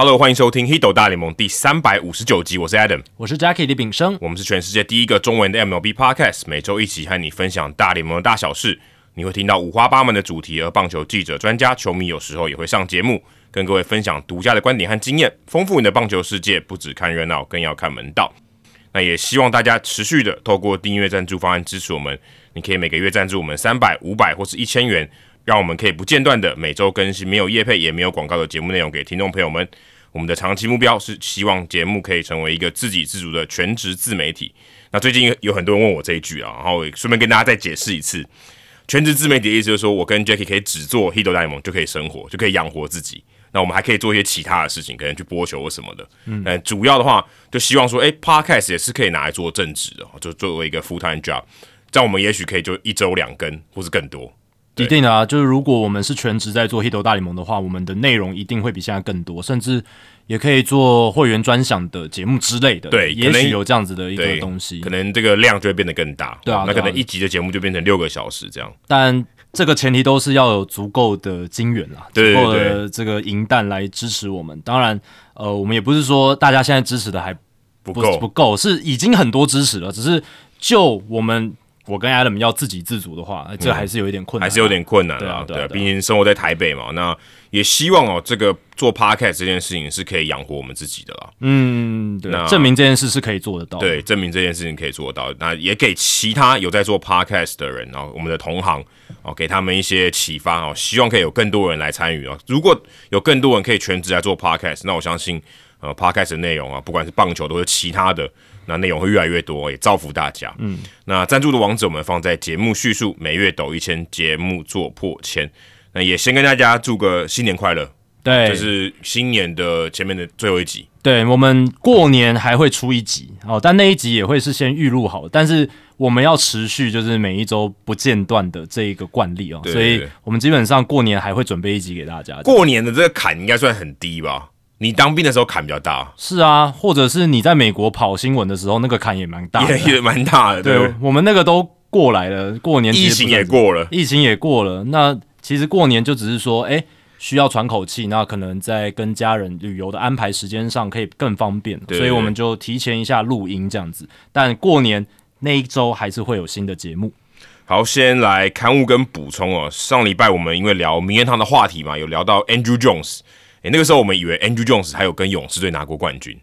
Hello，欢迎收听《Hido 大联盟》第三百五十九集，我是 Adam，我是 Jackie 李炳生，我们是全世界第一个中文的 MLB Podcast，每周一起和你分享大联盟的大小事。你会听到五花八门的主题，而棒球记者、专家、球迷有时候也会上节目，跟各位分享独家的观点和经验，丰富你的棒球世界。不只看热闹，更要看门道。那也希望大家持续的透过订阅赞助方案支持我们。你可以每个月赞助我们三百、五百或是一千元。让我们可以不间断的每周更新没有业配也没有广告的节目内容给听众朋友们。我们的长期目标是希望节目可以成为一个自给自足的全职自媒体。那最近有很多人问我这一句啊，然后顺便跟大家再解释一次，全职自媒体的意思就是说我跟 Jackie 可以只做 Hito 大联盟就可以生活，就可以养活自己。那我们还可以做一些其他的事情，可能去播球或什么的。嗯，主要的话就希望说，哎，Podcast 也是可以拿来做正职的，就作为一个 full time job。这样我们也许可以就一周两更，或是更多。一定的啊，就是如果我们是全职在做《黑头大联盟》的话，我们的内容一定会比现在更多，甚至也可以做会员专享的节目之类的。对，也许有这样子的一个东西，可能这个量就会变得更大。对啊，那可能一集的节目就变成六个小时这样。但这个前提都是要有足够的金源啊，足够的这个银弹来支持我们。当然，呃，我们也不是说大家现在支持的还不够，不够是已经很多支持了，只是就我们。我跟 Adam 要自给自足的话，这还是有一点困难，还是有点困难啊。对，毕竟生活在台北嘛，那也希望哦，这个做 Podcast 这件事情是可以养活我们自己的啦。嗯，对，证明这件事是可以做得到。对，证明这件事情可以做得到。那也给其他有在做 Podcast 的人哦，我们的同行哦，给他们一些启发哦，希望可以有更多人来参与哦。如果有更多人可以全职来做 Podcast，那我相信呃，Podcast 的内容啊，不管是棒球都是其他的。那内容会越来越多，也造福大家。嗯，那赞助的网址我们放在节目叙述，每月抖一千，节目做破千。那也先跟大家祝个新年快乐。对，就是新年的前面的最后一集。对，我们过年还会出一集哦，但那一集也会是先预录好，但是我们要持续就是每一周不间断的这一个惯例哦，所以我们基本上过年还会准备一集给大家。过年的这个坎应该算很低吧？你当兵的时候坎比较大，是啊，或者是你在美国跑新闻的时候，那个坎也蛮大，也也蛮大的。对，我们那个都过来了，过年疫情也过了，疫情也过了。那其实过年就只是说，哎，需要喘口气，那可能在跟家人旅游的安排时间上可以更方便，所以我们就提前一下录音这样子。但过年那一周还是会有新的节目。好，先来刊物跟补充哦。上礼拜我们因为聊名人堂的话题嘛，有聊到 Andrew Jones。哎，那个时候我们以为 Andrew Jones 还有跟勇士队拿过冠军，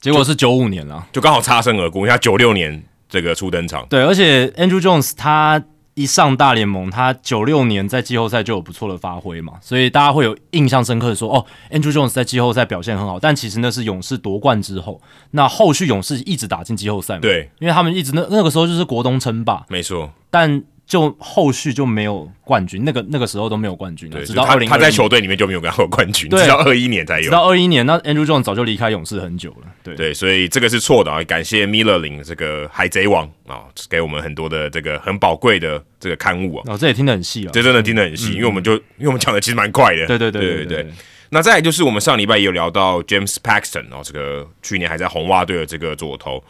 结果是九五年了，就刚好擦身而过。他九六年这个初登场，对，而且 Andrew Jones 他一上大联盟，他九六年在季后赛就有不错的发挥嘛，所以大家会有印象深刻的说，哦，Andrew Jones 在季后赛表现很好。但其实那是勇士夺冠之后，那后续勇士一直打进季后赛嘛，对，因为他们一直那那个时候就是国东称霸，没错，但。就后续就没有冠军，那个那个时候都没有冠军了。直到二零，他在球队里面就没有拿过冠军，直到二一年才有。直到二一年，那 Andrew Jones 早就离开勇士很久了。对对，所以这个是错的啊！感谢 Miller 林这个海贼王啊，给我们很多的这个很宝贵的这个刊物啊。哦，这也听得很细啊，这真的听得很细，因为我们就因为我们讲的其实蛮快的。对对对对对。那再来就是我们上礼拜也有聊到 James Paxton 哦，这个去年还在红袜队的这个左投。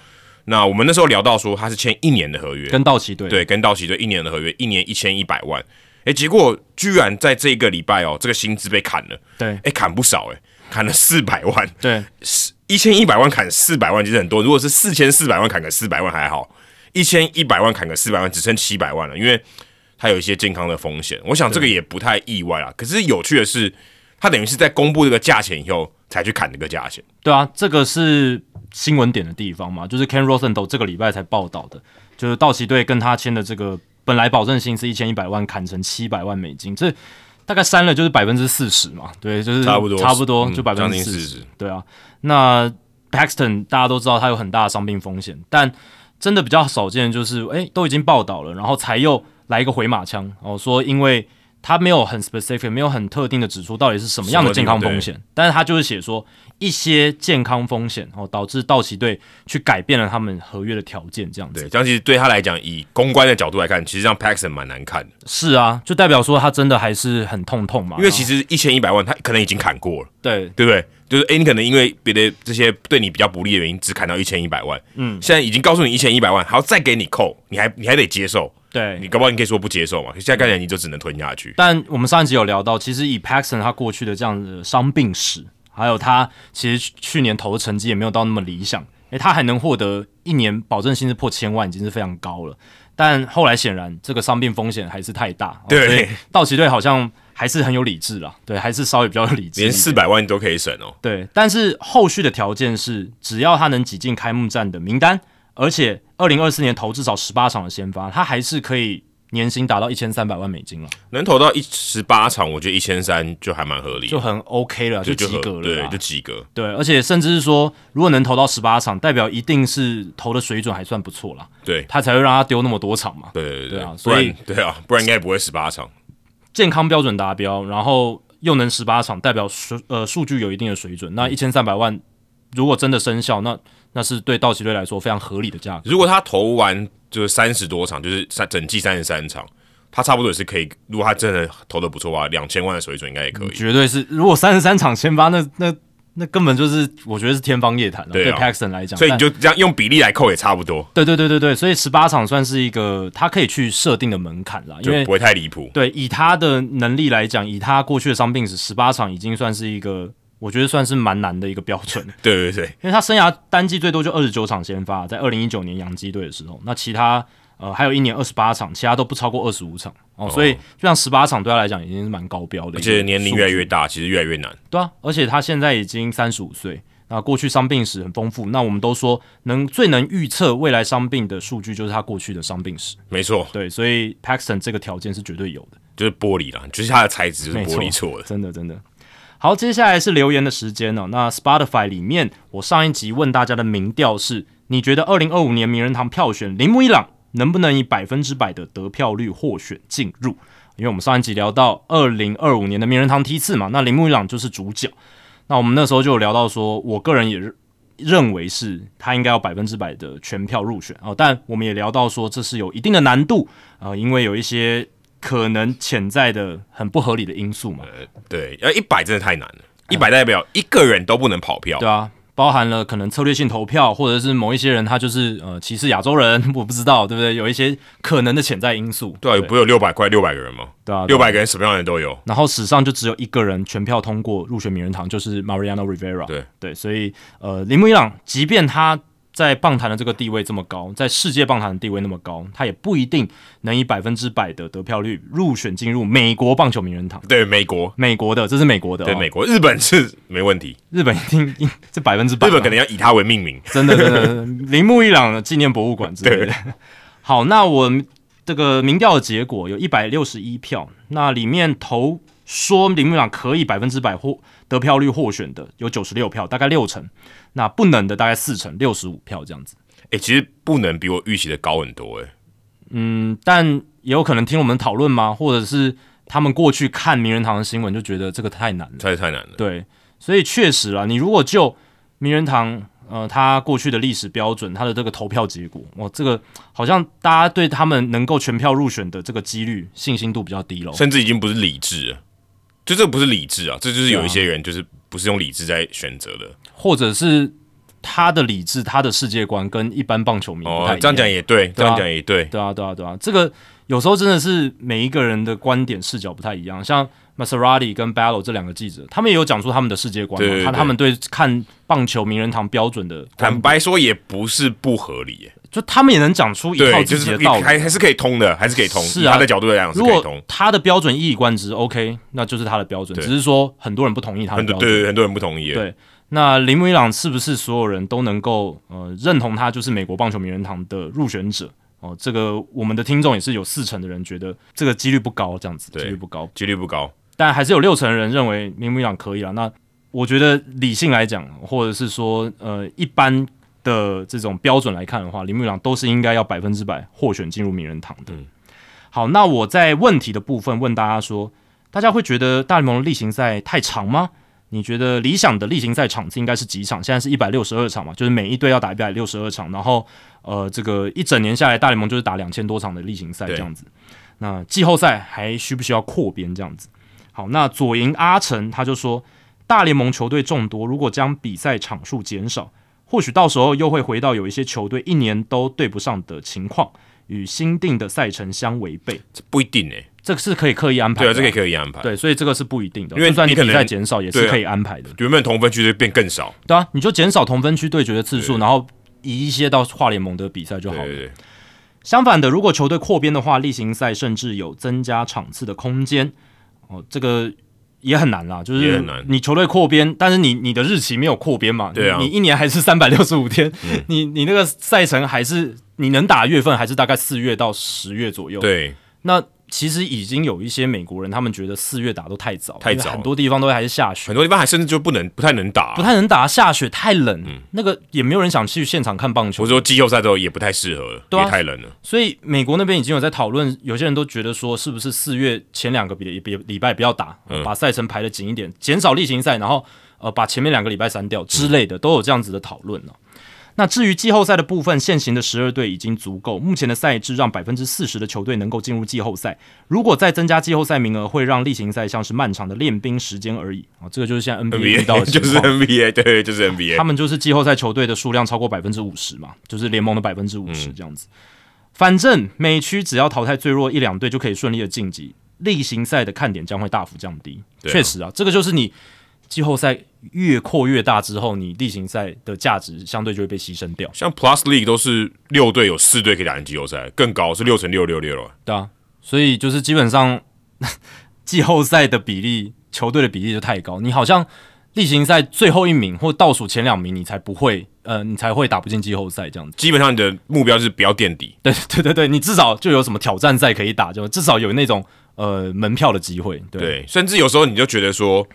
那我们那时候聊到说他是签一年的合约，跟道奇队。对，跟道奇队一年的合约，一年一千一百万，哎，结果居然在这个礼拜哦，这个薪资被砍了，对，哎，砍不少哎，砍了四百万，对，一千一百万砍四百万其实很多，如果是四千四百万砍个四百万还好，一千一百万砍个四百万只剩七百万了，因为他有一些健康的风险，我想这个也不太意外啊。可是有趣的是，他等于是在公布这个价钱以后才去砍这个价钱，对啊，这个是。新闻点的地方嘛，就是 Ken Rosenthal 这个礼拜才报道的，就是道奇队跟他签的这个本来保证金是一千一百万，砍成七百万美金，这大概删了就是百分之四十嘛，对，就是差不多差不多就百分之四十，对啊。那 Paxton 大家都知道他有很大的伤病风险，但真的比较少见就是，哎，都已经报道了，然后才又来一个回马枪哦，说因为他没有很 specific，没有很特定的指出到底是什么样的健康风险，但是他就是写说。一些健康风险哦，导致道奇队去改变了他们合约的条件，这样子。对，这样其实对他来讲，以公关的角度来看，其实让 Paxton 蛮难看的。是啊，就代表说他真的还是很痛痛嘛。因为其实一千一百万，他可能已经砍过了。对，对不对？就是哎，你可能因为别的这些对你比较不利的原因，只砍到一千一百万。嗯，现在已经告诉你一千一百万，还要再给你扣，你还你还得接受。对，你搞不好你可以说不接受嘛。现在看起来你就只能吞下去。但我们上一集有聊到，其实以 Paxton 他过去的这样的伤病史。还有他其实去年投的成绩也没有到那么理想，诶，他还能获得一年保证薪资破千万，已经是非常高了。但后来显然这个伤病风险还是太大，对，道奇队好像还是很有理智啦，对，还是稍微比较有理智，连四百万都可以省哦。对，但是后续的条件是，只要他能挤进开幕战的名单，而且二零二四年投至少十八场的先发，他还是可以。年薪达到一千三百万美金了，能投到一十八场，我觉得一千三就还蛮合理，就很 OK 了，就及格了，对，就及格。对，而且甚至是说，如果能投到十八场，代表一定是投的水准还算不错了，对他才会让他丢那么多场嘛。对对对啊，所以 对啊，不然应该不会十八场。健康标准达标，然后又能十八场，代表数呃数据有一定的水准。那一千三百万，如果真的生效，那那是对道奇队来说非常合理的价格。如果他投完就是三十多场，就是三整季三十三场。他差不多也是可以，如果他真的投的不错啊，两千万的水准应该也可以。绝对是，如果三十三场先发，那那那根本就是，我觉得是天方夜谭了。对 Paxton 来讲，所以你就这样用比例来扣也差不多。对对对对对，所以十八场算是一个他可以去设定的门槛了，因为不会太离谱。对，以他的能力来讲，以他过去的伤病史，十八场已经算是一个，我觉得算是蛮难的一个标准。对对对，因为他生涯单季最多就二十九场先发，在二零一九年洋基队的时候，那其他。呃，还有一年二十八场，其他都不超过二十五场哦，所以就像十八场对他来讲已经是蛮高标的，而且年龄越来越大，其实越来越难。对啊，而且他现在已经三十五岁，那过去伤病史很丰富。那我们都说能最能预测未来伤病的数据就是他过去的伤病史，没错。对，所以 Paxton 这个条件是绝对有的，就是玻璃啦，就是它的材质是玻璃做的，真的真的。好，接下来是留言的时间哦。那 Spotify 里面，我上一集问大家的民调是：你觉得二零二五年名人堂票选铃木一朗？能不能以百分之百的得票率获选进入？因为我们上一集聊到二零二五年的名人堂梯次嘛，那铃木一朗就是主角。那我们那时候就有聊到说，我个人也认为是他应该要百分之百的全票入选哦。但我们也聊到说，这是有一定的难度啊，因为有一些可能潜在的很不合理的因素嘛。对，要一百真的太难了，一百代表一个人都不能跑票。对啊。包含了可能策略性投票，或者是某一些人他就是呃歧视亚洲人，我不知道对不对？有一些可能的潜在因素。对，不有六百块六百个人吗？对啊，六百个人什么样的人都有。然后史上就只有一个人全票通过入选名人堂，就是 Mariano Rivera。对对，所以呃铃木一朗，即便他。在棒坛的这个地位这么高，在世界棒坛的地位那么高，他也不一定能以百分之百的得票率入选进入美国棒球名人堂。对，美国，美国的，这是美国的。对，美国，日本是没问题。日本一定这百分之百。日本可能要以他为命名。真的，真的，铃木一朗的纪念博物馆之类的。好，那我这个民调的结果有一百六十一票，那里面投说铃木一朗可以百分之百获得票率获选的有九十六票，大概六成。那不能的大概四成六十五票这样子，哎，其实不能比我预期的高很多，哎，嗯，但也有可能听我们讨论吗？或者是他们过去看名人堂的新闻就觉得这个太难了，太太难了。对，所以确实啊，你如果就名人堂，呃，他过去的历史标准，他的这个投票结果，哇，这个好像大家对他们能够全票入选的这个几率信心度比较低了，甚至已经不是理智了，就这不是理智啊，这就是有一些人就是。不是用理智在选择的，或者是他的理智，他的世界观跟一般棒球迷不太一样。这样讲也对，这样讲也对，对啊，对啊，对啊。这个有时候真的是每一个人的观点视角不太一样。像 Maserati 跟 Ballo 这两个记者，他们也有讲出他们的世界观，他他们对看棒球名人堂标准的，坦白说也不是不合理。就他们也能讲出一套自己的道理，还还是可以通的，还是可以通。是啊，他的角度来讲是可以通。他的标准一以贯之，OK，那就是他的标准。只是说很多人不同意他的标准，对，很多人不同意。对，那林威朗是不是所有人都能够呃认同他就是美国棒球名人堂的入选者？哦，这个我们的听众也是有四成的人觉得这个几率不高，这样子几率不高，几率不高。但还是有六成人认为林威朗可以啊。那我觉得理性来讲，或者是说呃一般。的这种标准来看的话，铃木朗都是应该要百分之百获选进入名人堂的。好，那我在问题的部分问大家说，大家会觉得大联盟的例行赛太长吗？你觉得理想的例行赛场次应该是几场？现在是一百六十二场嘛，就是每一队要打一百六十二场，然后呃，这个一整年下来，大联盟就是打两千多场的例行赛这样子。那季后赛还需不需要扩编这样子？好，那左营阿成他就说，大联盟球队众多，如果将比赛场数减少。或许到时候又会回到有一些球队一年都对不上的情况，与新定的赛程相违背。这不一定诶，这个是可以刻意安排，对啊，这个可以安排。对，所以这个是不一定的，因为算你比赛减少也是可以安排的。原本同分区就变更少，对啊，你就减少同分区对决的次数，然后移一些到跨联盟的比赛就好了。对对对，相反的，如果球队扩编的话，例行赛甚至有增加场次的空间。哦，这个也很难啦，就是你球队扩编，但是你你的日期没有扩编嘛？对啊你你一年还是三百六十五天，你你那个赛程还是你能打月份还是大概四月到十月左右。，对那其实已经有一些美国人，他们觉得四月打都太早，太早很多地方都还是下雪很。多地方还甚至就不能不太能打，不太能打，下雪太冷，那个也没有人想去现场看棒球或者，说季后赛之后也不太适合了，对啊也太冷了。所以美国那边已经有在讨论，有些人都觉得说，是不是四月前两个比比礼拜不要打，嗯把赛程排的紧一点，减少例行赛，然后呃把前面两个礼拜删掉之类的，都有这样子的讨论呢。那至于季后赛的部分，现行的十二队已经足够。目前的赛制让百分之四十的球队能够进入季后赛，如果再增加季后赛名额，会让例行赛像是漫长的练兵时间而已啊。这个就是现在 NBA 遇到 NBA 就是。NBA，对，就是 NBA。他们就是季后赛球队的数量超过百分之五十嘛，就是联盟的百分之五十这样子。反正每区只要淘汰最弱一两队就可以顺利的晋级，例行赛的看点将会大幅降低。确、实啊，这个就是你季后赛越扩越大之后，你例行赛的价值相对就会被牺牲掉。像 Plus League 都是六队有四队可以打进季后赛，更高是六乘六六六了。对啊，所以就是基本上 季后赛的比例，球队的比例就太高，你好像例行赛最后一名或倒数前两名，你才不会呃，你才会打不进季后赛这样子。基本上你的目标是不要垫底，对对对对，你至少就有什么挑战赛可以打，就至少有那种呃门票的机会。对对，甚至有时候你就觉得说，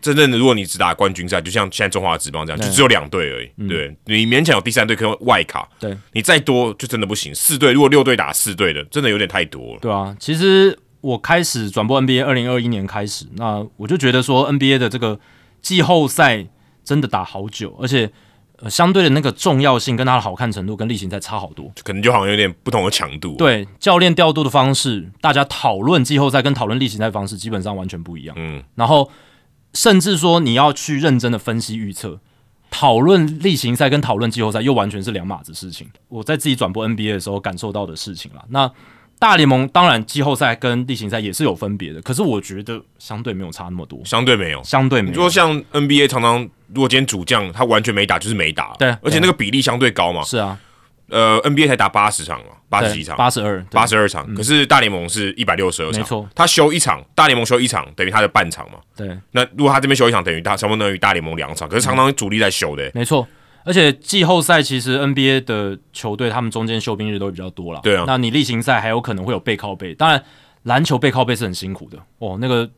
真正的如果你只打冠军赛，就像现在中华职棒这样，就只有两队而已。对，你勉强有第三队可能外卡，对你再多就真的不行。四队如果六队打四队的，真的有点太多了。对啊，其实我开始转播 NBA，二零二一年开始，那我就觉得说 NBA 的这个季后赛真的打好久，而且呃相对的那个重要性跟它的好看程度跟例行赛差好多。可能就好像有点不同的强度。对教练调度的方式，大家讨论季后赛跟讨论例行赛方式基本上完全不一样。嗯，然后甚至说你要去认真的分析预测，讨论例行赛跟讨论季后赛又完全是两码子事情。我在自己转播 NBA 的时候感受到的事情啦。那大联盟当然季后赛跟例行赛也是有分别的，可是我觉得相对没有差那么多，相对没有。相对没有你说像 NBA 常常，如果今天主将他完全没打，就是没打，对而且那个比例相对高嘛。是啊，呃，NBA 才打八十场嘛，八十几场，八十二，八十二场，可是大联盟是一百六十二场，没错，他休一场，大联盟休一场等于他的半场嘛。对，那如果他这边休一场，等于他相当于大联盟两场，可是常常主力在休的、没错。而且季后赛其实 NBA 的球队他们中间休兵日都比较多了。对啊那你例行赛还有可能会有背靠背，当然篮球背靠背是很辛苦的哦，那个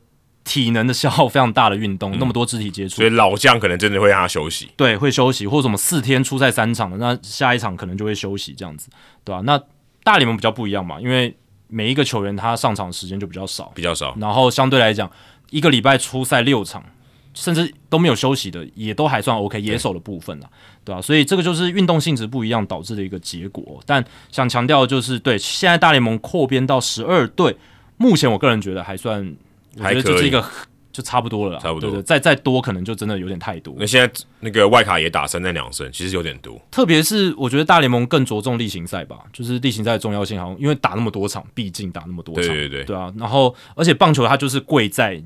体能的消耗非常大的运动，那么多肢体接触。所以，老将可能真的会让他休息。对，会休息或者什么四天出赛三场的，那下一场可能就会休息这样子，对吧、那大联盟比较不一样嘛，因为每一个球员他上场时间就比较少，比较少，然后相对来讲，一个礼拜出赛六场，甚至都没有休息的，也都还算 OK，野手的部分啦，对吧、所以这个就是运动性质不一样导致的一个结果。但想强调的就是，对现在大联盟扩编到十二队，目前我个人觉得还算，我觉得还可以就是一个就差不多了啦，差不多对对，再再多可能就真的有点太多那。现在那个外卡也打三战两胜，其实有点多。特别是我觉得大联盟更着重例行赛吧，就是例行赛的重要性，好像因为打那么多场，毕竟打那么多场，对对对对啊。然后，而且棒球它就是贵在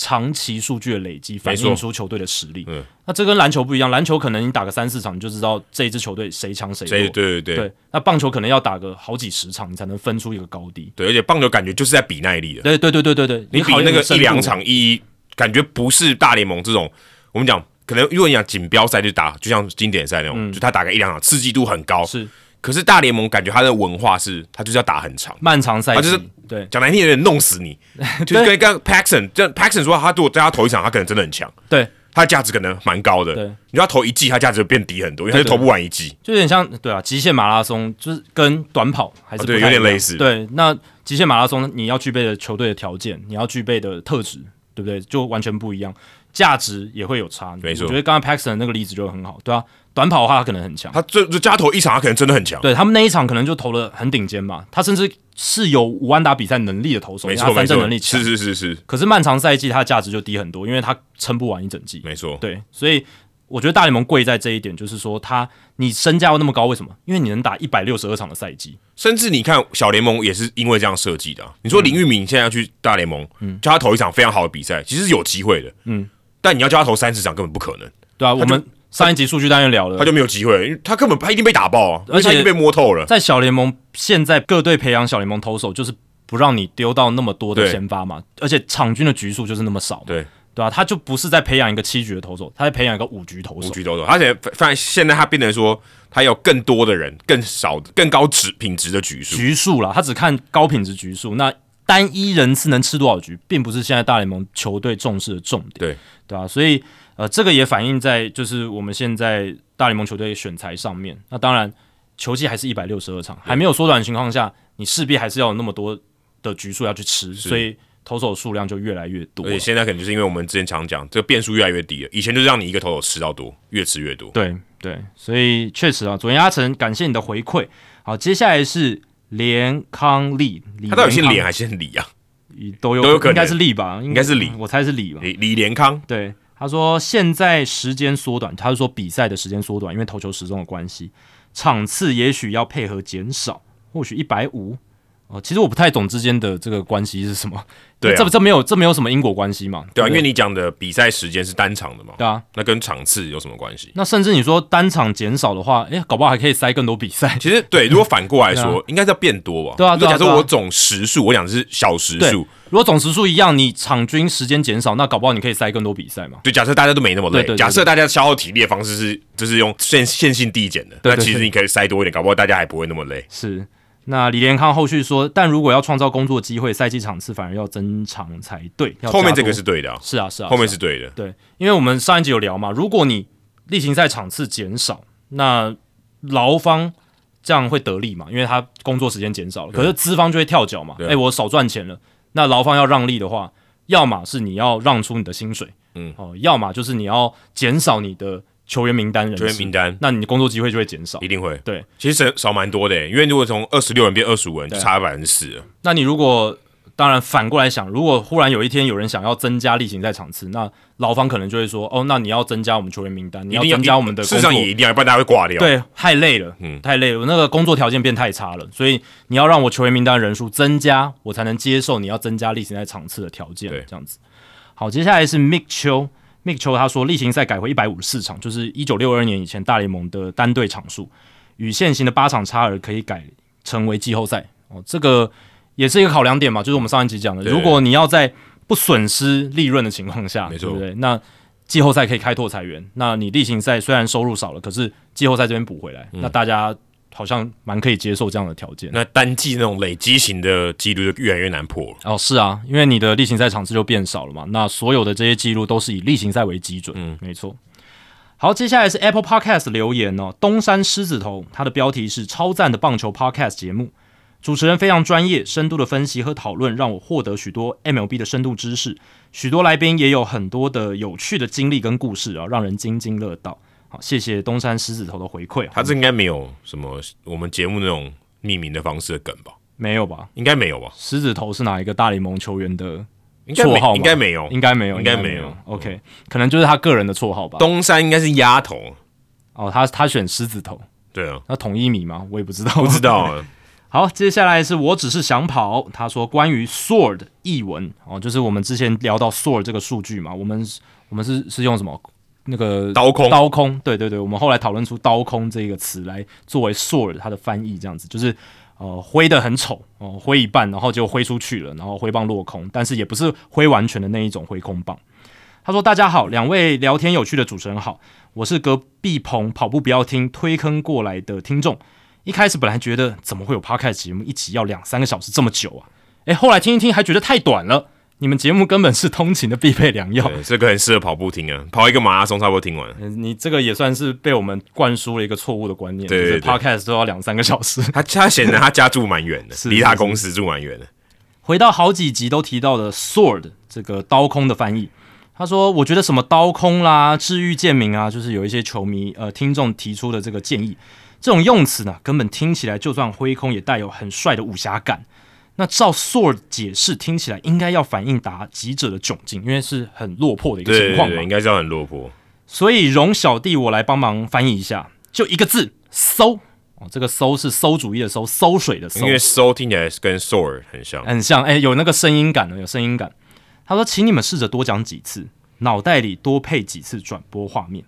长期数据的累积，反映出球队的实力。嗯那这跟篮球不一样，篮球可能你打个三四场，你就知道这一支球队谁强谁弱。对对对对，那棒球可能要打个好几十场，你才能分出一个高低。对，而且棒球感觉就是在比耐力的。对对对对对对，你比考那个一两场一，感觉不是大联盟这种，我们讲可能如果你讲锦标赛就打，就像经典赛那种，就他打个一两场，刺激度很高。嗯是可是大联盟感觉他的文化是，他就是要打很长。漫长赛季，他就是对。讲难听有点弄死你，就是跟刚 Paxson，就 Paxson 说他如果在他投一场，他可能真的很强，对，他的价值可能蛮高的。对。你说他投一季，他价值就变低很多，因为他就投不完一季。就有点像对啊，极限马拉松就是跟短跑还是哦对有点类似。对，那极限马拉松你要具备的球队的条件，你要具备的特质，对不对？就完全不一样，价值也会有差。没错我觉得刚刚 Paxton 那个例子就很好，对啊，短跑的话他可能很强，他就就加投一场，他可能真的很强。对他们那一场可能就投的很顶尖嘛，他甚至是有五万打比赛能力的投手，他没错没错三振能力，强是。是是是，可是漫长赛季他的价值就低很多，因为他撑不完一整季。没错。对，所以我觉得大联盟贵在这一点，就是说他你身价又那么高，为什么？因为你能打一百六十二场的赛季，甚至你看小联盟也是因为这样设计的。你说林玉明现在要去大联盟，嗯，叫他投一场非常好的比赛，其实是有机会的，嗯，但你要叫他投三十场根本不可能，对啊，我们上一集数据单元聊了，他就没有机会，因为他根本他一定被打爆啊，而且已经被摸透了。在小联盟，现在各队培养小联盟投手，就是不让你丢到那么多的先发嘛，而且场均的局数就是那么少，对。对啊？他就不是在培养一个七局的投手，他在培养一个五局投手。五局投手，而且反正现在他变成说，他有更多的人，更少、更高质品质的局数。局数了，他只看高品质局数。那单一人次能吃多少局，并不是现在大联盟球队重视的重点。对对吧？所以呃，这个也反映在就是我们现在大联盟球队选材上面。那当然，球季还是一百六十二场，还没有缩短的情况下，你势必还是要有那么多的局数要去吃，所以。投手数量就越来越多，而且现在可能就是因为我们之前常讲，这个变数越来越低了。以前就是让你一个投手吃到多，越吃越多。对对，所以确实啊，昨天阿成，感谢你的回馈。好，接下来是连康利，他到底姓连还是姓李啊？都有都有可能，应该是利吧？应该是李，我猜是李吧？李李连康。对，他说现在时间缩短，他是说比赛的时间缩短，因为投球时钟的关系，场次也许要配合减少，或许一百五。哦，其实我不太懂之间的这个关系是什么。对，这这没有这没有什么因果关系嘛？对啊，因为你讲的比赛时间是单场的嘛。对啊，那跟场次有什么关系？那甚至你说单场减少的话，哎，搞不好还可以塞更多比赛。其实对，如果反过来说，应该是要变多吧？对啊，就假设我总时数，我讲的是小时数。如果总时数一样，你场均时间减少，那搞不好你可以塞更多比赛嘛？对，假设大家都没那么累，假设大家消耗体力的方式是就是用线线性递减的，那其实你可以塞多一点，搞不好大家还不会那么累。是。那李连康后续说，但如果要创造工作机会，赛季场次反而要增长才对。后面这个是对的，是啊是啊，后面是对的。对，因为我们上一集有聊嘛，如果你例行赛场次减少，那劳方这样会得利嘛，因为他工作时间减少了，可是资方就会跳脚嘛。哎，我少赚钱了，那劳方要让利的话，要么是你要让出你的薪水，嗯，哦，要么就是你要减少你的。球员名单人，球员名单，那你的工作机会就会减少，一定会。对，其实少少蛮多的，因为如果从二十六人变二十五人，就差百分之四。那你如果当然反过来想，如果忽然有一天有人想要增加例行赛场次，那劳方可能就会说：“哦，那你要增加我们球员名单，你要增加我们的。”事实上也一定要，不然大家会挂掉。对，太累了，嗯，太累了，那个工作条件变太差了，所以你要让我球员名单人数增加，我才能接受你要增加例行赛场次的条件。这样子。好，接下来是 Mick 秋。Mick 秋他说，例行赛改回一百五十四场，就是一九六二年以前大联盟的单队场数，与现行的八场差额可以改成为季后赛哦，这个也是一个考量点嘛，就是我们上一集讲的，如果你要在不损失利润的情况下，没错对不对？那季后赛可以开拓裁员，那你例行赛虽然收入少了，可是季后赛这边补回来，那大家。好像蛮可以接受这样的条件。那单季那种累积型的记录就越来越难破了。哦，是啊，因为你的例行赛场次就变少了嘛。那所有的这些记录都是以例行赛为基准。嗯，没错。好，接下来是 Apple Podcast 留言哦。东山狮子头，它的标题是超赞的棒球 Podcast 节目，主持人非常专业，深度的分析和讨论让我获得许多 MLB 的深度知识。许多来宾也有很多的有趣的经历跟故事啊，让人津津乐道。好，谢谢东山狮子头的回馈。他这应该没有什么我们节目那种匿名的方式的梗吧？没有吧？应该没有吧？狮子头是哪一个大联盟球员的绰号？应该没有，应该没有，应该没有。OK，可能就是他个人的绰号吧。东山应该是丫头哦，他他选狮子头。对啊，那统一米吗？我也不知道，不知道。好，接下来是我只是想跑。他说关于 Sword 译文哦，就是我们之前聊到 Sword 这个数据嘛，我们我们是是用什么？那个刀空，刀空，对对对，我们后来讨论出刀空这个词来作为 sword 它的翻译，这样子就是呃挥的很丑哦，挥一半然后就挥出去了，然后挥棒落空，但是也不是挥完全的那一种挥空棒。他说：“大家好，两位聊天有趣的主持人好，我是隔壁棚跑步不要听推坑过来的听众。一开始本来觉得怎么会有 podcast 节目一集要两三个小时这么久啊？诶，后来听一听还觉得太短了。”你们节目根本是通勤的必备良药，这个很适合跑步听啊，跑一个马拉松差不多听完。你这个也算是被我们灌输了一个错误的观念，对 Podcast 都要两三个小时。他他显然他家住蛮远的，离他公司住蛮远的。回到好几集都提到的 Sword 这个刀空的翻译，他说：“我觉得什么刀空啦、治愈剑明啊，就是有一些球迷呃听众提出的这个建议，这种用词呢，根本听起来就算挥空也带有很帅的武侠感。”那照 Sword 解释，听起来应该要反映打击者的窘境，因为是很落魄的一个情况嘛。应该是要很落魄。所以容小弟我来帮忙翻译一下，就一个字搜哦，这个馊是馊主义的馊，馊水的馊，因为馊听起来跟 sore 很像，很像，哎，有那个声音感的，有声音感。他说，请你们试着多讲几次，脑袋里多配几次转播画面，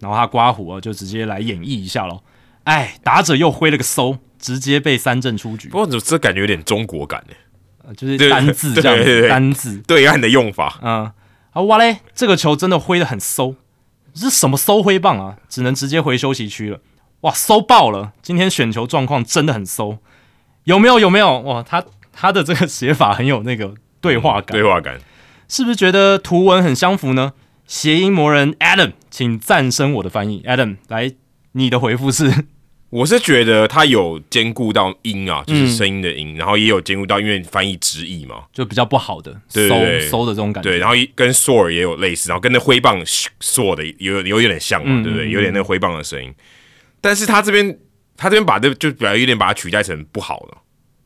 然后他刮胡啊，就直接来演绎一下咯。哎，打者又挥了个馊，直接被三振出局。不过这感觉有点中国感呢，就是单字这样，单字对岸的用法。嗯，啊哇嘞，这个球真的挥的很馊，是什么馊挥棒啊？只能直接回休息区了。哇，馊爆了！今天选球状况真的很馊，有没有？有没有？哇，他他的这个写法很有那个对话感，对话感，是不是觉得图文很相符呢？谐音魔人 Adam，请赞声我的翻译。Adam，来，你的回复是。我是觉得它有兼顾到音啊，就是声音的音，然后也有兼顾到因为翻译直译嘛，就比较不好的搜搜的这种感觉。对，然后跟 sore 也有类似，然后跟那挥棒 sore 的有有有点像嘛，对不对？有点那挥棒的声音。但是他这边他这边把这就比较有点把它取代成不好了，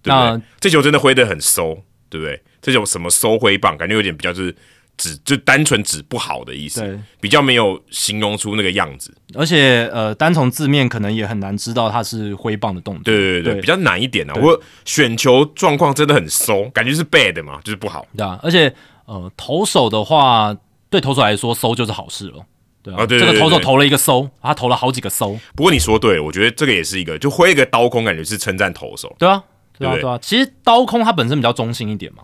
对不对？这球真的挥的很收，对不对？这种什么收挥棒，感觉有点比较就是。指就单纯指不好的意思，对，比较没有形容出那个样子，而且呃，单从字面可能也很难知道它是挥棒的动作，对对对，比较难一点啊。我选球状况真的很收，感觉是 bad 嘛，就是不好，对啊。而且呃，投手的话，对投手来说收就是好事了，对啊。对这个投手投了一个收，他投了好几个收。不过你说对，我觉得这个也是一个，就挥一个刀空，感觉是称赞投手，对啊，对啊，对啊。其实刀空它本身比较中性一点嘛。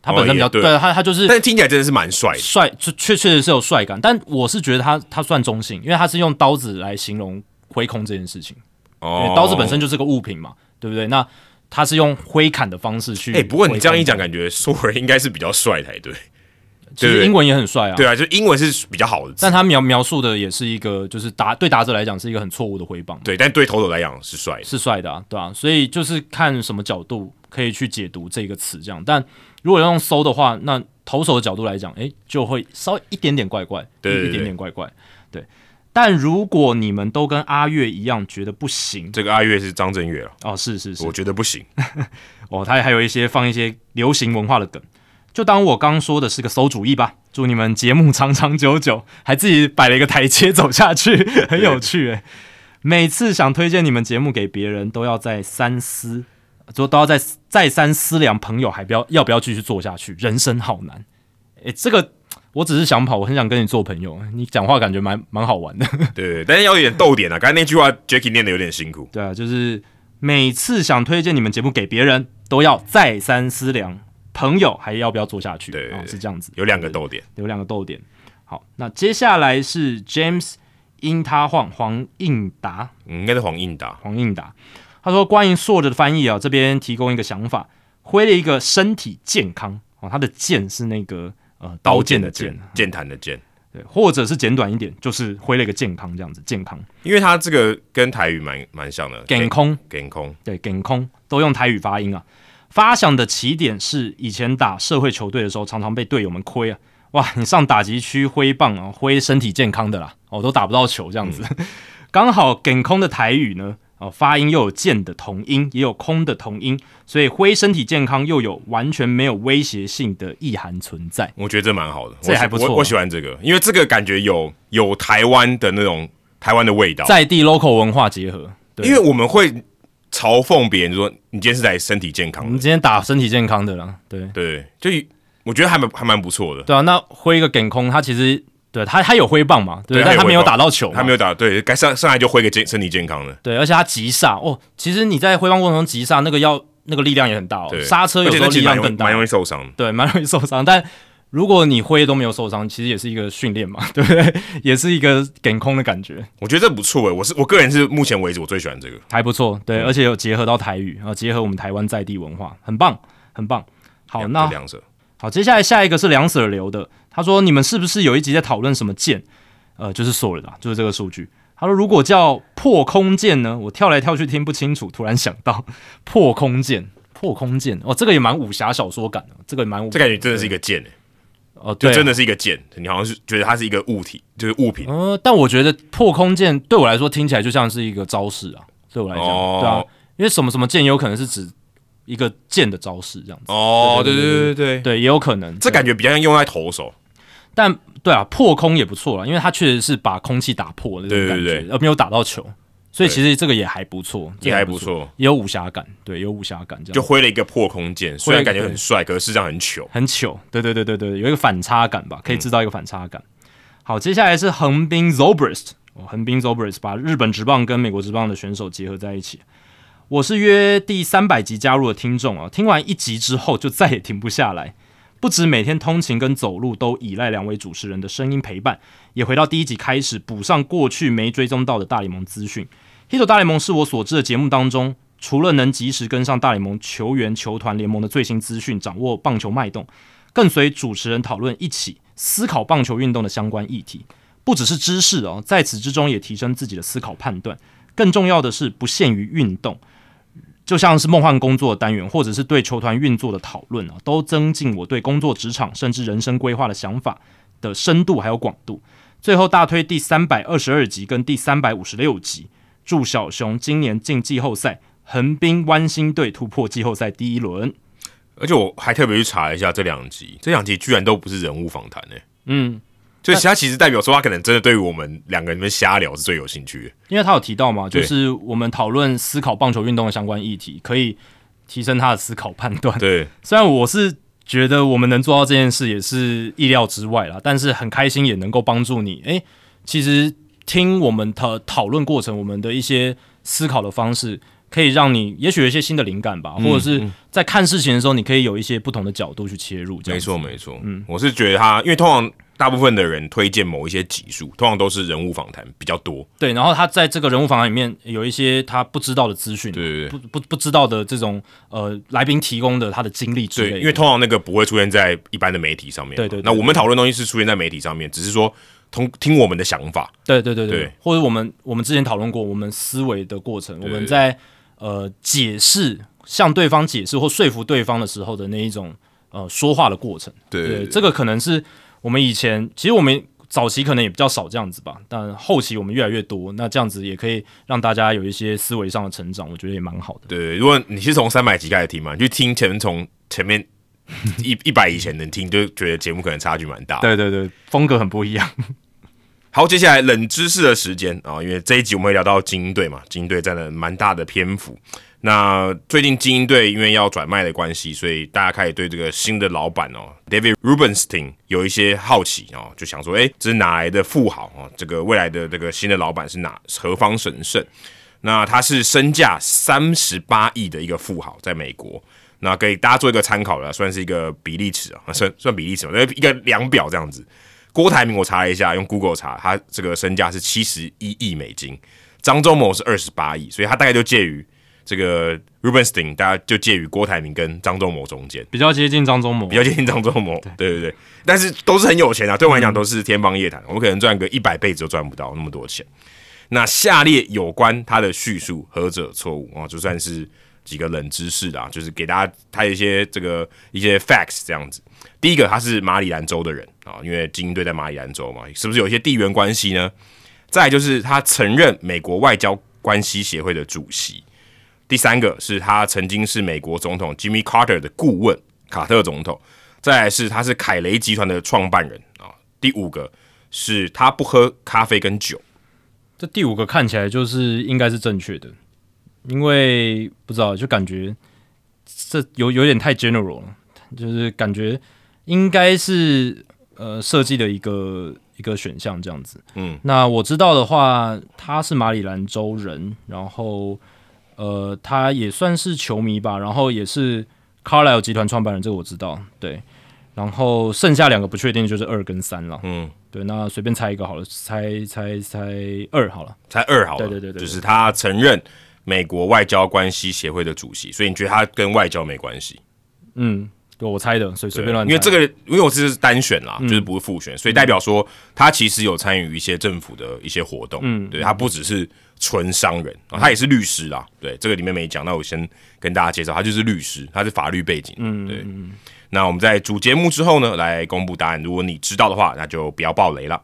他本身比较对，他他就是，但听起来真的是蛮帅，帅确确确实是有帅感。但我是觉得他他算中性，因为他是用刀子来形容挥空这件事情。哦，刀子本身就是个物品嘛，对不对？那他是用挥砍的方式去。哎，不过你这样一讲，感觉索尔应该是比较帅才对。其实英文也很帅啊。对啊，就英文是比较好的，但他描描述的也是一个，就是打对打者来讲是一个很错误的挥棒。对，但对投手来讲是帅，是帅的，啊，对啊，所以就是看什么角度可以去解读这个词，这样，但。如果要用搜的话，那投手的角度来讲，诶，就会稍微一点点怪怪，对，一点点怪怪，对。但如果你们都跟阿月一样觉得不行，这个阿月是张震岳哦，是是是，我觉得不行。哦，他还有一些放一些流行文化的梗，就当我刚说的是个馊主意吧。祝你们节目长长久久，还自己摆了一个台阶走下去，很有趣诶。每次想推荐你们节目给别人，都要再三思。就都要再再三思量，朋友还不要要不要继续做下去？人生好难。诶，这个我只是想跑，我很想跟你做朋友。你讲话感觉蛮蛮好玩的。对，但是要有点逗点啊。刚才那句话，Jacky 念的有点辛苦。对啊，就是每次想推荐你们节目给别人，都要再三思量，朋友还要不要做下去？对，是这样子。有两个逗点，有两个逗点。好，那接下来是 James 因他晃黄应达，应该是黄应达，黄应达。他说：“关于硕着的翻译啊，这边提供一个想法，挥了一个身体健康哦，他的剑是那个呃刀剑的剑，剑谈的剑，对，或者是简短一点，就是挥了一个健康这样子，健康，因为他这个跟台语蛮蛮像的，健空，健空，对，健空都用台语发音啊。发响的起点是以前打社会球队的时候，常常被队友们亏啊，哇，你上打击区挥棒啊，挥身体健康的啦，哦，都打不到球这样子，刚好健空的台语呢。”哦，发音又有健的同音，也有空的同音，所以挥身体健康又有完全没有威胁性的意涵存在。我觉得这蛮好的，这还不错。我喜欢这个，因为这个感觉有有台湾的那种台湾的味道，在地 local 文化结合。因为我们会嘲讽别人说：“你今天是在身体健康，你今天打身体健康的啦。”对对，就我觉得还蛮还蛮不错的。对啊，那挥一个梗空，它其实。对他，他有挥棒嘛？对，但他没有打到球，他没有打。对，该上上来就挥个健身体健康的。对，而且他急刹哦，其实你在挥棒过程中急刹，那个要那个力量也很大哦。刹车有时候力量更大，蛮容易受伤。对，蛮容易受伤。但如果你挥都没有受伤，其实也是一个训练嘛，对不对？也是一个给空的感觉。我觉得这不错诶，我是我个人是目前为止我最喜欢这个，还不错。对，而且有结合到台语，然后结合我们台湾在地文化，很棒，很棒。好，那两者好，接下来下一个是梁 Sir 留的，他说你们是不是有一集在讨论什么剑？呃，就是说了的，就是这个数据。他说，如果叫破空剑呢，我跳来跳去听不清楚，突然想到破空剑，破空剑哦，这个也蛮武侠小说感的，这个蛮武，这感觉真的是一个剑诶，哦，对，真的是一个剑，你好像是觉得它是一个物体，就是物品。呃，但我觉得破空剑对我来说听起来就像是一个招式啊，对我来讲，对啊，因为什么什么剑有可能是指一个剑的招式这样子。哦，对对对对对，对，也有可能，这感觉比较像用在投手。但对啊，破空也不错了，因为他确实是把空气打破那种感觉，而没有打到球，所以其实这个也还不错，也还不错，也有武侠感，对，有武侠感，这样。就挥了一个破空剑，虽然感觉很帅，可是实际上很糗，很糗，对对对对对，有一个反差感吧，可以制造一个反差感。好，接下来是横滨 Zobrist，横滨 Zobrist 把日本职棒跟美国职棒的选手结合在一起。我是约第三百集加入的听众啊，听完一集之后就再也停不下来。不止每天通勤跟走路都依赖两位主持人的声音陪伴，也回到第一集开始补上过去没追踪到的大联盟资讯。Hit 大联盟是我所知的节目当中，除了能及时跟上大联盟球员、球团、联盟的最新资讯，掌握棒球脉动，更随主持人讨论一起思考棒球运动的相关议题。不只是知识哦，在此之中也提升自己的思考判断。更重要的是，不限于运动。就像是梦幻工作单元，或者是对球团运作的讨论啊，都增进我对工作、职场甚至人生规划的想法的深度还有广度。最后大推第三百二十二集跟第三百五十六集，祝小熊今年进季后赛，横滨湾星队突破季后赛第一轮。而且我还特别去查一下这两集，这两集居然都不是人物访谈诶。嗯。所以他其实代表说，他可能真的对于我们两个人们瞎聊是最有兴趣的，因为他有提到嘛，就是我们讨论思考棒球运动的相关议题，可以提升他的思考判断。对，虽然我是觉得我们能做到这件事也是意料之外啦，但是很开心也能够帮助你。诶，其实听我们的讨论过程，我们的一些思考的方式，可以让你也许有一些新的灵感吧，或者是在看事情的时候，你可以有一些不同的角度去切入。没错，没错。嗯，我是觉得他，因为通常。大部分的人推荐某一些集数，通常都是人物访谈比较多。对，然后他在这个人物访谈里面有一些他不知道的资讯，对不不不知道的这种呃来宾提供的他的经历之类。因为通常那个不会出现在一般的媒体上面。对对。那我们讨论东西是出现在媒体上面，只是说通听我们的想法。对对对对。或者我们我们之前讨论过我们思维的过程，我们在呃解释向对方解释或说服对方的时候的那一种呃说话的过程。对，这个可能是。我们以前其实我们早期可能也比较少这样子吧，但后期我们越来越多，那这样子也可以让大家有一些思维上的成长，我觉得也蛮好的。对，如果你是从三百集开始听嘛，你就听前从前面一一百以前能听，就觉得节目可能差距蛮大。对对对，风格很不一样。好，接下来冷知识的时间啊，因为这一集我们会聊到精英队嘛，精英队占了蛮大的篇幅。那最近精英队因为要转卖的关系，所以大家开始对这个新的老板哦，David Rubenstein 有一些好奇哦，就想说，哎，这是哪来的富豪哦？这个未来的这个新的老板是哪何方神圣？那他是身价三十八亿的一个富豪，在美国。那给大家做一个参考了，算是一个比例尺啊，算算比例尺嘛，一个量表这样子。郭台铭我查了一下，用 Google 查，他这个身价是七十一亿美金，张忠谋是二十八亿，所以他大概就介于。这个 Rubenstein 大家就介于郭台铭跟张忠谋中间，比较接近张忠谋，比较接近张忠谋，对对对，但是都是很有钱啊，对我来讲都是天方夜谭，我们可能赚个一百辈子都赚不到那么多钱。那下列有关他的叙述何者错误啊？就算是几个冷知识啊，就是给大家他一些这个一些 facts 这样子。第一个，他是马里兰州的人啊，因为精英队在马里兰州嘛，是不是有一些地缘关系呢？再就是他曾任美国外交关系协会的主席。第三个是他曾经是美国总统 Jimmy Carter 的顾问，卡特总统。再来是他是凯雷集团的创办人啊。第五个是他不喝咖啡跟酒。这第五个看起来就是应该是正确的，因为不知道就感觉这有有点太 general 了，就是感觉应该是呃设计的一个一个选项这样子。嗯，那我知道的话，他是马里兰州人，然后。呃，他也算是球迷吧，然后也是 Carlyle 集团创办人，这个我知道。对，然后剩下两个不确定就是二跟三了。嗯，对，那随便猜一个好了，猜猜猜二好了，猜二好了。对对对对，就是他承认美国外交关系协会的主席，所以你觉得他跟外交没关系？嗯。对，我猜的，所以随便乱。因为这个，因为我这是单选啦，就是不是复选，所以代表说他其实有参与一些政府的一些活动。嗯，对他不只是纯商人啊，他也是律师啦。对，这个里面没讲，那我先跟大家介绍，他就是律师，他是法律背景。嗯，对。那我们在主节目之后呢，来公布答案。如果你知道的话，那就不要爆雷了。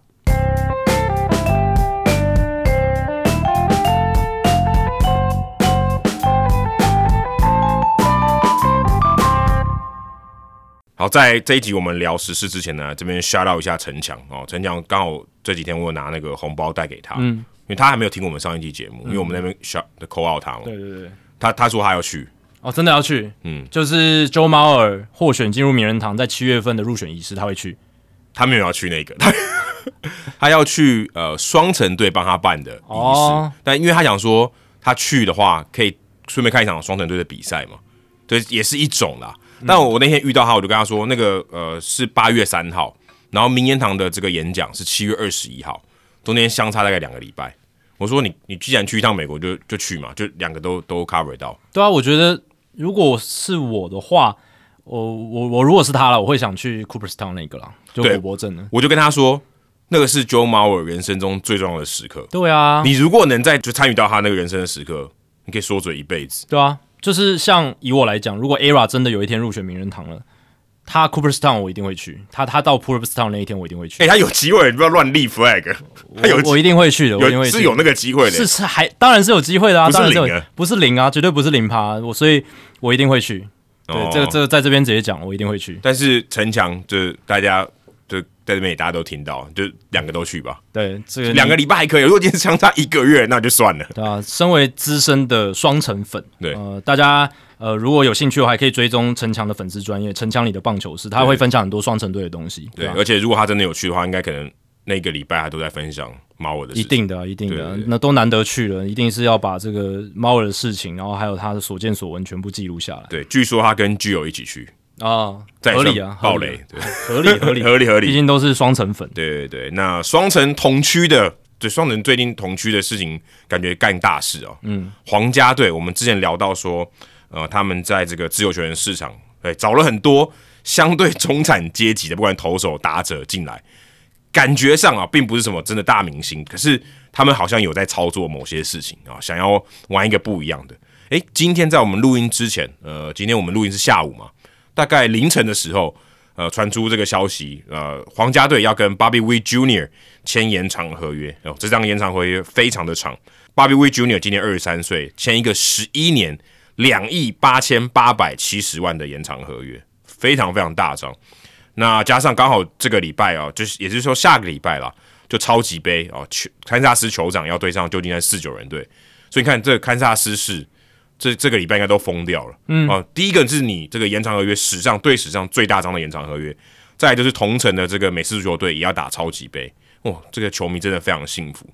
好，在这一集我们聊时事之前呢，这边 shout out 一下陈强哦，陈强刚好这几天我有拿那个红包带给他，嗯，因为他还没有听我们上一期节目，因为我们那边 shout 的 call out 他嘛，对对对，他他说他要去，哦，真的要去，嗯，就是 Joe Mauer 获选进入名人堂，在七月份的入选仪式他会去，他没有要去那个，他 他要去呃双城队帮他办的仪式，但因为他想说他去的话可以顺便看一场双城队的比赛嘛，对，也是一种啦。但我那天遇到他，我就跟他说，那个呃是八月三号，然后名言堂的这个演讲是七月二十一号，中间相差大概两个礼拜。我说你你既然去一趟美国，就就去嘛，就两个都都 cover 到。对啊，我觉得如果是我的话，我我我如果是他了，我会想去 Cooperstown 那个啦，就国博镇的。我就跟他说，那个是 Joe Mauer 人生中最重要的时刻。对啊，你如果能在就参与到他那个人生的时刻，你可以说嘴一辈子。对啊。就是像以我来讲，如果 ERA 真的有一天入选名人堂了，他 Cooperstown 我一定会去。他他到 Cooperstown 那一天我一定会去。哎，他有机会，你不要乱立 flag。他有，我一定会去的。有是有那个机会的，是是还当然是有机会的啊，不是有不是零啊，绝对不是零趴。我所以，我一定会去。对，这个这个在这边直接讲，我一定会去。但是城墙就是大家。就在这边，大家都听到，就两个都去吧。对，这个两个礼拜还可以。如果今天相差一个月，那就算了。对啊，身为资深的双城粉，对，呃，大家呃如果有兴趣的话，还可以追踪陈强的粉丝专业，陈强里的棒球室，他会分享很多双城队的东西。对，而且如果他真的有去的话，应该可能那个礼拜他都在分享猫儿的事情。一定的，一定的，那都难得去了，一定是要把这个猫儿的事情，然后还有他的所见所闻全部记录下来。对，据说他跟基友一起去。啊，合理啊，暴雷，对，合理合理 合理合理，毕竟都是双层粉。对对对，那双层同区的，对双层最近同区的事情，感觉干大事哦。嗯，皇家队，我们之前聊到说，呃，他们在这个自由球员市场，对，找了很多相对中产阶级的，不管投手、打者进来，感觉上啊，并不是什么真的大明星，可是他们好像有在操作某些事情啊，想要玩一个不一样的。诶，今天在我们录音之前，呃，今天我们录音是下午嘛？大概凌晨的时候，呃，传出这个消息，呃，皇家队要跟 Bobby w e Junior 签延长合约。哦，这张延长合约非常的长。Bobby w e Junior 今年二十三岁，签一个十一年两亿八千八百七十万的延长合约，非常非常大张。那加上刚好这个礼拜啊，就是也就是说下个礼拜啦，就超级杯啊，球堪萨斯酋长要对上旧金山四九人队，所以你看这个堪萨斯是。这这个礼拜应该都疯掉了，嗯啊，第一个是你这个延长合约史上队史上最大张的延长合约，再就是同城的这个美式足球队也要打超级杯，哇，这个球迷真的非常幸福，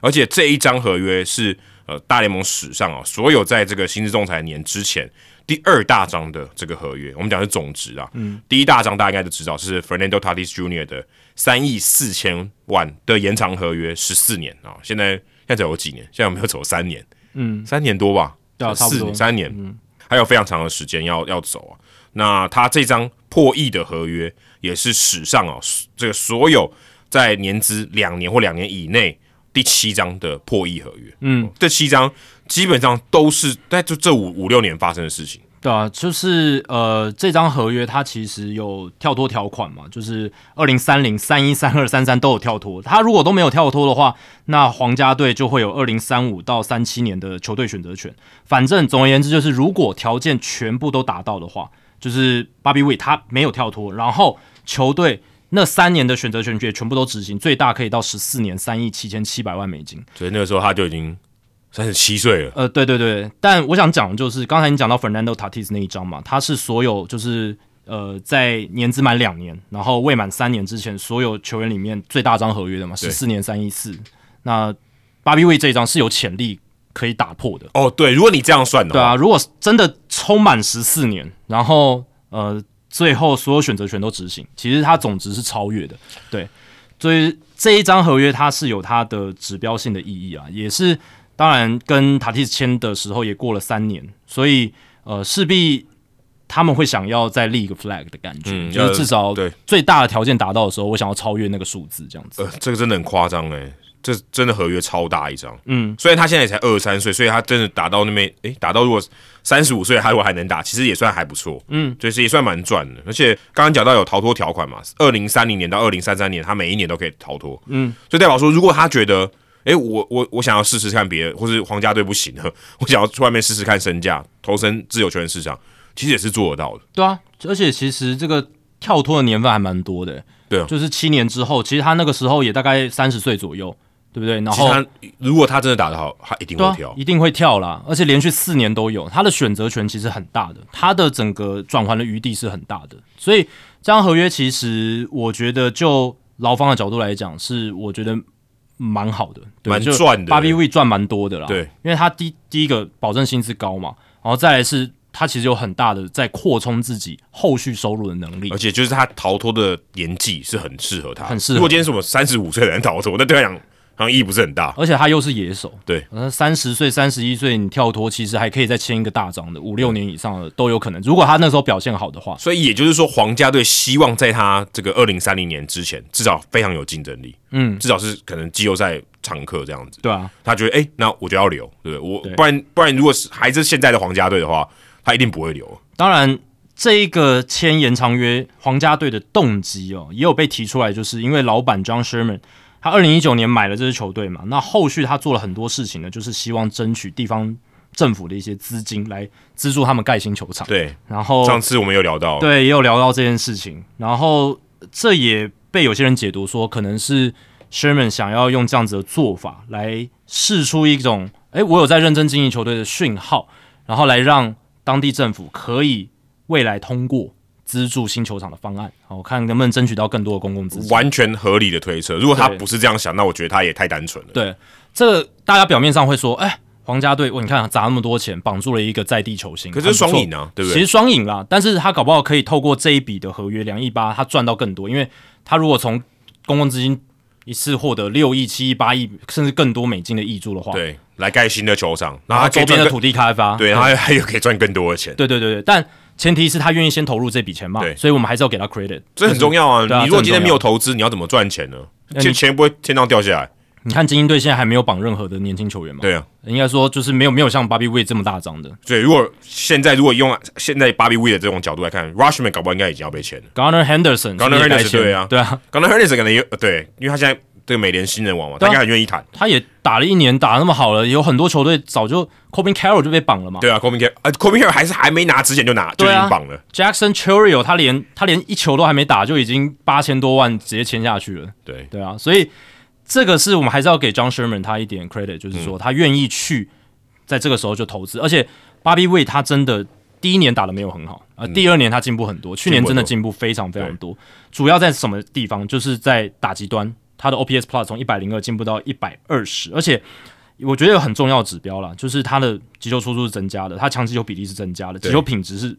而且这一张合约是呃大联盟史上啊所有在这个薪资仲裁年之前第二大张的这个合约，我们讲是总值啊，嗯，第一大张大家应该都知道是 Fernando Tatis Jr. 的三亿四千万的延长合约十四年啊，现在现在走有几年？现在有没有走三年？嗯，三年多吧。四三年，嗯，还有非常长的时间要要走啊。那他这张破亿的合约也是史上哦，这个所有在年资两年或两年以内第七张的破亿合约。嗯，这七张基本上都是在就这五五六年发生的事情。对啊，就是呃，这张合约它其实有跳脱条款嘛，就是二零三零、三一、三二、三三都有跳脱。他如果都没有跳脱的话，那皇家队就会有二零三五到三七年的球队选择权。反正总而言之，就是如果条件全部都达到的话，就是巴比韦他没有跳脱，然后球队那三年的选择权也全部都执行，最大可以到十四年三亿七千七百万美金。所以那个时候他就已经。三十七岁了，呃，对对对，但我想讲的就是刚才你讲到 Fernando Tatis 那一张嘛，他是所有就是呃在年资满两年，然后未满三年之前所有球员里面最大张合约的嘛，十四年三一四。那 Bobby w 这一张是有潜力可以打破的。哦，对，如果你这样算的，对啊，如果真的充满十四年，然后呃最后所有选择权都执行，其实它总值是超越的。对，所以这一张合约它是有它的指标性的意义啊，也是。当然，跟塔蒂斯签的时候也过了三年，所以呃，势必他们会想要再立一个 flag 的感觉，就是至少对最大的条件达到的时候，我想要超越那个数字，这样子。呃，这个真的很夸张哎，这真的合约超大一张。嗯，虽然他现在才二十三岁，所以他真的打到那边，诶，打到如果三十五岁，他如果还能打，其实也算还不错。嗯，就是也算蛮赚的。而且刚刚讲到有逃脱条款嘛，二零三零年到二零三三年，他每一年都可以逃脱。嗯，所以代表说，如果他觉得。哎，我我我想要试试看别的，或是皇家队不行了，我想要去外面试试看身价，投身自由球员市场，其实也是做得到的。对啊，而且其实这个跳脱的年份还蛮多的，对，啊就是七年之后，其实他那个时候也大概三十岁左右，对不对？然后如果他真的打得好，他一定会跳，一定会跳啦，而且连续四年都有，他的选择权其实很大的，他的整个转换的余地是很大的，所以这张合约其实我觉得就劳方的角度来讲，是我觉得蛮好的，蛮赚的，八 B V 赚蛮多的啦，对，因为他第第一个保证薪资高嘛，然后再来是。他其实有很大的在扩充自己后续收入的能力，而且就是他逃脱的年纪是很适合他，很适合。如果今天是我三十五岁的人逃脱，那对他讲好像意义不是很大。而且他又是野手，对，三十岁、三十一岁你跳脱，其实还可以再签一个大章的，五六年以上的都有可能。如果他那时候表现好的话，所以也就是说，皇家队希望在他这个二零三零年之前，至少非常有竞争力，嗯，至少是可能季后赛常客这样子。对啊，他觉得哎，那我就要留，对不对？我不然不然，如果是还是现在的皇家队的话，他一定不会留。当然，这一个签延长约，皇家队的动机哦，也有被提出来，就是因为老板 John Sherman 他二零一九年买了这支球队嘛，那后续他做了很多事情呢，就是希望争取地方政府的一些资金来资助他们盖新球场。对，然后上次我们有聊到，对，也有聊到这件事情，然后这也被有些人解读说，可能是 Sherman 想要用这样子的做法来试出一种，哎，我有在认真经营球队的讯号，然后来让。当地政府可以未来通过资助新球场的方案，好看能不能争取到更多的公共资金。完全合理的推测。如果他不是这样想，那我觉得他也太单纯了。对，这个大家表面上会说，哎，皇家队，你看砸那么多钱绑住了一个在地球星，可是双赢啊，对不对？其实双赢啦，但是他搞不好可以透过这一笔的合约两亿八，他赚到更多，因为他如果从公共资金一次获得六亿、七亿、八亿，甚至更多美金的益助的话，对。来盖新的球场，然后周边的土地开发，对，然后还有可以赚更多的钱。对对对对，但前提是他愿意先投入这笔钱嘛，所以我们还是要给他 credit，这很重要啊。你如果今天没有投资，你要怎么赚钱呢？钱钱不会天上掉下来。你看精英队现在还没有绑任何的年轻球员嘛？对啊，应该说就是没有没有像 Bobby w e 这么大张的。对，如果现在如果用现在 Bobby w e 的这种角度来看，Rushman 搞不好应该已经要被签了。Garner Henderson，Garner Henderson 对啊，对啊，Gunner Henderson 可能也对，因为他现在。这个美联新人王嘛，大家很愿意谈。他也打了一年，打那么好了，有很多球队早就 Corbin Carroll 就被绑了嘛。对啊，Corbin Carroll，呃，Corbin Carroll 还是还没拿之前就拿就已经绑了。Jackson Chourio 他连他连一球都还没打，就已经八千多万直接签下去了。对对啊，所以这个是我们还是要给 John Sherman 他一点 credit，就是说他愿意去在这个时候就投资，而且 Bobby e 他真的第一年打的没有很好啊，第二年他进步很多，去年真的进步非常非常多。主要在什么地方？就是在打击端。他的 OPS Plus 从一百零二进步到一百二十，而且我觉得有很重要的指标啦，就是他的击球出速是增加的，他强击球比例是增加的，击球品质是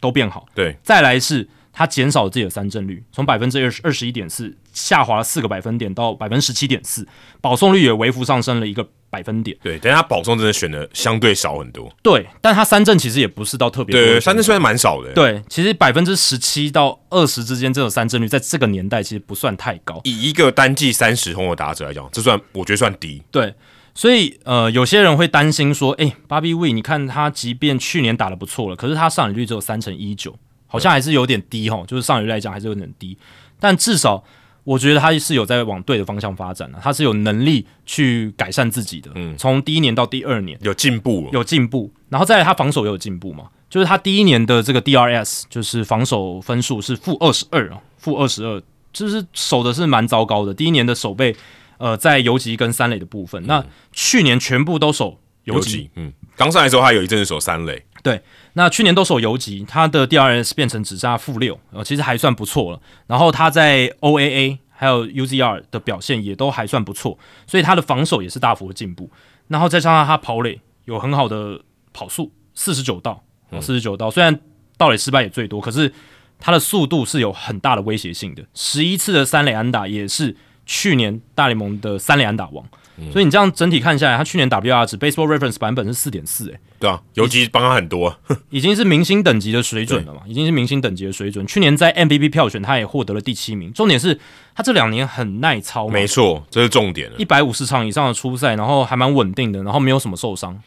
都变好。对，再来是他减少了自己的三振率，从百分之二十二十一点四下滑了四个百分点到百分之十七点四，保送率也微幅上升了一个。百分点对，但他保送真的选的相对少很多。对，但他三振其实也不是到特别多。对，三振虽然蛮少的。对，其实百分之十七到二十之间这种三振率，在这个年代其实不算太高。以一个单季三十轰的打者来讲，这算我觉得算低。对，所以呃，有些人会担心说，哎，巴比威，你看他即便去年打的不错了，可是他上垒率只有三成一九，好像还是有点低哈，就是上垒率来讲还是有点低，但至少。我觉得他是有在往对的方向发展的，他是有能力去改善自己的。嗯，从第一年到第二年有进步，有进步，然后再来他防守也有进步嘛。就是他第一年的这个 DRS，就是防守分数是负二十二啊，负二十二，就是守的是蛮糟糕的。第一年的守备，呃，在游击跟三垒的部分，那去年全部都守游击。嗯，刚上来的时候他有一阵子守三垒。对。那去年都守游击，他的 DRS 变成只差负六，呃，其实还算不错了。然后他在 OAA 还有 UZR 的表现也都还算不错，所以他的防守也是大幅的进步。然后再加上他跑垒有很好的跑速，四十九道，四十九道，虽然盗垒失败也最多，可是他的速度是有很大的威胁性的。十一次的三垒安打也是去年大联盟的三垒安打王。所以你这样整体看下来，他去年 WR 值 Baseball Reference 版本是四点四，哎，对啊，尤其帮他很多，已经是明星等级的水准了嘛，已经是明星等级的水准。去年在 MVP 票选，他也获得了第七名。重点是他这两年很耐操，没错，这是重点了。一百五十场以上的初赛，然后还蛮稳定的，然后没有什么受伤，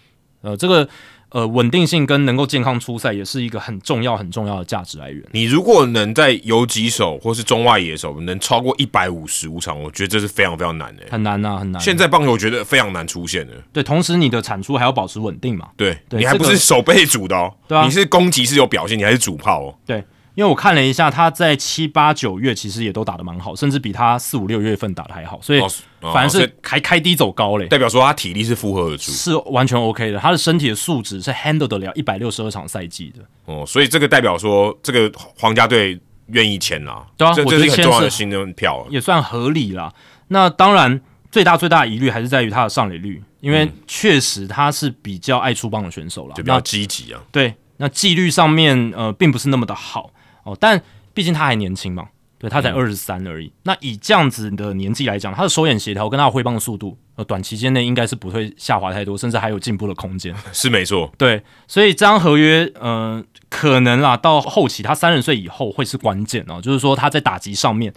呃，这个。呃，稳定性跟能够健康出赛也是一个很重要、很重要的价值来源。你如果能在游击手或是中外野手能超过一百五十五场，我觉得这是非常非常难的，很难呐，很难。现在棒球我觉得非常难出现的。对，同时你的产出还要保持稳定嘛？对，你还不是守备组的哦，对啊，你是攻击是有表现，你还是主炮哦。对，因为我看了一下，他在七八九月其实也都打得蛮好，甚至比他四五六月份打的还好，所以反而是还开低走高嘞，代表说他体力是负荷得住，是完全 OK 的，他的身体的素质是 handle 得了一百六十二场赛季的。哦，所以这个代表说这个皇家队愿意签啦，对啊，这这是很重要的新的票，也算合理啦。那当然，最大最大的疑虑还是在于他的上垒率，因为确实他是比较爱出棒的选手啦，就比较积极啊。对，那纪律上面呃并不是那么的好。哦，但毕竟他还年轻嘛，对他才二十三而已。那以这样子的年纪来讲，他的手眼协调跟他的挥棒的速度，呃，短期间内应该是不会下滑太多，甚至还有进步的空间。是没错，对，所以这张合约，呃，可能啦，到后期他三十岁以后会是关键哦，就是说他在打击上面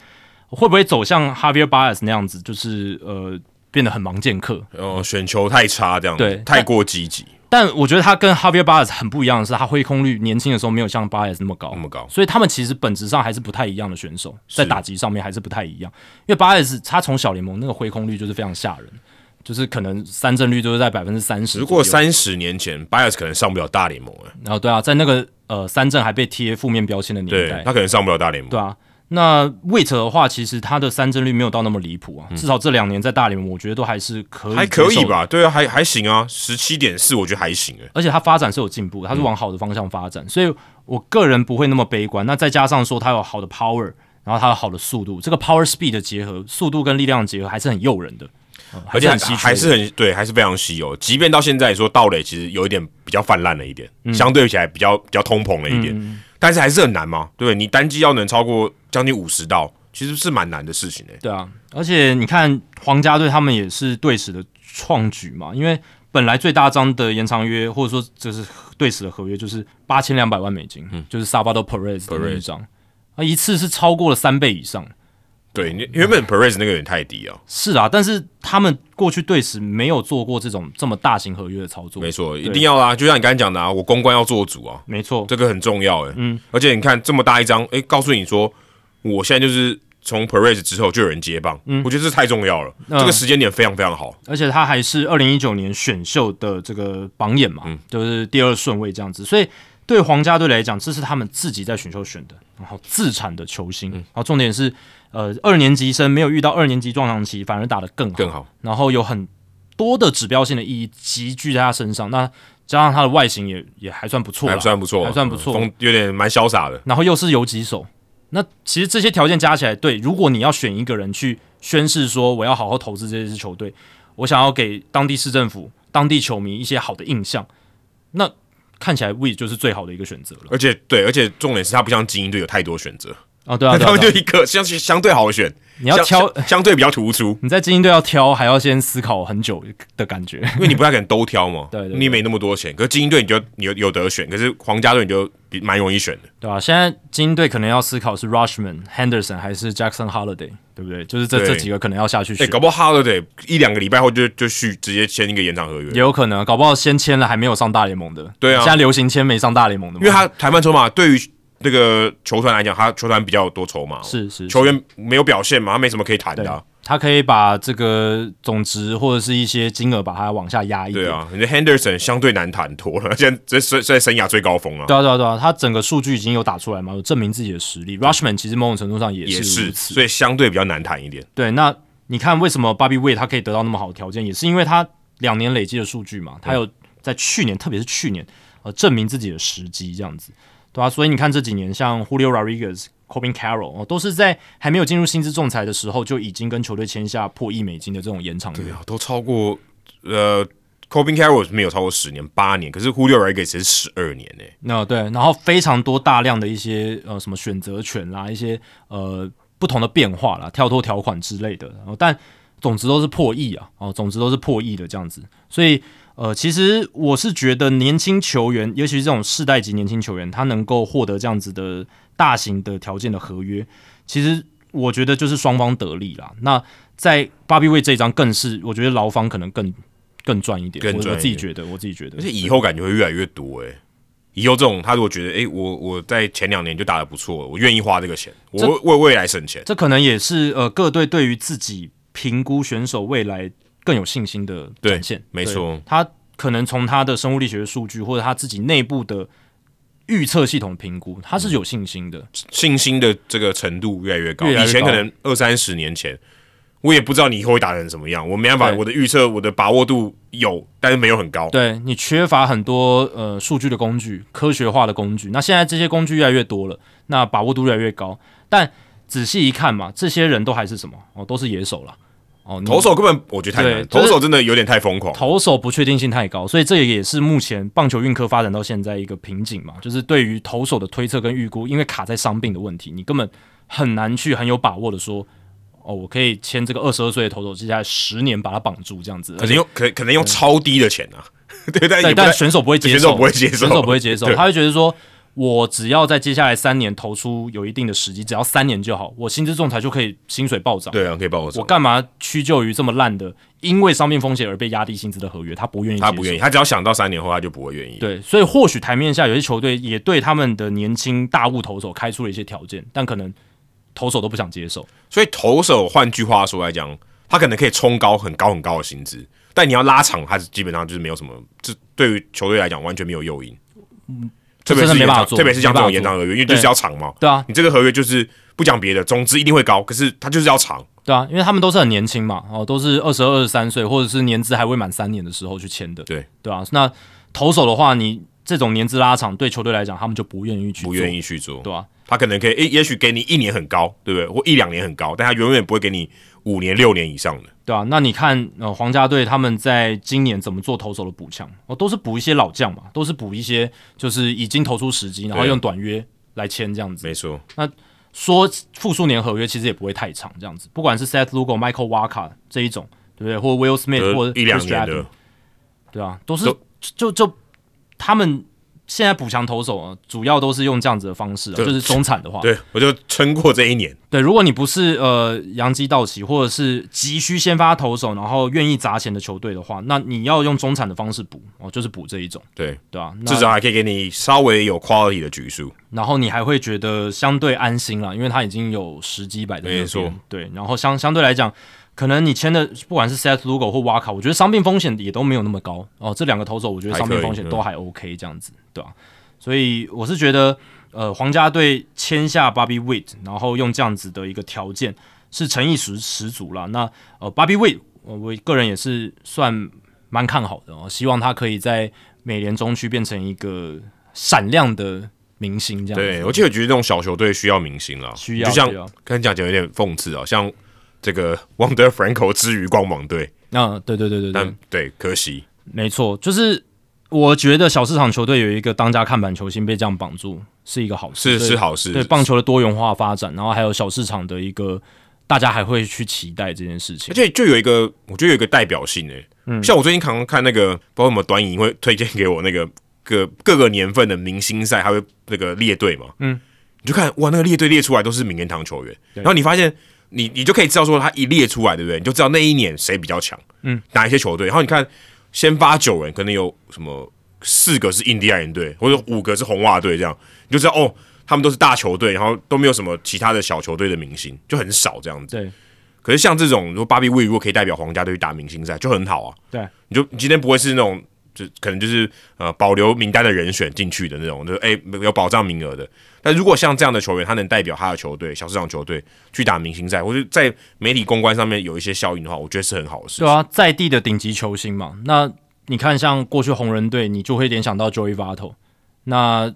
会不会走向 Javier Baez 那样子，就是呃变得很盲剑客，呃，选球太差这样，对，太过积极。但我觉得他跟 Javier Baez 很不一样的是，他挥空率年轻的时候没有像 Baez 那么高，那么高，所以他们其实本质上还是不太一样的选手，在打击上面还是不太一样。因为 Baez 他从小联盟那个挥空率就是非常吓人，就是可能三振率都是在百分之三十。如果三十年前 Baez 可能上不了大联盟了，然后对啊，在那个呃三振还被贴负面标签的年代，他可能上不了大联盟。对啊。那 Wait 的话，其实他的三振率没有到那么离谱啊，至少这两年在大联盟，我觉得都还是可以，还可以吧？对啊，还还行啊，十七点四，我觉得还行诶。而且他发展是有进步，他是往好的方向发展，所以我个人不会那么悲观。那再加上说他有好的 power，然后他有好的速度，这个 power speed 的结合，速度跟力量的结合还是很诱人的，而且还是很对，还是非常稀有。即便到现在说道垒其实有一点比较泛滥了一点，相对起来比较比较通膨了一点。但是还是很难嘛，对你单机要能超过将近五十道，其实是蛮难的事情诶。对啊，而且你看皇家队他们也是队史的创举嘛，因为本来最大张的延长约或者说就是队史的合约就是八千两百万美金，嗯，就是 Sabado Perez 的那一张，啊，一次是超过了三倍以上。对，原本 Perez 那个有点太低啊。是啊，但是他们过去队史没有做过这种这么大型合约的操作。没错，一定要啊！就像你刚才讲的啊，我公关要做主啊。没错，这个很重要哎。嗯，而且你看这么大一张，诶，告诉你说，我现在就是从 Perez 之后就有人接棒，嗯，我觉得这太重要了。这个时间点非常非常好，而且他还是二零一九年选秀的这个榜眼嘛，嗯就是第二顺位这样子，所以对皇家队来讲，这是他们自己在选秀选的，然后自产的球星，嗯然后重点是。呃，二年级生没有遇到二年级撞墙期，反而打得更好，更好。然后有很多的指标性的意义集聚在他身上，那加上他的外形也也还算不错，还算不错，还算不错，有点蛮潇洒的。然后又是游击手，那其实这些条件加起来，对，如果你要选一个人去宣誓说我要好好投资这支球队，我想要给当地市政府、当地球迷一些好的印象，那看起来 We 就是最好的一个选择了。而且对，而且重点是他不像精英队有太多选择。哦，对啊，他们就一个相相对好选，你要挑相对比较突出。你在精英队要挑，还要先思考很久的感觉，因为你不太可能都挑嘛。对，你没那么多钱。可是精英队你就你有有得选，可是皇家队你就比蛮容易选的，对吧？现在精英队可能要思考是 Rushman、Henderson 还是 Jackson Holiday，对不对？就是这这几个可能要下去选。搞不好 Holiday 一两个礼拜后就就续直接签一个延长合约，也有可能。搞不好先签了还没有上大联盟的，对啊。现在流行签没上大联盟的，因为他谈判筹码对于。那个球团来讲，他球团比较多筹码，是是，球员没有表现嘛，他没什么可以谈的。他可以把这个总值或者是一些金额把它往下压一点。对啊，你的 Henderson 相对难谈多了，现在在在生涯最高峰了。对啊对啊对啊，他整个数据已经有打出来嘛，有证明自己的实力。Rushman 其实某种程度上也是所以相对比较难谈一点。对，那你看为什么 Bobby Way 他可以得到那么好的条件，也是因为他两年累积的数据嘛，他有在去年，特别是去年，呃，证明自己的时机这样子。对啊，所以你看这几年，像 Julio Rodriguez、Corbin Carroll 哦，都是在还没有进入薪资仲裁的时候，就已经跟球队签下破亿美金的这种延长约，都超过呃，Corbin Carroll 没有超过十年，八年，可是 Julio Rodriguez 是十二年呢。那对，然后非常多大量的一些呃什么选择权啦，一些呃不同的变化啦，跳脱条款之类的，然后但总之都是破亿啊，哦，总之都是破亿的这样子，所以。呃，其实我是觉得年轻球员，尤其是这种世代级年轻球员，他能够获得这样子的大型的条件的合约，其实我觉得就是双方得利啦。那在巴比位这一张更是，我觉得劳方可能更更赚一点。我我自己觉得，我自己觉得，而且以后感觉会越来越多诶。以后这种他如果觉得，诶，我我在前两年就打的不错，我愿意花这个钱，我为未来省钱。这可能也是呃各队对于自己评估选手未来。更有信心的展现，没错，他可能从他的生物力学的数据，或者他自己内部的预测系统评估，他是有信心的，信心的这个程度越来越高。越越高以前可能二三十年前，我也不知道你以后会打成什么样，我没办法，我的预测我的把握度有，但是没有很高。对你缺乏很多呃数据的工具，科学化的工具。那现在这些工具越来越多了，那把握度越来越高。但仔细一看嘛，这些人都还是什么哦，都是野手了哦。投手根本我觉得太难，就是投手真的有点太疯狂。投手不确定性太高，所以这也是目前棒球运科发展到现在一个瓶颈嘛，就是对于投手的推测跟预估，因为卡在伤病的问题，你根本很难去很有把握的说，哦，我可以签这个二十二岁的投手，接下来十年把他绑住这样子。可能用可可能用超低的钱啊，对，但但选手不会接受，选手不会接受选手不会接受，他会觉得说，我只要在接下来三年投出有一定的时机，只要三年就好，我薪资仲裁就可以薪水暴涨。对啊，可以暴我我，干嘛屈就于这么烂的，因为伤病风险而被压低薪资的合约？他不愿意，他不愿意，。他只要想到三年后，他就不会愿意。对，所以或许台面下有些球队也对他们的年轻大物投手开出了一些条件，但可能投手都不想接受。所以投手，换句话说来讲，他可能可以冲高很高很高的薪资，但你要拉长，他基本上就是没有什么，这对于球队来讲完全没有诱因。特别是，没办法做特别是像这种延长合约，因为就是要长嘛。对啊，你这个合约就是不讲别的，总之一定会高，可是他就是要长。对啊，因为他们都是很年轻嘛，哦，都是二十二、二十三岁，或者是年资还未满三年的时候去签的，对对啊，那投手的话，你这种年资拉长，对球队来讲，他们就不愿意去做，不愿意去做，对啊，他可能可以，诶、也许给你一年很高，对不对？或一两年很高，但他永远不会给你五年、六年以上的。对啊，那你看，呃，皇家队他们在今年怎么做投手的补强？哦，都是补一些老将嘛，都是补一些就是已经投出时机，然后用短约来签这样子。没错，那说复数年合约其实也不会太长，这样子，不管是 Seth Lugo、Michael Waka 这一种，对不对？或者 Will Smith 呃或者一两 Chris 年 Stratton 的，对啊，都是都就就他们现在补强投手啊，主要都是用这样子的方式、啊，就就是中产的话，对我就撑过这一年。对，如果你不是呃洋基道奇或者是急需先发投手，然后愿意砸钱的球队的话，那你要用中产的方式补哦，就是补这一种，对，对啊、那至少还可以给你稍微有 quality 的局数。然后你还会觉得相对安心了，因为他已经有时机摆在那边没错，对，然后相相对来讲，可能你签的不管是 Seth Lugo 或 Waka，我觉得伤病风险也都没有那么高。哦。这两个投手，我觉得伤病风险都还 OK 这样子，对吧、所以我是觉得，呃，皇家队签下 Bobby Witt，然后用这样子的一个条件，是诚意十十足啦。那呃，Bobby Witt，呃我个人也是算蛮看好的哦，希望他可以在美联中区变成一个闪亮的明星这样子。对，而且我觉得这种小球队需要明星啦，需要就像跟你讲讲有点讽刺啊，像这个 Wonder Franco 之于光芒队，嗯，对对对对对。但，对，可惜。没错，就是我觉得小市场球队有一个当家看板球星被这样绑住，是一个好事，是是好事。对棒球的多元化发展，然后还有小市场的一个大家还会去期待这件事情。而。且就有一个，我觉得有一个代表性诶、嗯，像我最近常常看那个，不知道有没有短影音会推荐给我那个各各个年份的明星赛，还会那个列队嘛，嗯，你就看哇，那个列队列出来都是名人堂球员，然后你发现你你就可以知道说他一列出来，对不对？你就知道那一年谁比较强，嗯，哪一些球队，然后你看先发九人，可能有什么四个是印第安人队，或者五个是红袜队，这样你就知道哦，他们都是大球队，然后都没有什么其他的小球队的明星，就很少这样子。对可是像这种，如果巴比威如果可以代表皇家队去打明星赛，就很好啊。对，你就你今天不会是那种，就可能就是呃保留名单的人选进去的那种，就是哎、有保障名额的。但如果像这样的球员，他能代表他的球队小市场球队去打明星赛，或者在媒体公关上面有一些效应的话，我觉得是很好的事情。对啊，在地的顶级球星嘛。那你看，像过去红人队，你就会联想到 Joey Votto。那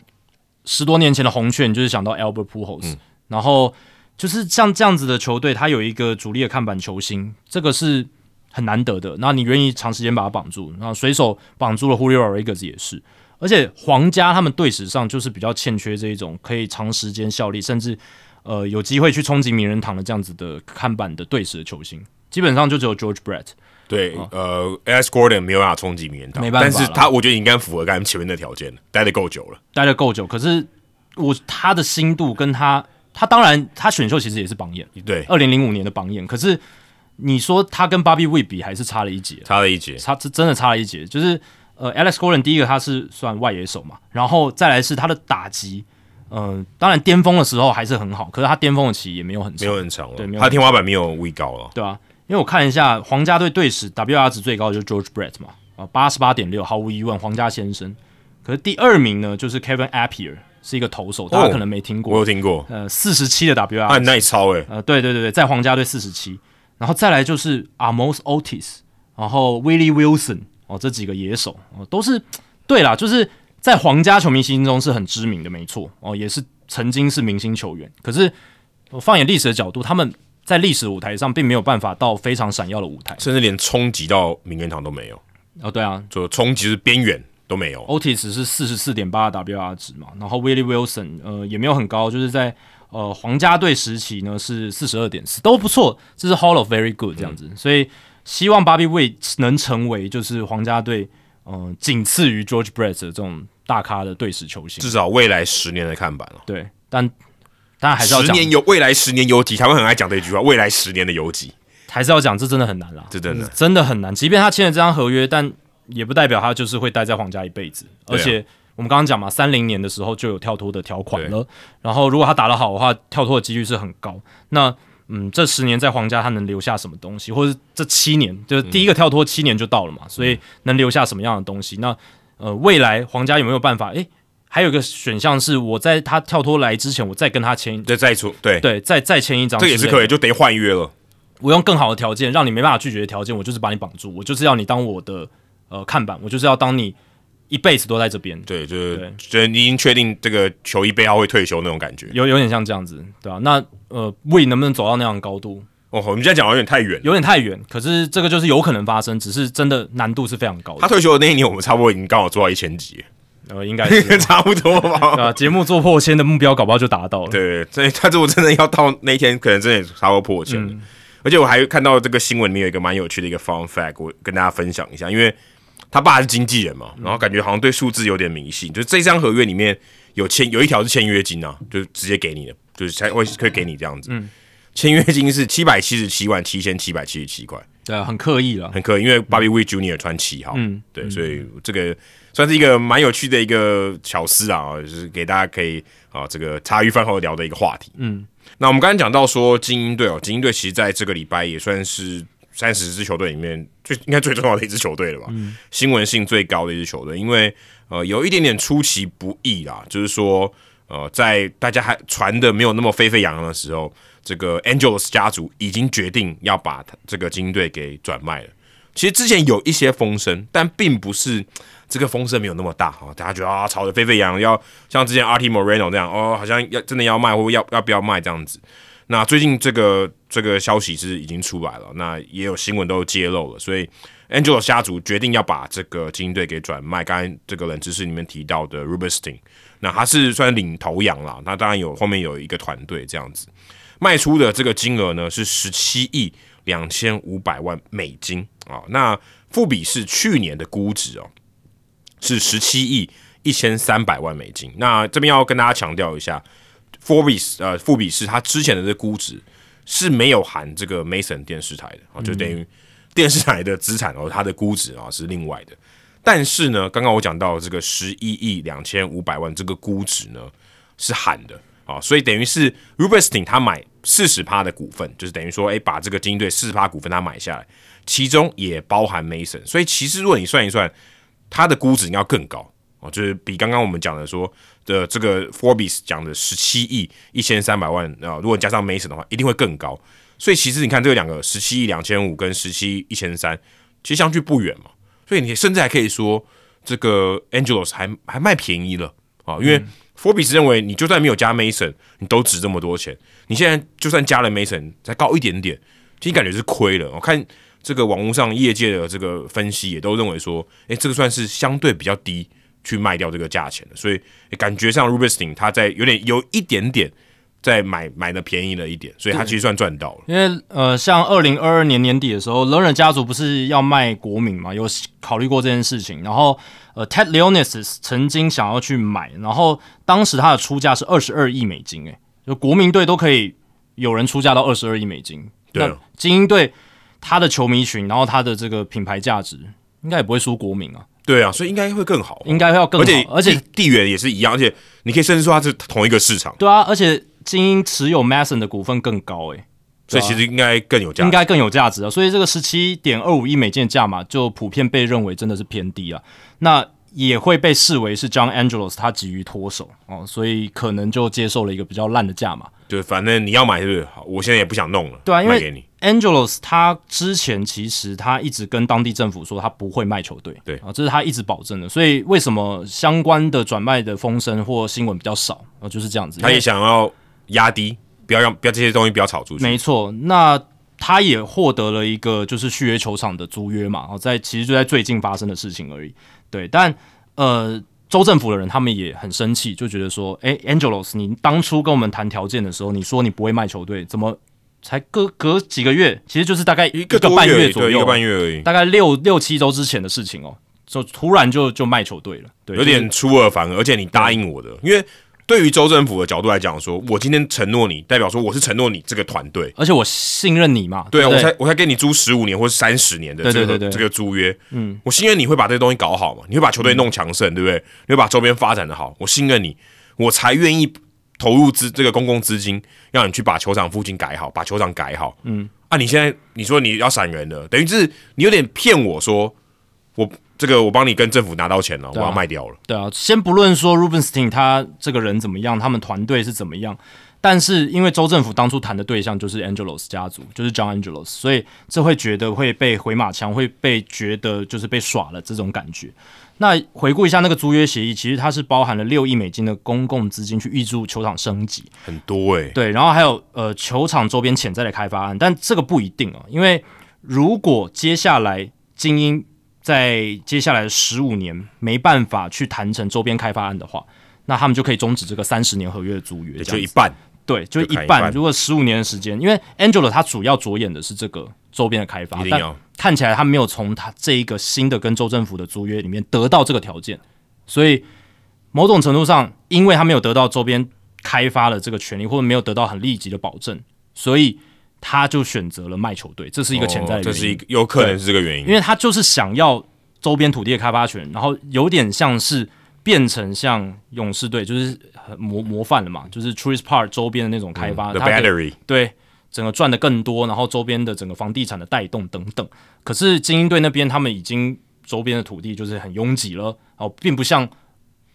十多年前的红雀，你就是想到 Albert Pujols、然后就是像这样子的球队，他有一个主力的看板球星，这个是很难得的。那你愿意长时间把他绑住，然后随手绑住了 Julio Rodriguez 也是。而且皇家他们队史上就是比较欠缺这一种可以长时间效力，甚至呃有机会去冲击名人堂的这样子的看板的队史的球星，基本上就只有 George Brett。对，呃，Alex Gordon 没有办法冲击名人堂，哦没办法但是他我觉得应该符合刚才前面的条件，待的够久了。待的够久，可是我他的心度跟他，他当然他选秀其实也是榜眼，对，二零零五年的榜眼，可是你说他跟 Bobby w e 比还是差了一截，差了一截。差真的差了一截。就是呃，Alex Gordon 第一个他是算外野手嘛，然后再来是他的打击，嗯、当然巅峰的时候还是很好，可是他巅峰的期也没有很没，有很长了，对没有他天花板没有 We 高了。对啊，因为我看一下皇家队队史 WR 值最高的就是 George Brett 嘛，啊八十八点六，毫无疑问皇家先生。可可是第二名呢，就是 Kevin Appier，是一个投手，大家可能没听过。我有听过。呃，四十七的 WR，很耐超诶。呃，对对对对，在皇家队四十七，然后再来就是 Amos Otis，然后 Willie Wilson，哦，这几个野手哦，都是对啦，就是在皇家球迷心中是很知名的，没错哦，也是曾经是明星球员。可是我放眼历史的角度，他们在历史舞台上并没有办法到非常闪耀的舞台，甚至连冲击到名人堂都没有。哦，对啊，就冲击是边缘都没有。Otis 是四十四点八 WR 值嘛，然后 Willie Wilson 呃也没有很高，就是在呃皇家队时期呢是四十二点四，都不错，这是 Hall of Very Good 这样子，所以希望 Bobby w a t 能成为就是皇家队嗯仅次于 George Brett 的这种大咖的队史球星，至少未来十年的看板了。对，但当然还是要十年游未来十年游击，台湾很爱讲这一句话，未来十年的游击。还是要讲，这真的很难啦，这真的真的很难。即便他签了这张合约，但也不代表他就是会待在皇家一辈子。而且我们刚刚讲嘛，三零年的时候就有跳脱的条款了。然后如果他打得好的话，跳脱的几率是很高。那嗯，这十年在皇家他能留下什么东西？或者这七年，就是第一个跳脱七年就到了嘛，所以能留下什么样的东西？那呃，未来皇家有没有办法？诶，还有一个选项是，我在他跳脱来之前，我再跟他签，对再出，对对，再再签一张，这也是可以，就得换约了。我用更好的条件，让你没办法拒绝的条件，我就是把你绑住，我就是要你当我的呃看板，我就是要当你一辈子都在这边。对，就是就是你已经确定这个球衣背后会退休那种感觉，有有点像这样子，对吧？那呃，魏能不能走到那样的高度？哦，我们现在讲有点太远，有点太远。可是这个就是有可能发生，只是真的难度是非常高的。他退休的那一年，我们差不多已经刚好做到一千集，呃，应该是 差不多吧？啊，节目做破千的目标，搞不好就达到了。对，所以他如果真的要到那一天，可能真的差不多破千。而且我还看到这个新闻里面有一个蛮有趣的一个 fun fact，我跟大家分享一下，因为他爸是经纪人嘛，然后感觉好像对数字有点迷信，就是这张合约里面有签有一条是签约金啊，就是直接给你的，就是才会可以给你这样子。嗯，签约金是七百七十七万七千七百七十七块，对啊，很刻意了，很刻意，因为 Bobby w e Junior 穿七号，嗯，对，所以这个算是一个蛮有趣的一个巧思啊，就是给大家可以啊这个茶余饭后聊的一个话题，嗯。那我们刚才讲到说精英队哦，精英队其实在这个礼拜也算是三十支球队里面最应该最重要的一支球队了吧？新闻性最高的一支球队，因为呃有一点点出其不意啦，就是说呃在大家还传的没有那么沸沸扬扬的时候，这个 Angelos 家族已经决定要把这个精英队给转卖了。其实之前有一些风声，但并不是。这个风声没有那么大哈，大家觉得啊，吵得沸沸扬扬，要像之前 Artie Moreno 那样哦，好像要真的要卖或要要不要卖这样子。那最近这个这个消息是已经出来了，那也有新闻都揭露了，所以 Angelo 家族决定要把这个精英队给转卖。刚才这个冷知识里面提到的 Rubenstein，那他是算领头羊了，那当然有后面有一个团队这样子卖出的这个金额呢是十七亿两千五百万美金啊。那富比是去年的估值哦。是十七亿一千三百万美金。那这边要跟大家强调一下，Forbes 呃，富比士他之前的这估值是没有含这个 Mason 电视台的啊，就等于电视台的资产哦，它的估值啊是另外的。但是呢，刚刚我讲到这个十一亿两千五百万这个估值呢是含的啊，所以等于是 Rubenstein 他买四十趴的股份，就是等于说，诶，把这个精英队四十趴股份他买下来，其中也包含 Mason，所以其实如果你算一算。它的估值应该更高哦，就是比刚刚我们讲的说的这个 Forbes 讲的十七亿一千三百万啊，如果加上 Mason 的话，一定会更高。所以其实你看这两个十七亿两千五跟十七一千三，其实相距不远嘛。所以你甚至还可以说这个 Angelos 还还卖便宜了啊，因为 Forbes 认为你就算没有加 Mason，你都值这么多钱。你现在就算加了 Mason，再高一点点，其实感觉是亏了。我看。这个网络上业界的这个分析也都认为说，诶，这个算是相对比较低去卖掉这个价钱的，所以感觉上 Rubenstein 他在有点有一点点在买买的便宜了一点，所以他其实算赚到了。因为呃，像二零二二年年底的时候，冷忍家族不是要卖国民嘛，有考虑过这件事情。然后呃，Ted Leonis 曾经想要去买，然后当时他的出价是二十二亿美金，诶，就国民队都可以有人出价到二十二亿美金，对，精英队。他的球迷群，然后他的这个品牌价值，应该也不会输国民啊。对啊，所以应该会更好，应该要更好。而且而且地缘也是一样，而且你可以甚至说它是同一个市场。对啊，而且精英持有 Mason 的股份更高，诶，所以其实应该更有价，应该更有价值啊。所以这个十七点二五亿美金的价码，就普遍被认为真的是偏低啊。那也会被视为是 John Angelos 他急于脱手哦，所以可能就接受了一个比较烂的价码。对反正你要买是不是？我现在也不想弄了。对啊，因为给你 Angelos 他之前其实他一直跟当地政府说他不会卖球队，对啊，这是他一直保证的。所以为什么相关的转卖的风声或新闻比较少啊？就是这样子。他也想要压低，不要让不要这些东西不要炒出去。没错，那他也获得了一个就是续约球场的租约嘛。哦，在其实就在最近发生的事情而已。对，但呃。州政府的人他们也很生气，就觉得说：“哎，Angelos，你当初跟我们谈条件的时候，你说你不会卖球队，怎么才隔隔几个月？其实就是大概一个半月左右，一个半月而已，大概六六七周之前的事情哦，就突然就就卖球队了，对，有点出尔反尔。而且你答应我的，因为。”对于州政府的角度来讲，说我今天承诺你，代表说我是承诺你这个团队，而且我信任你嘛。对啊，我才我才给你租十五年或者三十年的这个这个租约。嗯，我信任你会把这个东西搞好嘛？你会把球队弄强盛，对不对？你会把周边发展的好，我信任你，我才愿意投入资这个公共资金，让你去把球场附近改好，把球场改好。嗯，啊，你现在你说你要闪人了，等于是你有点骗我说我。这个我帮你跟政府拿到钱了，我要卖掉了。对啊，先不论说 Rubenstein 他这个人怎么样，他们团队是怎么样，但是因为州政府当初谈的对象就是 Angelos 家族，就是 John Angelos，所以这会觉得会被回马枪，会被觉得就是被耍了这种感觉。那回顾一下那个租约协议，其实它是包含了六亿美金的公共资金去预祝球场升级，很多诶。对，然后还有呃球场周边潜在的开发案，但这个不一定啊，因为如果接下来精英。在接下来的十五年没办法去谈成周边开发案的话，那他们就可以终止这个三十年合约的租约，就一半，对，就一半。如果十五年的时间，因为 Angela 他主要着眼的是这个周边的开发，但看起来他没有从他这一个新的跟州政府的租约里面得到这个条件，所以某种程度上，因为他没有得到周边开发的这个权利，或者没有得到很立即的保证，所以。他就选择了卖球队，这是一个潜在的原因，这是一个有可能是这个原因，因为他就是想要周边土地的开发权，然后有点像是变成像勇士队，就是模模范了嘛，就是 Trees Park 周边的那种开发，The Battery，对，整个赚的更多，然后周边的整个房地产的带动等等。可是精英队那边他们已经周边的土地就是很拥挤了，哦，并不像。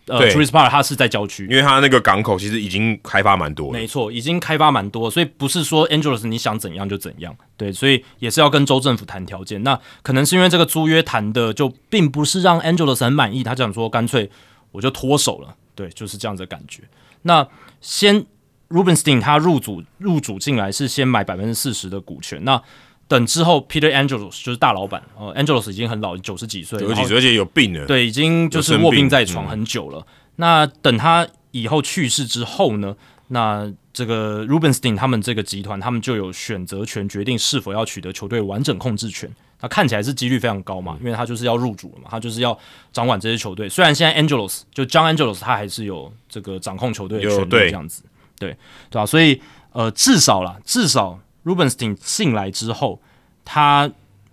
呃 t r i s Park 它是在郊区，因为它那个港口其实已经开发蛮多。没错，已经开发蛮多，所以不是说 Angeles 你想怎样就怎样。对，所以也是要跟州政府谈条件。那可能是因为这个租约谈的就并不是让 Angeles 很满意，他讲说干脆我就脱手了。对，就是这样子的感觉。那先 Rubenstein 他入主入主进来是先买百分之四十的股权。那等之后，Peter Angelos 就是大老板哦，Angelos 已经很老，九十几岁，九十几岁而且有病了，对，已经就是卧病在床很久了。那等他以后去世之后呢？那这个 Rubenstein 他们这个集团，他们就有选择权，决定是否要取得球队完整控制权。那看起来是几率非常高嘛，因为他就是要入主了嘛，他就是要掌管这些球队。虽然现在 Angelos 就 John Angelos 他还是有这个掌控球队的权利这样子，对对吧？所以呃，至少啦，至少。Rubenstein 进来之后，他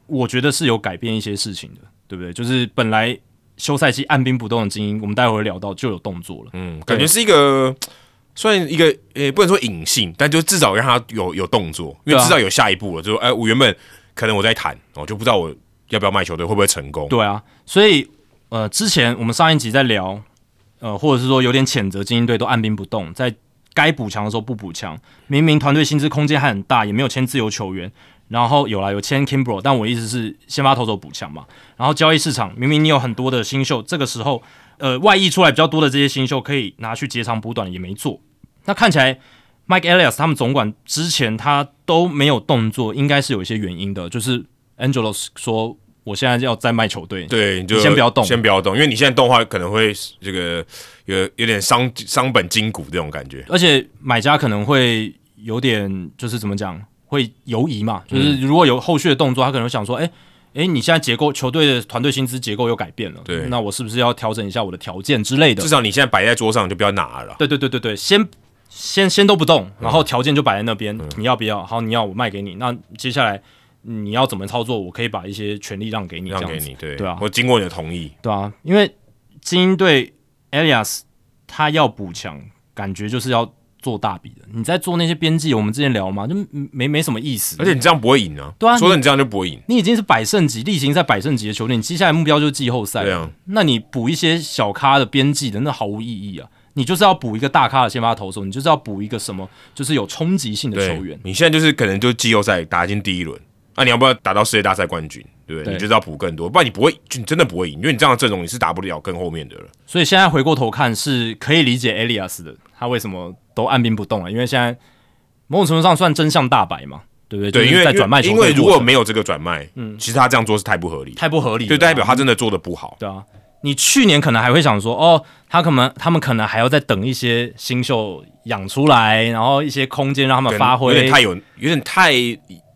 我觉得是有改变一些事情的，对不对？就是本来休赛期按兵不动的精英，我们待会儿聊到就有动作了。嗯，感觉是一个算一个，呃，不能说隐性，但就至少让他有有动作，因为至少有下一步了。就哎，我原本可能我在谈，我就不知道我要不要卖球队，会不会成功？对啊，所以呃，之前我们上一集在聊，呃，或者是说有点谴责精英队都按兵不动，在。该补强的时候不补强，明明团队薪资空间还很大，也没有签自由球员，然后有啦有签 Kimbro，但我意思是先发投手补强嘛。然后交易市场明明你有很多的新秀，这个时候呃外溢出来比较多的这些新秀可以拿去截长补短，也没做。那看起来 Mike Elias 他们总管之前他都没有动作，应该是有一些原因的。就是 Angelos 说。我现在要再卖球队，对，你就先不要动，先不要动，因为你现在动的话可能会这个有有点伤伤本筋骨这种感觉，而且买家可能会有点就是怎么讲，会犹疑嘛，就是如果有后续的动作，他可能会想说，哎哎，你现在结构球队的团队薪资结构又改变了，对，那我是不是要调整一下我的条件之类的？至少你现在摆在桌上就不要拿了，对对对对对，先先先都不动，然后条件就摆在那边，你要不要？好，你要我卖给你，那接下来。你要怎么操作？我可以把一些权利让给你，让给你，对对啊，我经过你的同意，对啊，因为精英队 Elias 他要补强，感觉就是要做大笔的，你在做那些边际，我们之前聊嘛，就没没什么意思。而且你这样不会赢啊，对啊，说的你这样就不会赢。你已经是百胜级，例行赛百胜级的球队，你接下来目标就是季后赛。对啊，那你补一些小咖的边际的，那毫无意义啊。你就是要补一个大咖的先发投手，你就是要补一个什么，就是有冲击性的球员。你现在就是可能就季后赛打进第一轮，那你要不要打到世界大赛冠军？对不对？你就是要补更多，不然你不会，你真的不会赢，因为你这样的阵容你是打不了更后面的了。所以现在回过头看，是可以理解 Elias 的，他为什么都按兵不动了，因为现在某种程度上算真相大白嘛，对不对？对，因为在转卖，因为如果没有这个转卖，嗯，其实他这样做是太不合理，太不合理，就代表他真的做的不好。对啊，你去年可能还会想说，哦，他可能他们可能还要再等一些新秀养出来，然后一些空间让他们发挥，有点太有，有点太。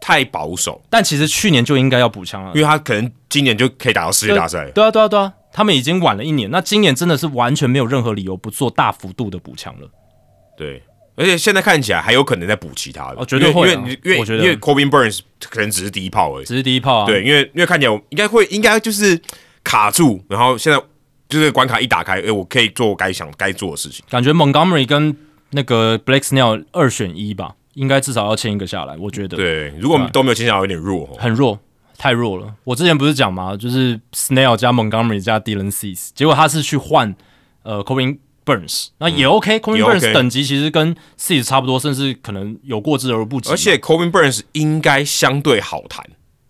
太保守，但其实去年就应该要补强了，因为他可能今年就可以打到世界大赛。对啊，对啊，对啊，他们已经晚了一年，那今年真的是完全没有任何理由不做大幅度的补强了。对，而且现在看起来还有可能在补其他的，哦，绝对会，因为因为因为 Corbin Burns 可能只是第一炮而已，只是第一炮啊。对，因为因为看起来应该会应该就是卡住，然后现在就是关卡一打开，哎，我可以做我该想该做的事情。感觉 Montgomery 跟那个 Blake Snell 二选一吧。应该至少要签一个下来，我觉得。对，如果都没有签下来，有点弱，很弱，太弱了。我之前不是讲嘛？就是 Snell 加 Montgomery 加 dylansease 结果他是去换呃 Corbin Burns，那也 OK。Corbin Burns 等级其实跟 Cease 差不多，甚至可能有过之而不及。而且 Corbin Burns 应该相对好谈，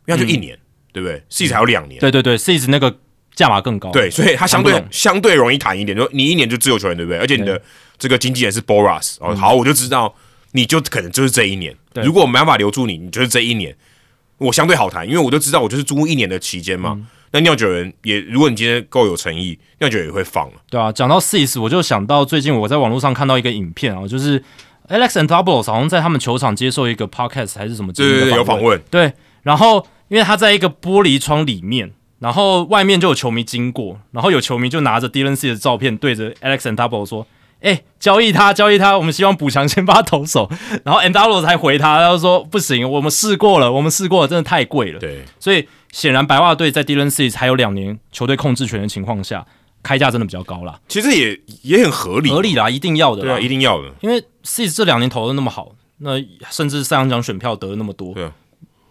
因为就一年，对不对？Cease 还有两年。对对对，Cease 那个价码更高，对，所以它相对相对容易谈一点，就你一年就自由球员，对不对？而且你的这个经纪人是 Boras，哦，好，我就知道。你就可能就是这一年，如果我没办法留住你，你就是这一年，我相对好谈，因为我就知道我就是租一年的期间嘛。那酿酒人也，如果你今天够有诚意，酿酒也会放了。对啊，讲到 Sis，我就想到最近我在网络上看到一个影片啊，就是 Alex and Double 好像在他们球场接受一个 podcast 还是什么对对对，有访问。对，然后因为他在一个玻璃窗里面，然后外面就有球迷经过，然后有球迷就拿着 Dylan C 的照片对着 Alex and Double 说。哎，交易他，交易他，我们希望补强先发投手。然后 Andalo 才回他，他说不行，我们试过了，我们试过了，真的太贵了。对，所以显然白袜队在 Dylan C 还有两年球队控制权的情况下，开价真的比较高了。其实也也很合理，合理啦，一定要的，对啊，一定要的。因为 C 这两年投的那么好，那甚至赛扬奖选票得了那么多，对，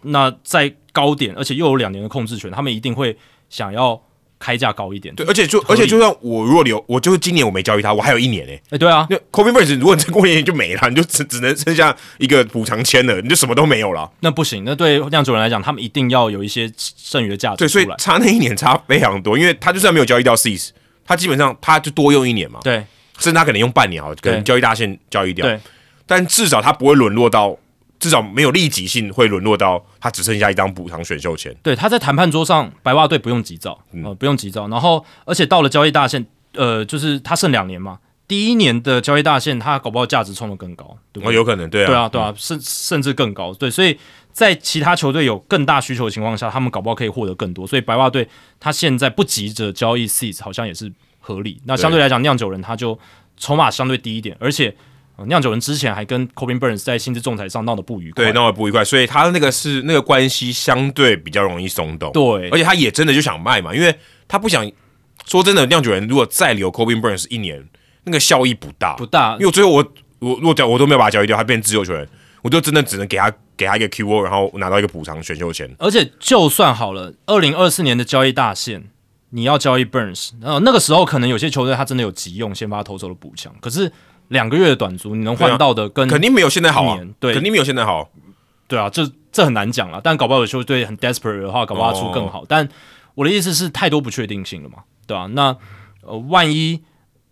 那在高点，而且又有两年的控制权，他们一定会想要。开价高一点，对，而且就而且就算我如果留，我就是今年我没交易他，我还有一年呢。哎，对啊，那 Kobe Bryant 如果你再过一年就没了，你就只只能剩下一个补偿签了，你就什么都没有了。那不行，那对酿酒人来讲，他们一定要有一些剩余的价值。对，所以差那一年差非常多，因为他就算没有交易掉 c e a s 他基本上他就多用一年嘛。对，甚至他可能用半年啊，可能交易大线交易掉。对，但至少他不会沦落到。至少没有立即性会沦落到他只剩下一张补偿选秀签。对，他在谈判桌上，白袜队不用急躁，呃，不用急躁。然后，而且到了交易大限，呃，就是他剩两年嘛，第一年的交易大限，他搞不好价值冲的更高，对吧？有可能，对啊，对啊，对啊，甚甚至更高。对，所以在其他球队有更大需求的情况下，他们搞不好可以获得更多。所以白袜队他现在不急着交易 Seeds，好像也是合理。那相对来讲，酿酒人他就筹码相对低一点，而且。酿酒人之前还跟 Corbin Burns 在薪资仲裁上闹得不愉快，对，闹得不愉快，所以他那个是那个关系相对比较容易松动，对，而且他也真的就想卖嘛，因为他不想说真的，酿酒人如果再留 Corbin Burns 一年，那个效益不大，不大，因为最后我我如果交我都没有把他交易掉，他变自由球员，我就真的只能给他给他一个 QO，然后拿到一个补偿选秀权，而且就算好了，二零二四年的交易大限，你要交易 Burns，呃，那个时候可能有些球队他真的有急用先发投手的补强，可是。两个月的短租，你能换到的跟肯定没有现在好啊，对，肯定没有现在好，对啊，这这很难讲了。但搞不好有球队很 desperate 的话，搞不好出更好。但我的意思是，太多不确定性了嘛，对吧？那呃，万一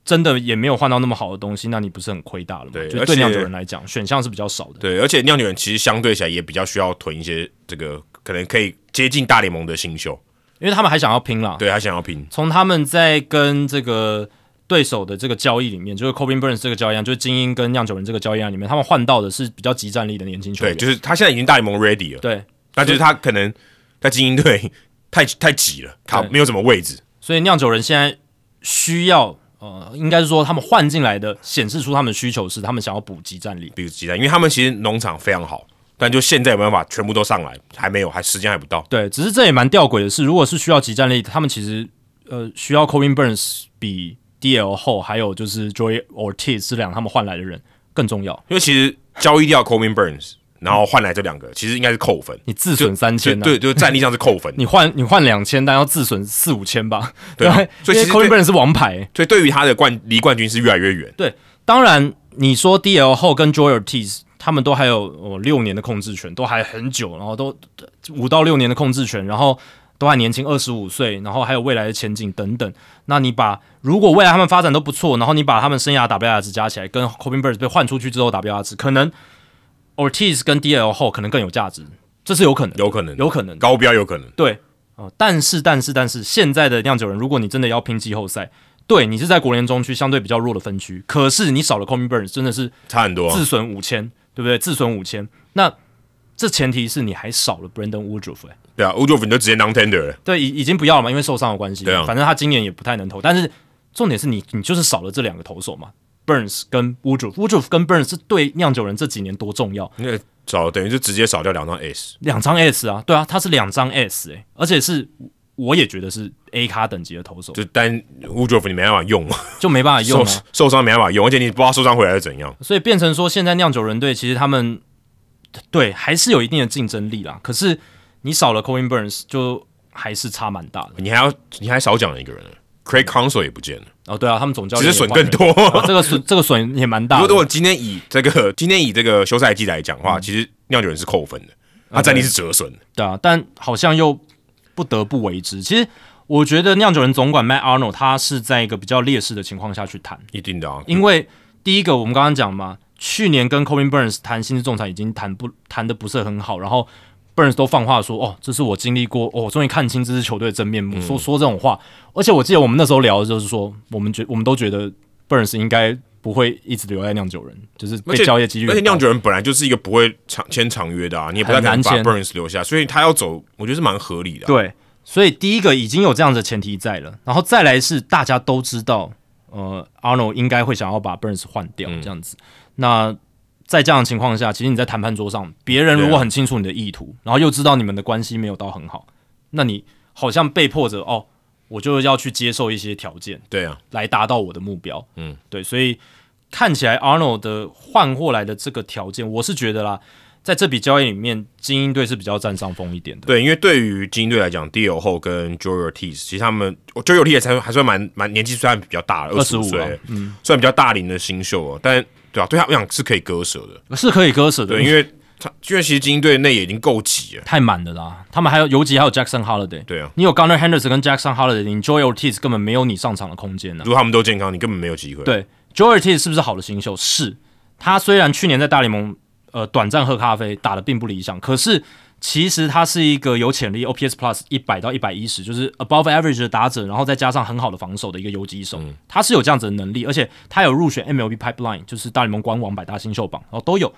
真的也没有换到那么好的东西，那你不是很亏大了吗？对，对酿酒人来讲，选项是比较少的。对，而且酿酒人其实相对起来也比较需要囤一些这个可能可以接近大联盟的新秀，因为他们还想要拼了，对，还想要拼。从他们在跟这个。对手的这个交易里面，就是 Corbin Burns 这个交易案，就是精英跟酿酒人这个交易案里面，他们换到的是比较集战力的年轻球员。对，就是他现在已经大联盟 ready 了。对，那就是他可能在精英队 太太挤了，他没有什么位置。所以酿酒人现在需要，呃，应该是说他们换进来的，显示出他们的需求是他们想要补集战力，比如集战，因为他们其实农场非常好，但就现在有没有办法全部都上来，还没有，还时间还不到。对，只是这也蛮吊诡的是，如果是需要集战力，他们其实呃需要 Corbin Burns 比。D L 后还有就是 Joy Ortiz 这两他们换来的人更重要，因为其实交易掉 Coleman Burns，然后换来这两个，其实应该是扣分。你自损三千，对，就战力上是扣分。你换你换两千，但要自损四五千吧？对，所以 Coleman Burns 是王牌，所以对于他的冠离冠军是越来越远。对，当然你说 DL 后跟 Joy Ortiz 他们都还有哦六年的控制权，都还很久，然后都五到六年的控制权，然后。都还年轻，二十五岁，然后还有未来的前景等等。那你把如果未来他们发展都不错，然后你把他们生涯 WR 值加起来，跟 Cobin Birds 被换出去之后 WR 值，可能 Ortiz 跟 DL 后可能更有价值，这是有可能，有可能，有可能高标有可能。对哦，但是但是但是现在的酿酒人，如果你真的要拼季后赛，对你是在国联中区相对比较弱的分区，可是你少了 Cobin Birds，真的是差很多，自损五千，对不对？自损五千，那。这前提是你还少了 Brandon Woodruff 哎，对啊，Woodruff 你就直接 non tender 了，对，已已经不要了嘛，因为受伤的关系，对啊，反正他今年也不太能投，但是重点是你你就是少了这两个投手嘛，Burns 跟 Woodruff，Woodruff 跟 Burns 是对酿酒人这几年多重要，因为少等于就直接少掉两张 S，两张 S 啊，对啊，他是两张 S 哎，而且是我也觉得是 A 卡等级的投手，就单 Woodruff 你没办法用。嘛，就没办法用啊，受伤没办法用，而且你不知道受伤回来是怎样，所以变成说现在酿酒人队其实他们。对，还是有一定的竞争力啦。可是你少了 Coin Burns，就还是差蛮大的。你还要，你还少讲了一个人，Craig Counsell 也不见了。哦，对啊，他们总教练其实损更多，这个损这个损也蛮大。如果今天以这个今天以这个休赛季来讲的话，其实酿酒人是扣分的，他战力是折损的。对啊，但好像又不得不为之。其实我觉得酿酒人总管 Matt Arnold 他是在一个比较劣势的情况下去谈，一定的啊。因为第一个我们刚刚讲嘛。去年跟 Coin Burns 谈薪资仲裁已经谈不谈的不是很好，然后 Burns 都放话说：“哦，这是我经历过，哦，终于看清这支球队的真面目。”说说这种话，而且我记得我们那时候聊的就是说，我们觉我们都觉得 Burns 应该不会一直留在酿酒人，就是被交易几率。而且酿酒人本来就是一个不会长签长约的啊，你也不太敢把 Burns 留下，所以他要走，我觉得是蛮合理的。对，所以第一个已经有这样的前提在了，然后再来是大家都知道，呃，Arnold 应该会想要把 Burns 换掉这样子。那在这样的情况下，其实你在谈判桌上，别人如果很清楚你的意图，然后又知道你们的关系没有到很好，那你好像被迫着哦，我就要去接受一些条件，对啊，来达到我的目标。嗯，对，所以看起来 Arnold 的换过来的这个条件，我是觉得啦，在这笔交易里面，精英队是比较占上风一点的。对，因为对于精英队来讲 d l 后跟 Joel T，其实他们 Joel T 才还算蛮蛮年纪虽然比较大了，二十五岁，嗯，算比较大龄的新秀哦，但对啊，对他来讲是可以割舍的，是可以割舍的。对，因为他因为其实精英队内也已经够挤了，太满了啦。他们还有游击，还有 Jackson Holiday。对啊，你有 Gunner Henderson 跟 Jackson Holiday，你 Joel Ortiz 根本没有你上场的空间呢。如果他们都健康，你根本没有机会。对，Joel Ortiz 是不是好的新秀？是。他虽然去年在大联盟呃短暂喝咖啡打的并不理想，可是。其实他是一个有潜力，OPS Plus 一百到一百一十，就是 Above Average 的打者，然后再加上很好的防守的一个游击手，他是有这样子的能力，而且他有入选 MLB Pipeline，就是大联盟官网百大新秀榜，然后都有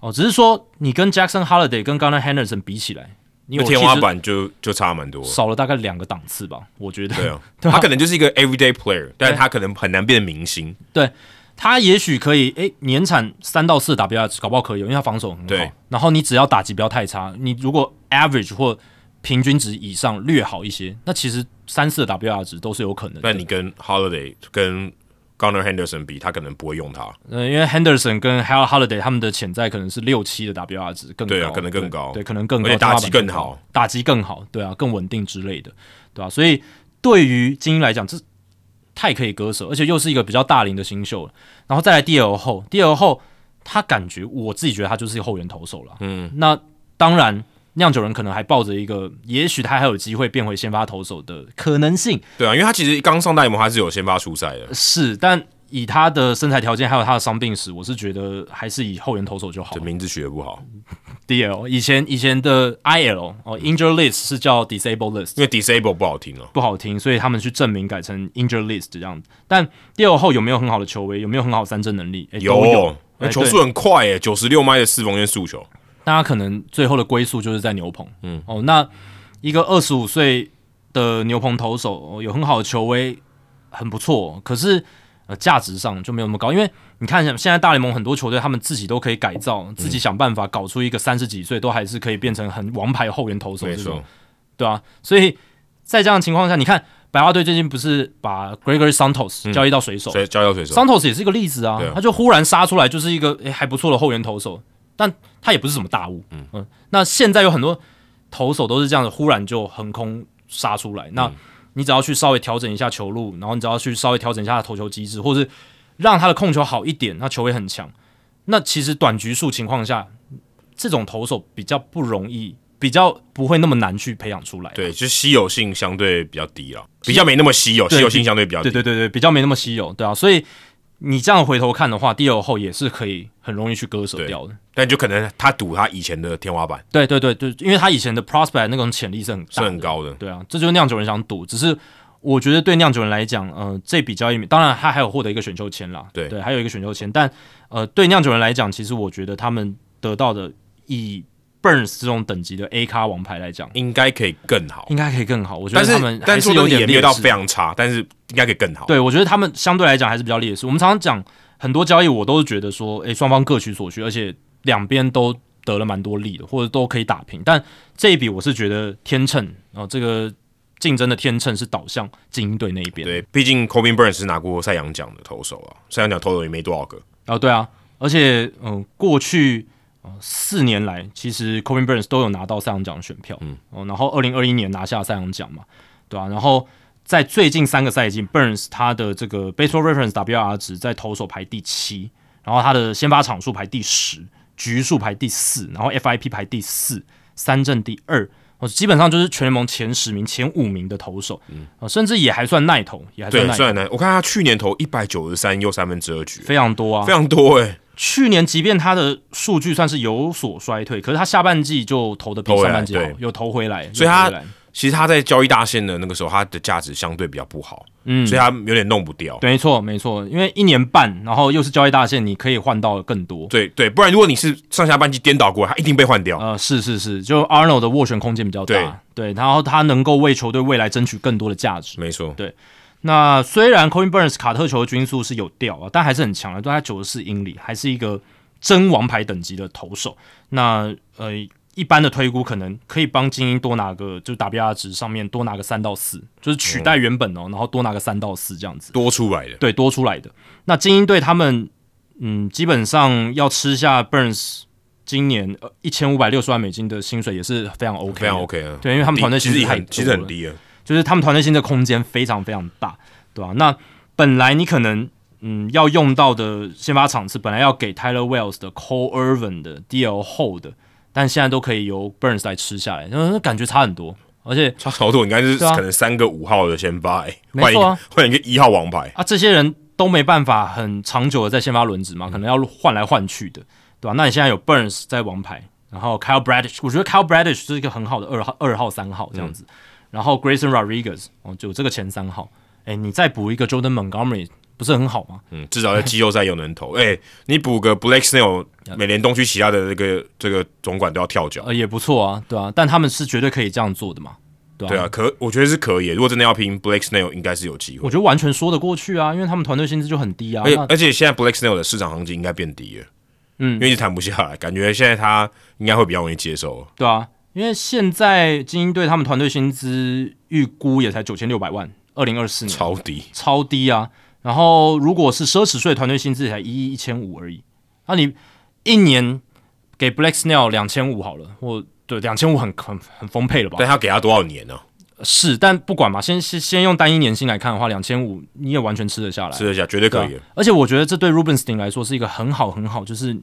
哦。只是说你跟 Jackson Holiday 跟 Gunnar Henderson 比起来，你天花板就就差蛮多，少了大概两个档次吧，我觉得。对啊，他可能就是一个 Everyday Player，但是他可能很难变明星。对。他也许可以，诶，年产三到四 WR 值，搞不好可以，因为他防守很好。然后你只要打击不要太差，你如果 average 或平均值以上略好一些，那其实三四的 WR 值都是有可能。那你跟 Holiday 跟 Gunner Henderson 比，他可能不会用他。嗯，因为 Henderson 跟 Hal Holiday 他们的潜在可能是六七的 WR 值更高，对啊，可能更高，对，可能更高，打击更好，打击更好，对啊，更稳定之类的，对吧？所以对于精英来讲，这。太可以割舍，而且又是一个比较大龄的新秀了。然后再来第二后第二后他感觉我自己觉得他就是一个后援投手了。嗯，那当然酿酒人可能还抱着一个，也许他还有机会变回先发投手的可能性。对啊，因为他其实刚上大联盟还是有先发出赛的。是，但。以他的身材条件，还有他的伤病史，我是觉得还是以后援投手就好。这名字取得不好，D L 以前以前的 I L 哦，Injured List 是叫 Disable List，因为 Disable 不好听哦，不好听，所以他们去证明改成 Injured List 这样子。但 D L 后有没有很好的球威？有没有很好三振能力？有，球速很快诶，九十六迈的四缝线速球。大家可能最后的归宿就是在牛棚。嗯，哦，那一个二十五岁的牛棚投手有很好的球威，很不错，可是。呃，价值上就没有那么高，因为你看一下，现在大联盟很多球队，他们自己都可以改造，自己想办法搞出一个三十几岁都还是可以变成很王牌后援投手这种，对啊，所以在这样的情况下，你看白袜队最近不是把 Gregory Santos 交易到水手，所以交易到水手，Santos 也是一个例子啊，他就忽然杀出来，就是一个诶还不错的后援投手，但他也不是什么大物，嗯。嗯。那现在有很多投手都是这样子，忽然就横空杀出来，那你只要去稍微调整一下球路，然后你只要去稍微调整一下投球机制，或者让他的控球好一点，那球也很强。那其实短局数情况下，这种投手比较不容易。比较不会那么难去培养出来，对，就是稀有性相对比较低了，比较没那么稀有，稀有性相对比较低，对对对对，比较没那么稀有，对啊，所以你这样回头看的话，第二后也是可以很容易去割舍掉的，但就可能他赌他以前的天花板，对对对对，因为他以前的 prospect 那种潜力是很是很高的，对啊，这就是酿酒人想赌，只是我觉得对酿酒人来讲，呃，这笔交易当然他还有获得一个选秀签啦，对。对，还有一个选秀签，但呃，对酿酒人来讲，其实我觉得他们得到的以 Burns 这种等级的 A 咖王牌来讲，应该可以更好，应该可以更好。我觉得他们但是有点没有到非常差，但是应该可以更好。对，我觉得他们相对来讲还是比较劣势。我们常常讲很多交易，我都是觉得说，诶，双方各取所需，而且两边都得了蛮多利的，或者都可以打平。但这一笔我是觉得天秤啊，这个竞争的天秤是倒向精英队那一边。对，毕竟 Kobe Burns 是拿过赛扬奖的投手啊，赛扬奖投手也没多少个。哦，对啊，而且嗯，过去。四年来，其实 Kobe Burns 都有拿到赛扬奖的选票，嗯，哦，然后二零二一年拿下赛扬奖嘛，对吧？然后在最近三个赛季，Burns 他的这个 Baseball Reference WR 值在投手排第七，然后他的先发场数排第十，局数排第四，然后 FIP 排第四，三振第二，哦，基本上就是全联盟前十名、前五名的投手，嗯，甚至也还算耐投，也还算耐投。我看他去年投一百九十三又三分之二局，非常多啊，非常多哎。去年即便他的数据算是有所衰退，可是他下半季就投的比上半季好，有投回来，所以他其实他在交易大线的那个时候，他的价值相对比较不好，嗯，所以他有点弄不掉。没错，没错，因为一年半，然后又是交易大线，你可以换到更多。对对，不然如果你是上下半季颠倒过来，他一定被换掉。呃，是是是，就 Arnold 的斡旋空间比较大，对，然后他能够为球队未来争取更多的价值。没错，对。那虽然 Coin Burns 卡特球的均速是有掉啊，但还是很强的，都在九十四英里，还是一个。真王牌等级的投手，那呃，一般的推估可能可以帮精英多拿个，就 WR 值上面多拿个三到四，就是取代原本哦，然后多拿个三到四这样子，多出来的，对，多出来的。那精英队他们，嗯，基本上要吃下 Burns 今年一千五百六十万美金的薪水也是非常 OK，非常 OK 啊，对，因为他们团队其实很其实很低啊，就是他们团队薪的空间非常非常大，对吧？那本来你可能。嗯，要用到的先发场次本来要给 Tyler Wells 的 Cole Irvin 的 DL 后的，但现在都可以由 Burns 来吃下来，那感觉差很多，而且差好多，应该是可能三个五号的先发，没错，换一个一号王牌啊，这些人都没办法很长久的在先发轮值嘛，可能要换来换去的，对吧？那你现在有 Burns 在王牌，然后 Kyle Bradish，我觉得 Kyle Bradish 是一个很好的二号、二号、三号这样子，然后 Grayson Rodriguez 哦，就这个前三号，哎，你再补一个 Jordan Montgomery。不是很好吗？嗯，至少在季后赛有能投。哎，你补个 Blake Snell，美联东区其他的这个这个总管都要跳脚，呃，也不错啊，对啊，但他们是绝对可以这样做的嘛，对啊，可我觉得是可以。如果真的要拼 Blake Snell，应该是有机会。我觉得完全说得过去啊，因为他们团队薪资就很低啊。而而且现在 Blake Snell 的市场行情应该变低了，嗯，因为谈不下来，感觉现在他应该会比较容易接受。对啊，因为现在精英队他们团队薪资预估也才九千六百万，二零二四年超低，超低啊。然后，如果是奢侈税，团队薪资才一亿一千五而已。那你一年给 Black Snell 两千五好了，或对两千五很很很丰沛了吧？但他给他多少年呢？是，但不管嘛，先先先用单一年薪来看的话，两千五你也完全吃得下来，吃得下，绝对可以。而且我觉得这对 Rubenstein 来说是一个很好很好，就是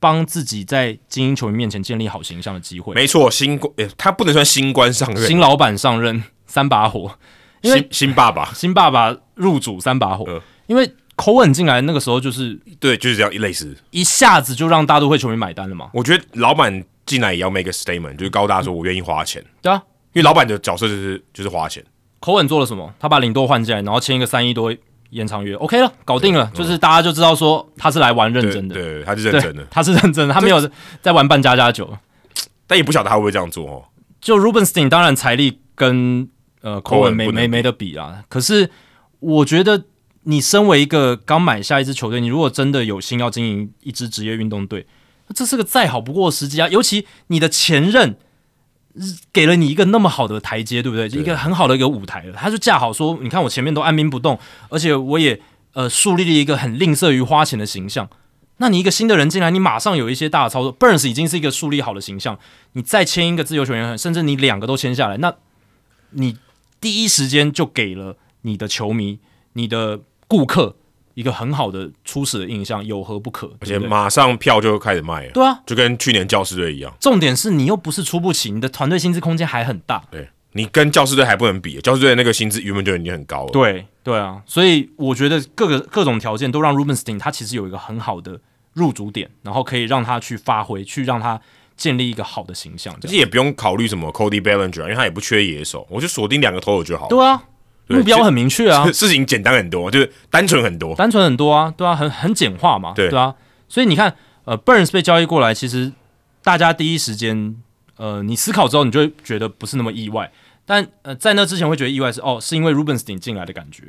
帮自己在精英球员面前建立好形象的机会。没错，新官他不能算新官上任，新老板上任三把火。新新爸爸，新爸爸入主三把火，因为口吻进来那个时候就是对，就是这样一类似，一下子就让大都会球迷买单了嘛。我觉得老板进来也要 make a statement，就是高大说我愿意花钱，对啊，因为老板的角色就是就是花钱。口吻做了什么？他把领多换进来，然后签一个三亿多延长约，OK 了，搞定了，就是大家就知道说他是来玩认真的，对，他是认真的，他是认真的，他没有在玩扮家家酒，但也不晓得他会不会这样做哦。就 Rubenstein 当然财力跟。呃，口吻没没没得比啊！可是我觉得，你身为一个刚买下一支球队，你如果真的有心要经营一支职业运动队，这是个再好不过的时机啊！尤其你的前任给了你一个那么好的台阶，对不对？一个很好的一个舞台了，他就架好说，你看我前面都按兵不动，而且我也呃树立了一个很吝啬于花钱的形象。那你一个新的人进来，你马上有一些大的操作，Burns 已经是一个树立好的形象，你再签一个自由球员，甚至你两个都签下来，那你第一时间就给了你的球迷、你的顾客。一个很好的初始的印象有何不可？而且马上票就开始卖了。对啊，就跟去年教师队一样。重点是你又不是出不起，你的团队薪资空间还很大。对你跟教师队还不能比，教师队那个薪资原本就已经很高了。对对啊，所以我觉得各个各种条件都让 Rubenstein 他其实有一个很好的入主点，然后可以让他去发挥，去让他建立一个好的形象。其实也不用考虑什么 Cody Bellinger，因为他也不缺野手，我就锁定两个投手就好了。对啊。目标很明确啊，事情简单很多，就是单纯很多，单纯很多啊，对啊，很很简化嘛，对。啊，所以你看，呃，Burns 被交易过来，其实大家第一时间，呃，你思考之后，你就会觉得不是那么意外，但呃，在那之前会觉得意外是哦，是因为 Rubenstein 进来的感觉，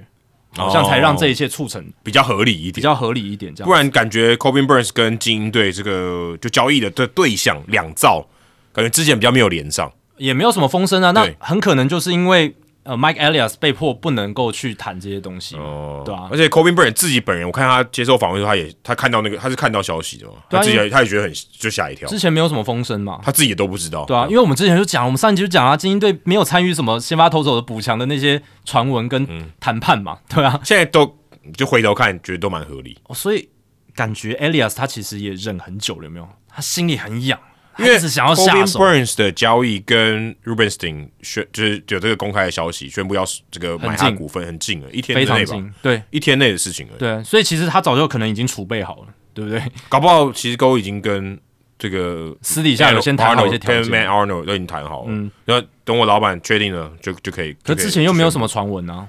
好像才让这一切促成。比较合理一点，比较合理一点，这样，不然感觉 Cobin Burns 跟精英队这个就交易的的对象两造，感觉之前比较没有连上，也没有什么风声啊，那很可能就是因为。呃，Mike Elias 被迫不能够去谈这些东西，哦，对啊，而且 Kobe Bryant 自己本人，我看他接受访问时候，他也他看到那个他是看到消息的嘛，他自己他也觉得很就吓一跳。之前没有什么风声嘛，他自己也都不知道。对啊，因为我们之前就讲，我们上一集就讲啊，精英队没有参与什么先发投手的补强的那些传闻跟谈判嘛，对啊，现在都就回头看，觉得都蛮合理。哦，所以感觉 Elias 他其实也忍很久了，有没有？他心里很痒。因为是想要下手。Burns 的交易跟 Rubenstein 宣就是有这个公开的消息，宣布要这个买他股份，很近了，一天内吧？对，一天内的事情了。对，所以其实他早就可能已经储备好了，对不对？搞不好其实都已经跟这个私底下有先谈好一些条件，Arnold 都已经谈好了。嗯，然后等我老板确定了，就就可以。可之前又没有什么传闻啊。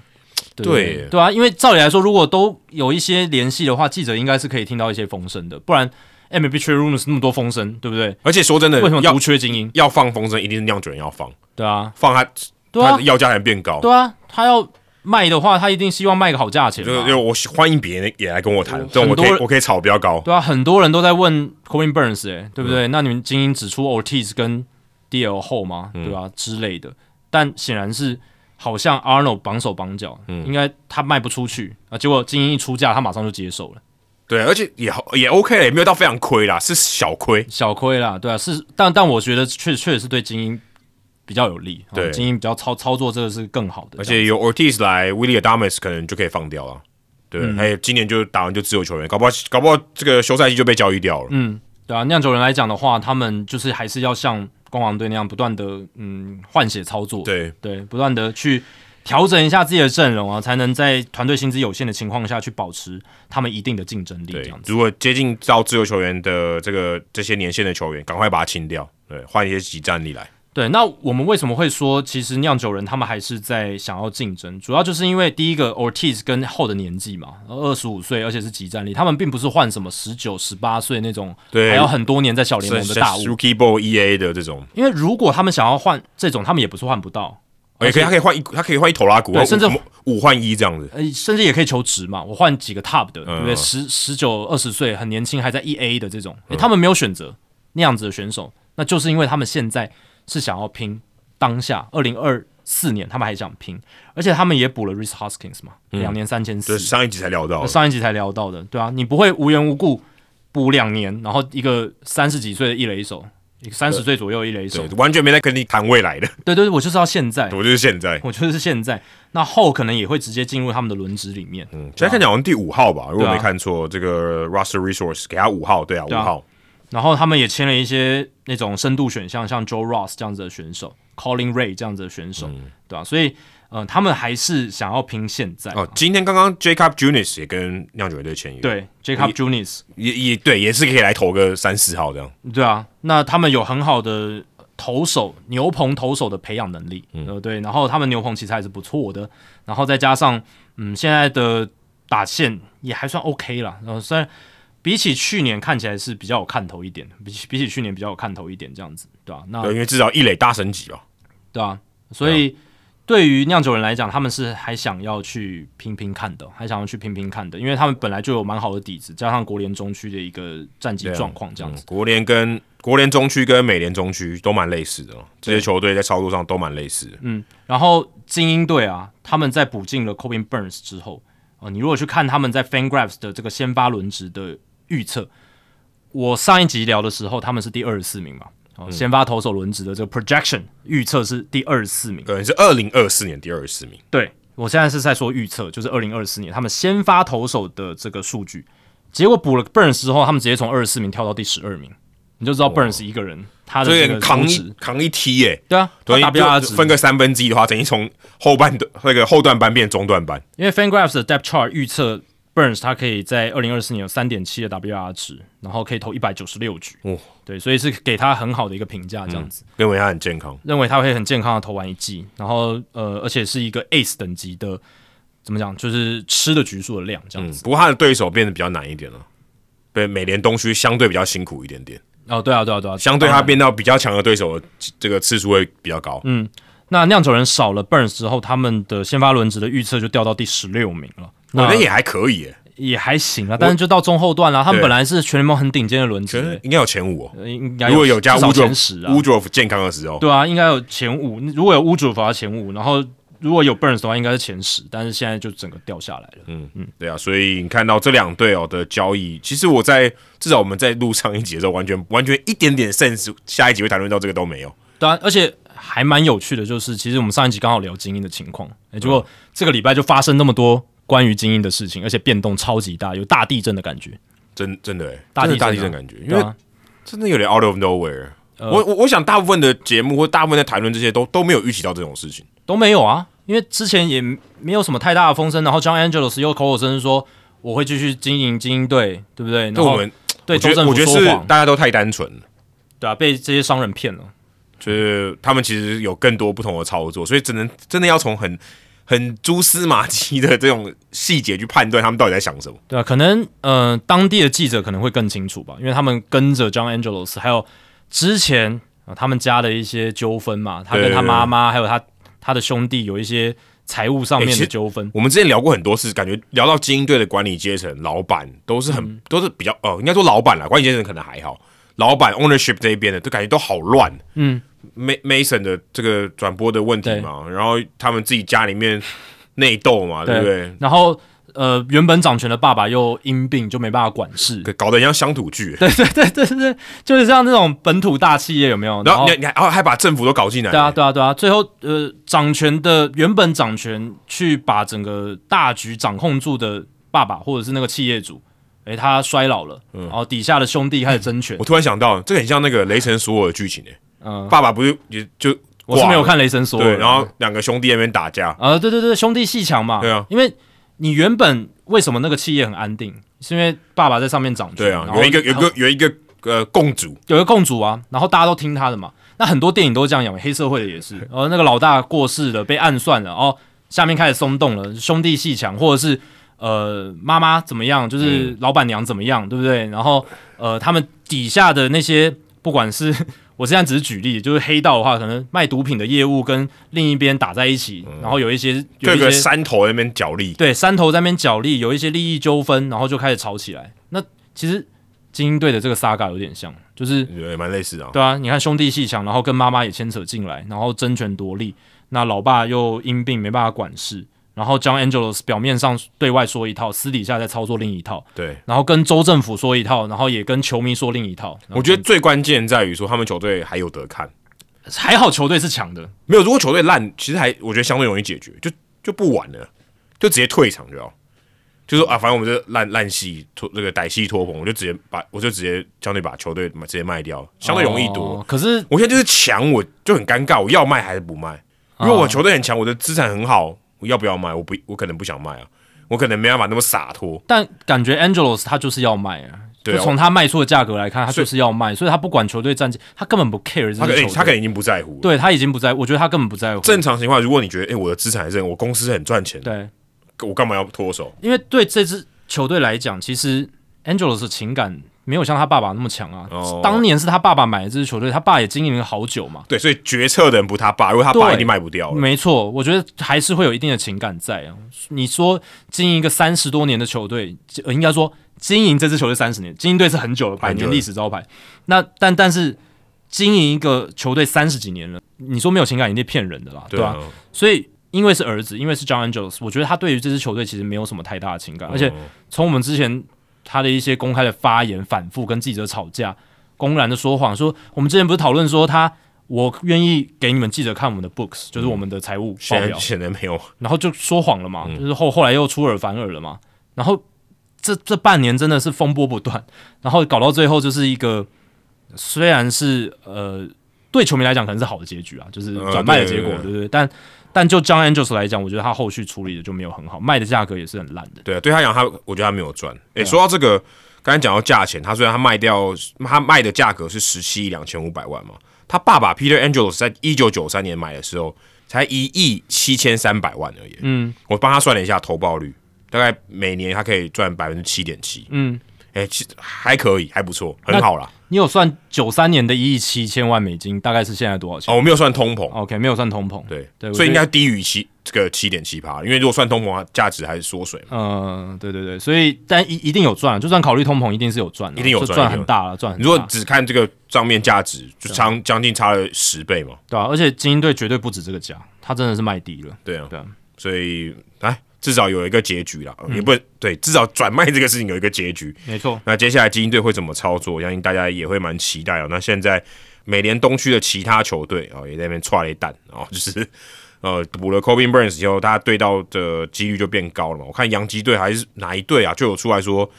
对对啊，因为照理来说，如果都有一些联系的话，记者应该是可以听到一些风声的，不然。M B 缺 rumors 那么多风声，对不对？而且说真的，为什么独缺精英？要放风声，一定是酿酒人要放。对啊，放他，他的要价才变高。对啊，他要卖的话，他一定希望卖个好价钱。就就我欢迎别人也来跟我谈，这种我可以我可以炒比较高。对啊，很多人都在问 Coin Burns，哎，对不对？那你们精英指出 Ortiz 跟 D L 后吗？对吧？之类的，但显然是好像 Arnold 绑手绑脚，嗯应该他卖不出去啊。结果精英一出价，他马上就接受了。对，而且也好也 OK 了，也没有到非常亏啦，是小亏，小亏啦，对啊，是，但但我觉得确确实是对精英比较有利，对，精英比较操操作这个是更好的，而且有 Ortiz 来，Willie Adames 可能就可以放掉了，对，还有今年就打完就自由球员，搞不好搞不好这个休赛期就被交易掉了，嗯，对啊，酿酒人来讲的话，他们就是还是要像光芒队那样不断的嗯换血操作，对。对，不断的去。调整一下自己的阵容啊，才能在团队薪资有限的情况下去保持他们一定的竞争力。这样子，如果接近到自由球员的这个这些年限的球员，赶快把它清掉，对，换一些集战力来。对，那我们为什么会说，其实酿酒人他们还是在想要竞争？主要就是因为第一个 Ortiz 跟后的年纪嘛，二十五岁，而且是集战力，他们并不是换什么十九、十八岁那种，对，还有很多年在小联盟的大物，Rookie Ball EA 的这种。因为如果他们想要换这种，他们也不是换不到。也可以，他可以换一，他可以换一头拉骨，甚至五换一这样子。呃，甚至也可以求职嘛，我换几个 top 的，对不对？十十九二十岁很年轻，还在 E A 的这种，他们没有选择那样子的选手，那就是因为他们现在是想要拼当下二零二四年，他们还想拼，而且他们也补了 Rhys Hoskins 嘛，两年三千四，上一集才聊到，上一集才聊到的，对啊，你不会无缘无故补两年，然后一个三十几岁的一垒手。三十岁左右一垒手，完全没在跟你谈未来的。对对，我就是要现在，我就是现在，我就是现在。那后可能也会直接进入他们的轮值里面。嗯，现在看起来好像第五号吧，如果没看错，这个 Russell Resource 给他五号，对啊，五号。然后他们也签了一些那种深度选项，像 Joe Ross 这样子的选手，Calling Ray 这样子的选手，对吧？所以。嗯，他们还是想要拼现在哦。今天刚刚 Jacob Junis 也跟酿酒队签约，对，Jacob Junis 也也对，也是可以来投个三四号这样。对啊，那他们有很好的投手牛棚投手的培养能力，呃，对，然后他们牛棚其实还是不错的，然后再加上嗯，现在的打线也还算 OK 了。然后虽然比起去年看起来是比较有看头一点，比起比起去年比较有看头一点这样子，对吧？那因为至少一垒大神级了，对啊，所以。对于酿酒人来讲，他们是还想要去拼拼看的，还想要去拼拼看的，因为他们本来就有蛮好的底子，加上国联中区的一个战绩状况这样子。国联跟国联中区跟美联中区都蛮类似的，这些球队在操作上都蛮类似。嗯，然后精英队啊，他们在补进了 Cobin Burns 之后，啊，你如果去看他们在 FanGraphs 的这个先发轮值的预测，我上一集聊的时候，他们是第二十四名嘛。先发投手轮值的这个 projection 预测是第二十四名，对，是二零二四年第二十四名。对我现在是在说预测，就是二零二四年他们先发投手的这个数据，结果补了 Burns 之后，他们直接从二十四名跳到第十二名，你就知道 Burns 一个人他的这个扛一扛一踢耶，对啊，等于分个三分之一的话，等于从后半段那个后段班变中段班，因为 FanGraphs 的 Depth Chart 预测。Burns 他可以在二零二四年有三点七的 WR 值，然后可以投一百九十六局。哦，对，所以是给他很好的一个评价，这样子。认为他很健康，认为他会很健康的投完一季，然后呃，而且是一个 Ace 等级的，怎么讲，就是吃的局数的量这样子。不过他的对手变得比较难一点了，对，美联东区相对比较辛苦一点点。哦，对啊，对啊，对啊，相对他变到比较强的对手，这个次数会比较高。嗯，那酿酒人少了 Burns 之后，他们的先发轮值的预测就掉到第十六名了。我觉得也还可以，也还行啊，但是就到中后段了。他们本来是全联盟很顶尖的轮值，应该有前五。应该如果有加乌前十啊，乌佐夫健康的时候，对啊，应该有前五。如果有乌佐夫的前五，然后如果有 Burns 的话，应该是前十。但是现在就整个掉下来了。嗯嗯，对啊，所以你看到这两队哦的交易，其实我在至少我们在录上一集的时候，完全完全一点点 sense，下一集会谈论到这个都没有。对啊，而且还蛮有趣的，就是其实我们上一集刚好聊精英的情况，结果这个礼拜就发生那么多。关于精英的事情，而且变动超级大，有大地震的感觉，真真的哎，大地大地震感觉，因为真的有点 out of nowhere。我我我想大部分的节目或大部分在谈论这些都都没有预期到这种事情，都没有啊，因为之前也没有什么太大的风声，然后 John Angelos 又口口声声说我会继续经营精英队，对不对？那我们对觉得，我觉得是，大家都太单纯了，对啊，被这些商人骗了，就是他们其实有更多不同的操作，所以只能真的要从很。很蛛丝马迹的这种细节去判断他们到底在想什么，对啊，可能呃当地的记者可能会更清楚吧，因为他们跟着 John Angelos，还有之前啊他们家的一些纠纷嘛，他跟他妈妈还有他他的兄弟有一些财务上面的纠纷。我们之前聊过很多次，感觉聊到精英队的管理阶层、老板都是很都是比较呃，应该说老板了，管理阶层可能还好，老板 ownership 这一边的都感觉都好乱，嗯。Mason 的这个转播的问题嘛，然后他们自己家里面内斗嘛，对不对？然后呃，原本掌权的爸爸又因病就没办法管事，搞得像乡土剧。对对对对对，就是像那种本土大企业有没有？然后你你还还把政府都搞进来？对啊对啊对啊！最后呃，掌权的原本掌权去把整个大局掌控住的爸爸或者是那个企业主，哎，他衰老了，然后底下的兄弟开始争权。我突然想到，这个很像那个雷神索尔的剧情诶。嗯，爸爸不是也就我是没有看雷神说，对，然后两个兄弟那边打架。啊，对对对，兄弟戏强嘛，对啊，因为你原本为什么那个企业很安定，是因为爸爸在上面掌权，对啊，有一个有个有一个呃共主，有一个共主啊，然后大家都听他的嘛，那很多电影都是这样演，黑社会的也是，然 后那个老大过世了，被暗算了，哦，下面开始松动了，兄弟戏强，或者是呃妈妈怎么样，就是老板娘怎么样，对不对？然后呃他们底下的那些不管是。我现在只是举例，就是黑道的话，可能卖毒品的业务跟另一边打在一起，然后有一些有一些山头那边角力，对，山头在那边角力，有一些利益纠纷，然后就开始吵起来。那其实精英队的这个 saga 有点像，就是也蛮类似啊。对啊，你看兄弟戏强，然后跟妈妈也牵扯进来，然后争权夺利，那老爸又因病没办法管事。然后将 Angelos 表面上对外说一套，私底下在操作另一套。对，然后跟州政府说一套，然后也跟球迷说另一套。我觉得最关键在于说，他们球队还有得看，还好球队是强的。没有，如果球队烂，其实还我觉得相对容易解决，就就不玩了，就直接退场就好。就说啊，反正我们这烂烂戏脱这个歹戏脱棚，我就直接把我就直接相对把球队直接卖掉，相对容易多。可是我现在就是强，我就很尴尬，我要卖还是不卖？如果我球队很强，我的资产很好。我要不要卖？我不，我可能不想卖啊。我可能没办法那么洒脱。但感觉 Angelos 他就是要卖啊。对，从他卖出的价格来看，他就是要卖，所以他不管球队战绩，他根本不 care。他可能他可能已经不在乎。对他已经不在，我觉得他根本不在乎。正常情况，如果你觉得，哎，我的资产还是我公司很赚钱，对，我干嘛要脱手？因为对这支球队来讲，其实 Angelos 情感没有像他爸爸那么强啊。当年是他爸爸买的这支球队，他爸也经营了好久嘛。对，所以决策的人不他爸，如果他爸一定卖不掉了。没错，我觉得还是会有一定的情感在啊。你说经营一个三十多年的球队，呃应该说经营这支球队三十年，经营队是很久了，百年历史招牌。那但但是经营一个球队三十几年了，你说没有情感，一定骗人的啦，对吧？所以。因为是儿子，因为是 John Angels，我觉得他对于这支球队其实没有什么太大的情感，而且从我们之前他的一些公开的发言，反复跟记者吵架，公然的说谎，说我们之前不是讨论说他，我愿意给你们记者看我们的 books，就是我们的财务报表，显然没有，然后就说谎了嘛，就是后后来又出尔反尔了嘛，然后这这半年真的是风波不断，然后搞到最后就是一个虽然是呃对球迷来讲可能是好的结局啊，就是转卖的结果，对不对？但但就 John Angels 来讲，我觉得他后续处理的就没有很好，卖的价格也是很烂的。对啊，对他讲，他我觉得他没有赚。诶，说到这个，刚才讲到价钱，他虽然他卖掉，他卖的价格是十七亿两千五百万嘛，他爸爸 Peter Angels 在一九九三年买的时候才一亿七千三百万而已。嗯，我帮他算了一下投报率，大概每年他可以赚百分之七点七。嗯，诶，其实还可以，还不错，很好啦。你有算九三年的一亿七千万美金，大概是现在多少钱？哦，我没有算通膨。OK，没有算通膨。对对，所以应该低于七这个七点七八，因为如果算通膨，价值还是缩水。嗯，对对对，所以但一一定有赚，就算考虑通膨，一定是有赚，一定有赚很大了，赚。如果只看这个账面价值，就差将近差了十倍嘛。对啊，而且精英队绝对不止这个价，他真的是卖低了。对啊，对啊，所以来。至少有一个结局了，也不对，至少转卖这个事情有一个结局，没错。那接下来精英队会怎么操作？相信大家也会蛮期待哦。那现在美联东区的其他球队啊，也在那边踹了一弹啊，就是呃补了 Kobe Burns 以后，大家对到的几率就变高了嘛。我看洋基队还是哪一队啊，就有出来说，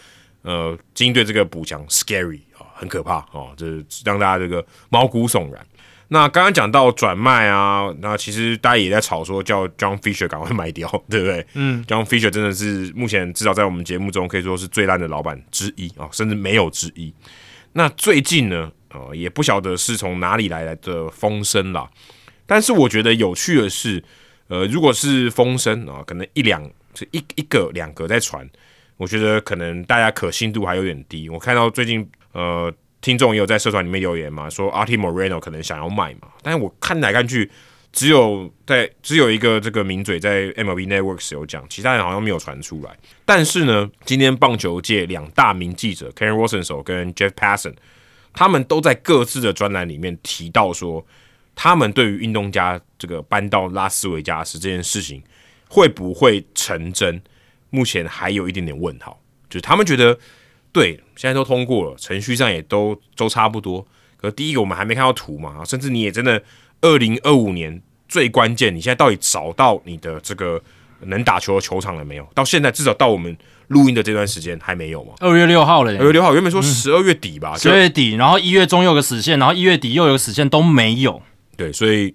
呃，精英队这个补强 scary 啊，很可怕啊，就是让大家这个毛骨悚然。那刚刚讲到转卖啊，那其实大家也在吵说叫 John Fisher 赶快卖掉，对不对？嗯，John Fisher 真的是目前至少在我们节目中可以说是最烂的老板之一啊，甚至没有之一。那最近呢，呃，也不晓得是从哪里来的风声啦。但是我觉得有趣的是，呃，如果是风声啊，可能一两是一一个两个在传，我觉得可能大家可信度还有点低。我看到最近呃。听众也有在社团里面留言嘛，说 Artie Moreno 可能想要卖嘛，但是我看来看去，只有在只有一个这个名嘴在 MLB Networks 有讲，其他人好像没有传出来。但是呢，今天棒球界两大名记者 Karen Wilson 手跟 Jeff Passan，他们都在各自的专栏里面提到说，他们对于运动家这个搬到拉斯维加斯这件事情会不会成真，目前还有一点点问号，就是他们觉得。对，现在都通过了，程序上也都都差不多。可第一个，我们还没看到图嘛，甚至你也真的，二零二五年最关键，你现在到底找到你的这个能打球的球场了没有？到现在至少到我们录音的这段时间还没有嘛？二月六号了，二月六号原本说十二月底吧，十二月底，然后一月中有个死线，然后一月底又有个死线都没有。对，所以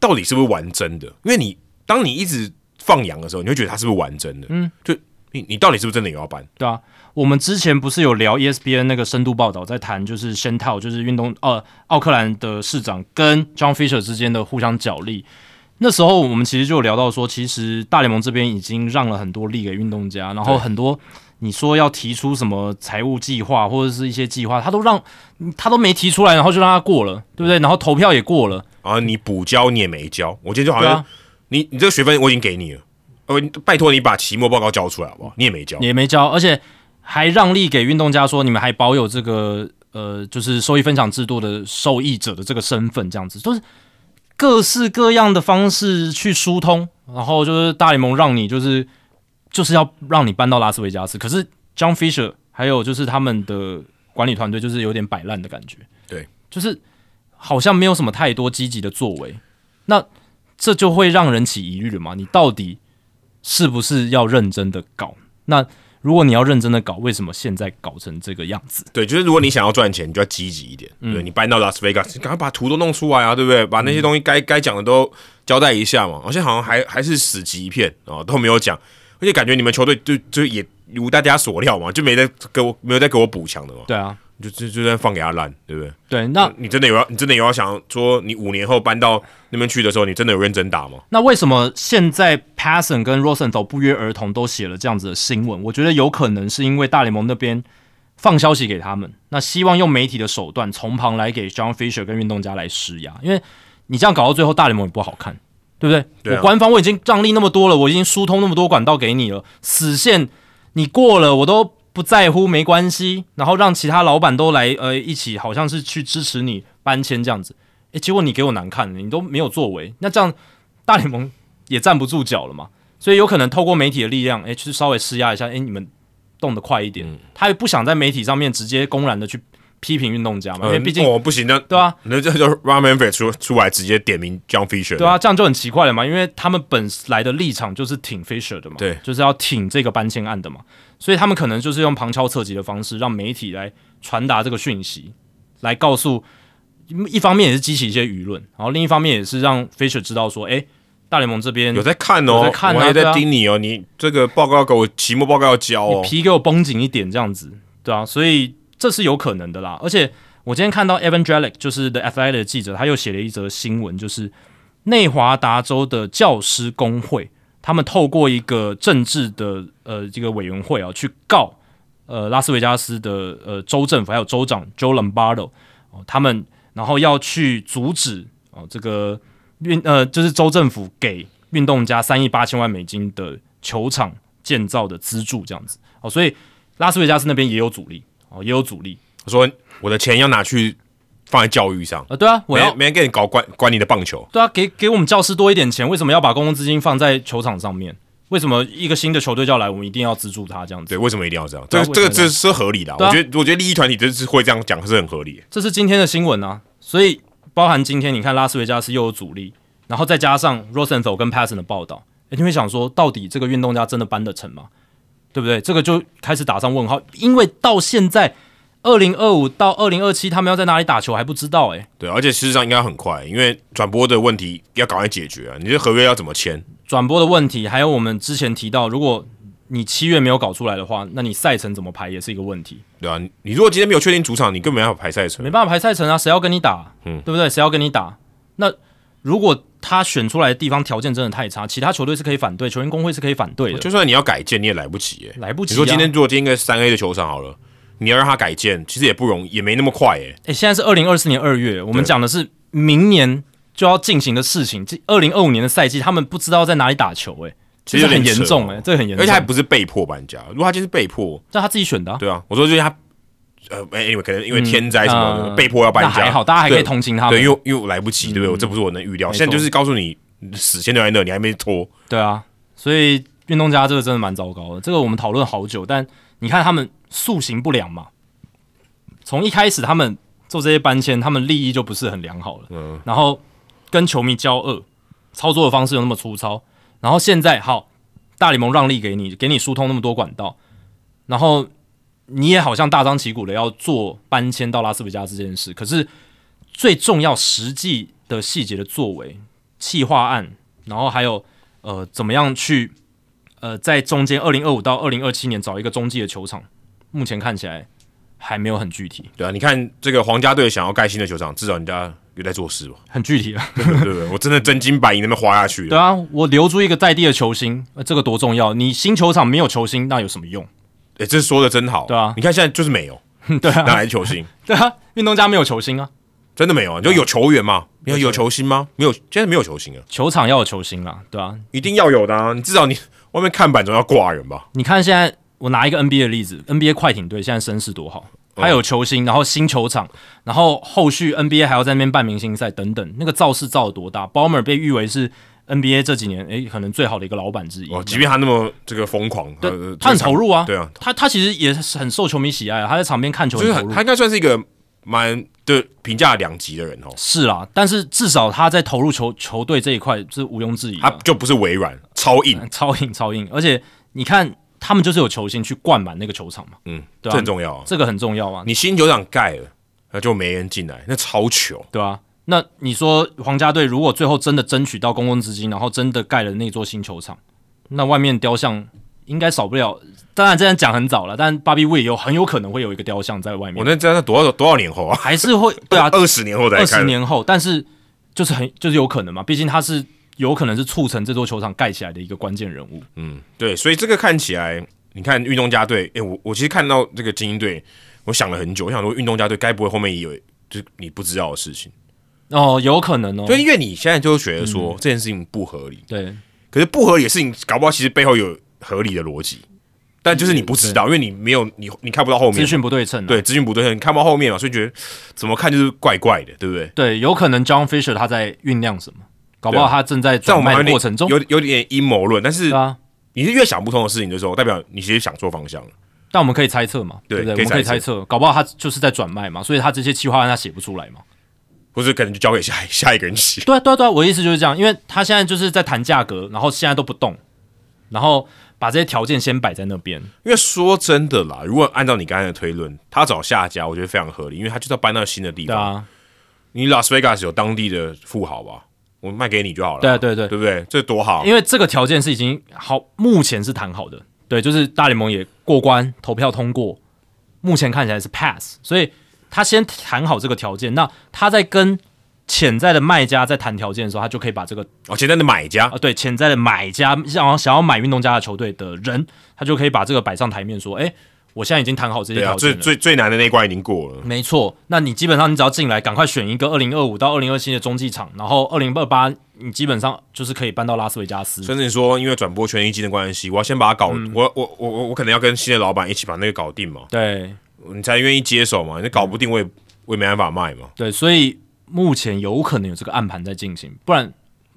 到底是不是玩真的？因为你当你一直放羊的时候，你会觉得它是不是玩真的？嗯，就你你到底是不是真的有要搬？对啊。我们之前不是有聊 ESPN 那个深度报道，在谈就是先套，就是运动呃奥克兰的市长跟 John Fisher 之间的互相角力。那时候我们其实就聊到说，其实大联盟这边已经让了很多力给运动家，然后很多你说要提出什么财务计划或者是一些计划，他都让他都没提出来，然后就让他过了，对不对？然后投票也过了啊，你补交你也没交，我今天就好像你你这个学分我已经给你了，呃，拜托你把期末报告交出来好不好？你也没交，也没交，而且。还让利给运动家说，你们还保有这个呃，就是收益分享制度的受益者的这个身份，这样子就是各式各样的方式去疏通，然后就是大联盟让你就是就是要让你搬到拉斯维加斯，可是 John Fisher 还有就是他们的管理团队就是有点摆烂的感觉，对，就是好像没有什么太多积极的作为，那这就会让人起疑虑了嘛？你到底是不是要认真的搞？那如果你要认真的搞，为什么现在搞成这个样子？对，就是如果你想要赚钱，你就要积极一点。对你搬到拉斯维加斯，赶快把图都弄出来啊，对不对？把那些东西该该讲的都交代一下嘛。而且好像还还是死寂一片啊，都没有讲。而且感觉你们球队就就也如大家所料嘛，就没在给我没有在给我补强的嘛。对啊。就就就在放给他烂，对不对？对，那你真的有要，你真的有要想说，你五年后搬到那边去的时候，你真的有认真打吗？那为什么现在 Passon 跟 Rosen 都不约而同都写了这样子的新闻？我觉得有可能是因为大联盟那边放消息给他们，那希望用媒体的手段从旁来给 John Fisher 跟运动家来施压，因为你这样搞到最后，大联盟也不好看，对不对？我官方我已经让利那么多了，我已经疏通那么多管道给你了，死线你过了我都不在乎，没关系，然后让其他老板都来呃一起，好像是去支持你搬迁这样子，诶，结果你给我难看，你都没有作为，那这样大联盟也站不住脚了嘛。所以有可能透过媒体的力量，哎，去稍微施压一下，哎，你们动得快一点。他也不想在媒体上面直接公然的去批评运动家嘛，因为毕竟哦不行的，对啊，那这就 Ramen f 出出来直接点名 John Fisher，对啊，这样就很奇怪了嘛，因为他们本来的立场就是挺 Fisher 的嘛，对，就是要挺这个搬迁案的嘛，所以他们可能就是用旁敲侧击的方式，让媒体来传达这个讯息，来告诉一方面也是激起一些舆论，然后另一方面也是让 Fisher 知道说，哎。大联盟这边有在看哦，我也在盯你哦。你这个报告给我期末报告要交哦，皮给我绷紧一点，这样子，对啊，所以这是有可能的啦。而且我今天看到 Evangelic 就是 The Athletic 的记者，他又写了一则新闻，就是内华达州的教师工会，他们透过一个政治的呃这个委员会啊，去告呃拉斯维加斯的呃州政府还有州长 Joe Lombardo 哦，他们然后要去阻止哦这个。运呃，就是州政府给运动家三亿八千万美金的球场建造的资助，这样子哦，所以拉斯维加斯那边也有阻力哦，也有阻力。我说我的钱要拿去放在教育上啊，对啊，我要没人给你搞管管你的棒球，对啊，给给我们教师多一点钱，为什么要把公共资金放在球场上面？为什么一个新的球队要来，我们一定要资助他这样子？对，为什么一定要这样？这个这个这是合理的，我觉得我觉得利益团体这是会这样讲是很合理。这是今天的新闻啊，所以。包含今天你看拉斯维加斯又有阻力，然后再加上 Rosenthal 跟 Passon 的报道，你会想说，到底这个运动家真的搬得成吗？对不对？这个就开始打上问号，因为到现在二零二五到二零二七，他们要在哪里打球还不知道哎。对，而且事实上应该很快，因为转播的问题要赶快解决啊！你这合约要怎么签？转播的问题，还有我们之前提到，如果你七月没有搞出来的话，那你赛程怎么排也是一个问题，对啊，你如果今天没有确定主场，你根本要排赛程，没办法排赛程啊！谁要跟你打？嗯，对不对？谁要跟你打？那如果他选出来的地方条件真的太差，其他球队是可以反对，球员工会是可以反对的。就算你要改建，你也来不及，来不及。你说今天如果今天个三 A 的球场好了，你要让他改建，其实也不容易，也没那么快，哎。哎，现在是二零二四年二月，我们讲的是明年就要进行的事情。这二零二五年的赛季，他们不知道在哪里打球，哎。其实很严重哎，这个很严重，而且还不是被迫搬家。如果他就是被迫，这他自己选的。对啊，我说就是他，呃，因为可能因为天灾什么的被迫要搬家，还好，大家还可以同情他。对，因为因为来不及，对不对？我这不是我能预料。现在就是告诉你，死线就在那，你还没拖。对啊，所以运动家这个真的蛮糟糕的。这个我们讨论好久，但你看他们塑形不良嘛，从一开始他们做这些搬迁，他们利益就不是很良好了。嗯，然后跟球迷交恶，操作的方式又那么粗糙。然后现在好，大联盟让利给你，给你疏通那么多管道，然后你也好像大张旗鼓的要做搬迁到拉斯维加斯这件事，可是最重要实际的细节的作为、企划案，然后还有呃怎么样去呃在中间二零二五到二零二七年找一个中继的球场，目前看起来还没有很具体。对啊，你看这个皇家队想要盖新的球场，至少人家。有在做事吧？很具体啊，对不对，我真的真金白银那么花下去。对啊，我留住一个在地的球星，这个多重要！你新球场没有球星，那有什么用？哎，这说的真好。对啊，你看现在就是没有，对啊，哪来球星？对啊，运动家没有球星啊，真的没有啊？就有球员吗？有有球星吗？没有，现在没有球星啊。球场要有球星啊，对啊，一定要有的啊！你至少你外面看板总要挂人吧？你看现在，我拿一个 NBA 的例子，NBA 快艇队现在声势多好。还有球星，然后新球场，然后后续 NBA 还要在那边办明星赛等等，那个造势造的多大 b o m e r 被誉为是 NBA 这几年诶可能最好的一个老板之一。哦，即便他那么这个疯狂，对，他很投入啊。对啊，他他其实也是很受球迷喜爱，啊他在场边看球很投入。他应该算是一个蛮的评价两极的人哦。是啦，但是至少他在投入球球队这一块是毋庸置疑。他就不是微软，超硬，超硬，超硬。而且你看。他们就是有球星去灌满那个球场嘛，嗯，这很重要，这个很重要啊。你新球场盖了，那就没人进来，那超球，对啊。那你说皇家队如果最后真的争取到公共资金，然后真的盖了那座新球场，那外面雕像应该少不了。当然这样讲很早了，但芭比威有很有可能会有一个雕像在外面。我那这样多少多少年后啊？还是会对啊，二十年后再二十年后，但是就是很就是有可能嘛，毕竟他是有可能是促成这座球场盖起来的一个关键人物。嗯，对，所以这个看起来。你看运动家队，诶，我我其实看到这个精英队我想了很久，我想说运动家队该不会后面也有就是你不知道的事情哦，有可能哦。就因为你现在就觉得说这件事情不合理，对，可是不合理的事情，搞不好其实背后有合理的逻辑，但就是你不知道，因为你没有你你看不到后面资讯不对称，对，资讯不对称，你看不到后面嘛，所以觉得怎么看就是怪怪的，对不对？对，有可能 John Fisher 他在酝酿什么，搞不好他正在转卖过程中，有有点阴谋论，但是啊，你是越想不通的事情的时候，代表你其实想错方向了。但我们可以猜测嘛，对不对？我们可以猜测，搞不好他就是在转卖嘛，所以他这些计划案他写不出来嘛，或者可能就交给下下一个人写。对啊对啊对啊，我的意思就是这样，因为他现在就是在谈价格，然后现在都不动，然后把这些条件先摆在那边。因为说真的啦，如果按照你刚才的推论，他找下家，我觉得非常合理，因为他就是要搬到新的地方。啊，你拉斯维加斯有当地的富豪吧，我卖给你就好了。对对对，对不对？这多好！因为这个条件是已经好，目前是谈好的。对，就是大联盟也过关，投票通过。目前看起来是 pass，所以他先谈好这个条件，那他在跟潜在的卖家在谈条件的时候，他就可以把这个哦，潜在的买家啊，对，潜在的买家想要想要买运动家的球队的人，他就可以把这个摆上台面，说，哎，我现在已经谈好这些条件了，最最最难的那关已经过了，没错。那你基本上你只要进来，赶快选一个二零二五到二零二七的中继场，然后二零二八你基本上就是可以搬到拉斯维加斯。甚至说，因为转播权益金的关系，我要先把它搞，我我我我我可能要跟新的老板一起把那个搞定嘛，对。你才愿意接手嘛？你搞不定，我也我也没办法卖嘛。对，所以目前有可能有这个暗盘在进行，不然，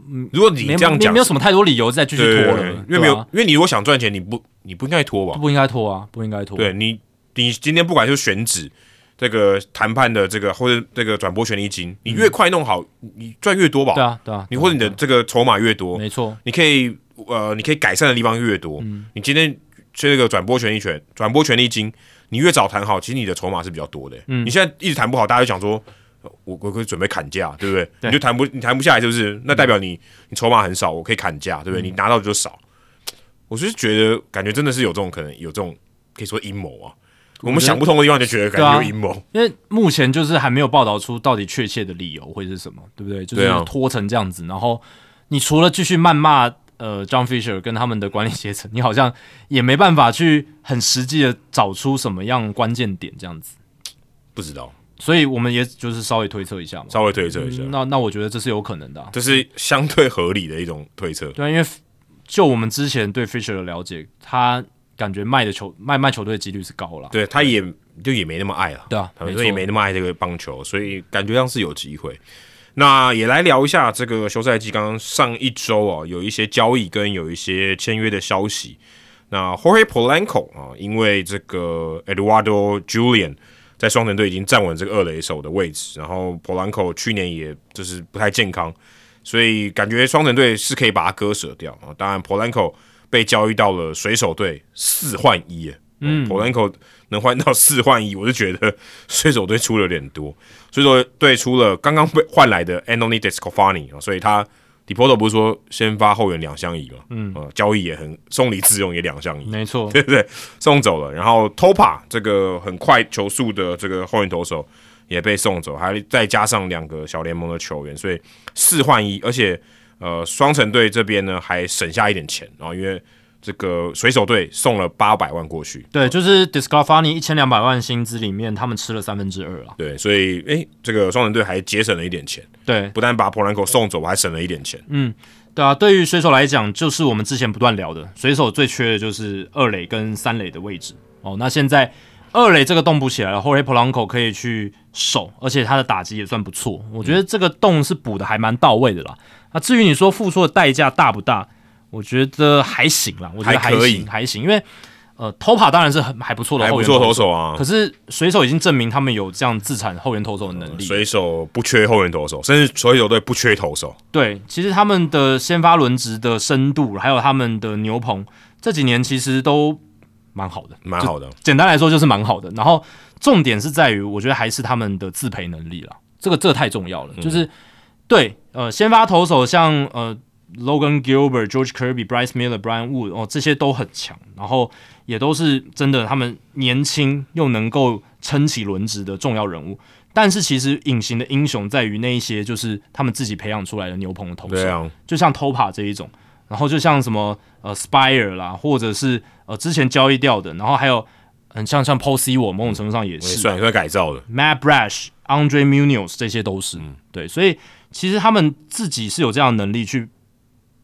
嗯，如果你这样讲，没有什么太多理由再继续拖了。因为没有，因为你如果想赚钱，你不你不应该拖吧？不应该拖啊，不应该拖。对你，你今天不管是选址这个谈判的这个或者这个转播权利金，你越快弄好，你赚越多吧？对啊，对啊。你或者你的这个筹码越多，没错，你可以呃，你可以改善的地方越多。嗯，你今天缺这个转播权利权、转播权利金。你越早谈好，其实你的筹码是比较多的。嗯，你现在一直谈不好，大家就讲说，我我可以准备砍价，对不对？你就谈不，你谈不下来，是不是？那代表你你筹码很少，我可以砍价，对不对？你拿到的就少。我是觉得，感觉真的是有这种可能，有这种可以说阴谋啊。我们想不通的地方，就觉得感觉有阴谋。因为目前就是还没有报道出到底确切的理由会是什么，对不对？就是拖成这样子，然后你除了继续谩骂。呃，John Fisher 跟他们的管理阶层，你好像也没办法去很实际的找出什么样关键点这样子，不知道，所以我们也就是稍微推测一下嘛，稍微推测一下。那那我觉得这是有可能的，这是相对合理的一种推测。对，因为就我们之前对 Fisher 的了解，他感觉卖的球卖卖球队的几率是高了，对，他也就也没那么爱了，对啊，他也没那么爱这个棒球，所以感觉上是有机会。那也来聊一下这个休赛季，刚刚上一周啊，有一些交易跟有一些签约的消息。那 Jorge Polanco 啊，因为这个 Eduardo Julian 在双城队已经站稳这个二垒手的位置，然后 Polanco 去年也就是不太健康，所以感觉双城队是可以把它割舍掉啊。当然，Polanco 被交易到了水手队四换一。嗯，Polanco 能换到四换一，我就觉得水手队出了点多。水手队出了刚刚被换来的 Anthony Descofani 啊，所以他 Deporto 不是说先发后援两相宜嘛？嗯，呃交易也很送礼自用也两相宜，没错，对不对？送走了，然后 Topa 这个很快球速的这个后援投手也被送走，还再加上两个小联盟的球员，所以四换一，而且呃双城队这边呢还省下一点钱，然后因为。这个水手队送了八百万过去，对，就是 Discofani 一千两百万薪资里面，他们吃了三分之二啊。对，所以诶，这个双人队还节省了一点钱。对，不但把普兰口送走，还省了一点钱。嗯，对啊，对于水手来讲，就是我们之前不断聊的，水手最缺的就是二垒跟三垒的位置。哦，那现在二垒这个洞补起来了，后来普兰口可以去守，而且他的打击也算不错。我觉得这个洞是补的还蛮到位的啦。那至于你说付出的代价大不大？我觉得还行啦，我觉得还行还行，因为呃，Topa 当然是很还不错的后援投手啊。可是水手已经证明他们有这样自产后援投手的能力。水手不缺后援投手，甚至水手队不缺投手。对，其实他们的先发轮值的深度，还有他们的牛棚，这几年其实都蛮好的，蛮好的。简单来说就是蛮好的。然后重点是在于，我觉得还是他们的自培能力了。这个这个太重要了。就是对呃，先发投手像呃。Logan Gilbert、George Kirby、Bryce Miller、Brian Wood 哦，这些都很强，然后也都是真的，他们年轻又能够撑起轮值的重要人物。但是其实隐形的英雄在于那一些，就是他们自己培养出来的牛棚的投手，啊就像 Topa 这一种，然后就像什么呃 Spire 啦，或者是呃之前交易掉的，然后还有很像像 Paul C 我某种程度上也是算算改造的，Matt Brash、Andre Munoz 这些都是，对，所以其实他们自己是有这样的能力去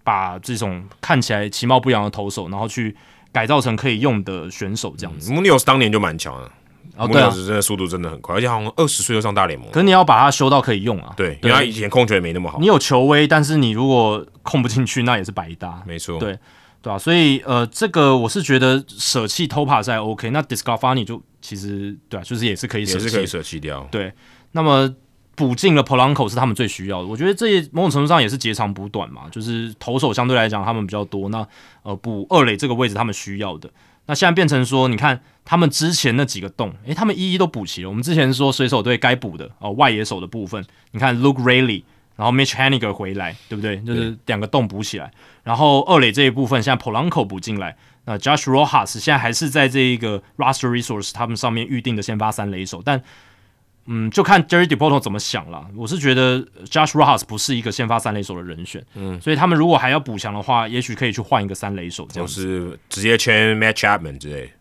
把这种看起来其貌不扬的投手，然后去改造成可以用的选手这样子。Munoz 当年就蛮强的。哦，对啊，真的速度真的很快，而且好像二十岁就上大联盟。可是你要把它修到可以用啊。对，因为他以前控球也没那么好。你有球威，但是你如果控不进去，那也是白搭。没错，对对啊，所以呃，这个我是觉得舍弃 Topa 在 OK，那 Discofani 就其实对啊，就是也是可以舍弃，也是可以舍弃掉。对，那么补进了 Polanco 是他们最需要的，我觉得这某种程度上也是截长补短嘛，就是投手相对来讲他们比较多，那呃补二垒这个位置他们需要的。那现在变成说，你看他们之前那几个洞，诶，他们一一都补齐了。我们之前说水手队该补的哦，外野手的部分，你看 Luke Rayleigh，然后 Mitch Haniger 回来，对不对？就是两个洞补起来。然后二垒这一部分，现在 Polanco 补进来，那 Josh Rojas 现在还是在这一个 Roster Resource 他们上面预定的先发三垒手，但。嗯，就看 Jerry Depoto 怎么想了。我是觉得 Josh Rojas 不是一个先发三垒手的人选，嗯，所以他们如果还要补强的话，也许可以去换一个三垒手，这样是直接签 Matt Chapman 之类。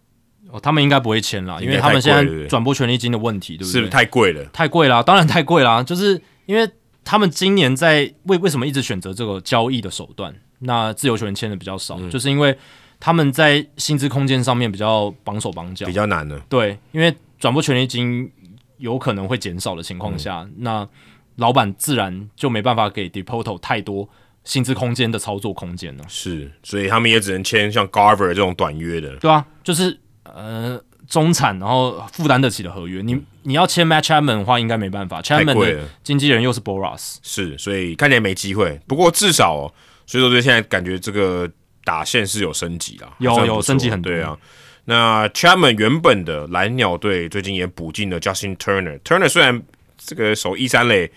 哦，他们应该不会签了，因为他们现在转播权利金的问题，对不对？是太贵了，太贵了，当然太贵了。就是因为他们今年在为为什么一直选择这个交易的手段？那自由球员签的比较少，就是因为他们在薪资空间上面比较绑手绑脚，比较难的。对，因为转播权利金。有可能会减少的情况下，那老板自然就没办法给 Depoto 太多薪资空间的操作空间了。是，所以他们也只能签像 Garver 这种短约的。对啊，就是呃中产，然后负担得起的合约。你你要签 Match Chapman 的话，应该没办法。Chapman 的经纪人又是 Boras，是，所以看起来没机会。不过至少，所以说对现在感觉这个打线是有升级了，有有升级很多啊。那 Chapman 原本的蓝鸟队最近也补进了 Justin Turner。Turner 虽然这个守一三垒，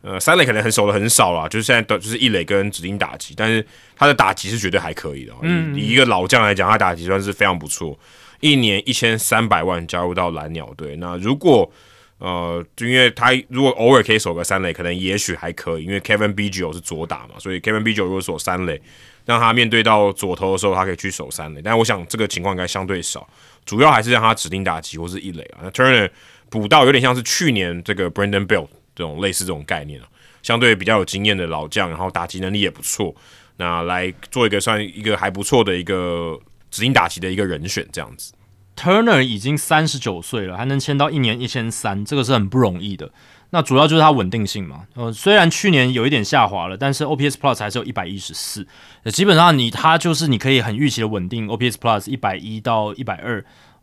呃，三垒可能很守的很少啦，就是现在的就是一垒跟指定打击，但是他的打击是绝对还可以的。嗯，以一个老将来讲，他打击算是非常不错。一年一千三百万加入到蓝鸟队，那如果呃，就因为他如果偶尔可以守个三垒，可能也许还可以，因为 Kevin B 九是左打嘛，所以 Kevin B 九如果守三垒。让他面对到左投的时候，他可以去守三垒，但我想这个情况应该相对少，主要还是让他指定打击或是一垒啊。那 Turner 补到有点像是去年这个 Brandon Bell 这种类似这种概念啊，相对比较有经验的老将，然后打击能力也不错，那来做一个算一个还不错的一个指定打击的一个人选这样子。Turner 已经三十九岁了，还能签到一年一千三，这个是很不容易的。那主要就是它稳定性嘛，呃，虽然去年有一点下滑了，但是 OPS Plus 还是有一百一十四，基本上你它就是你可以很预期的稳定 OPS Plus 一百一到一百二，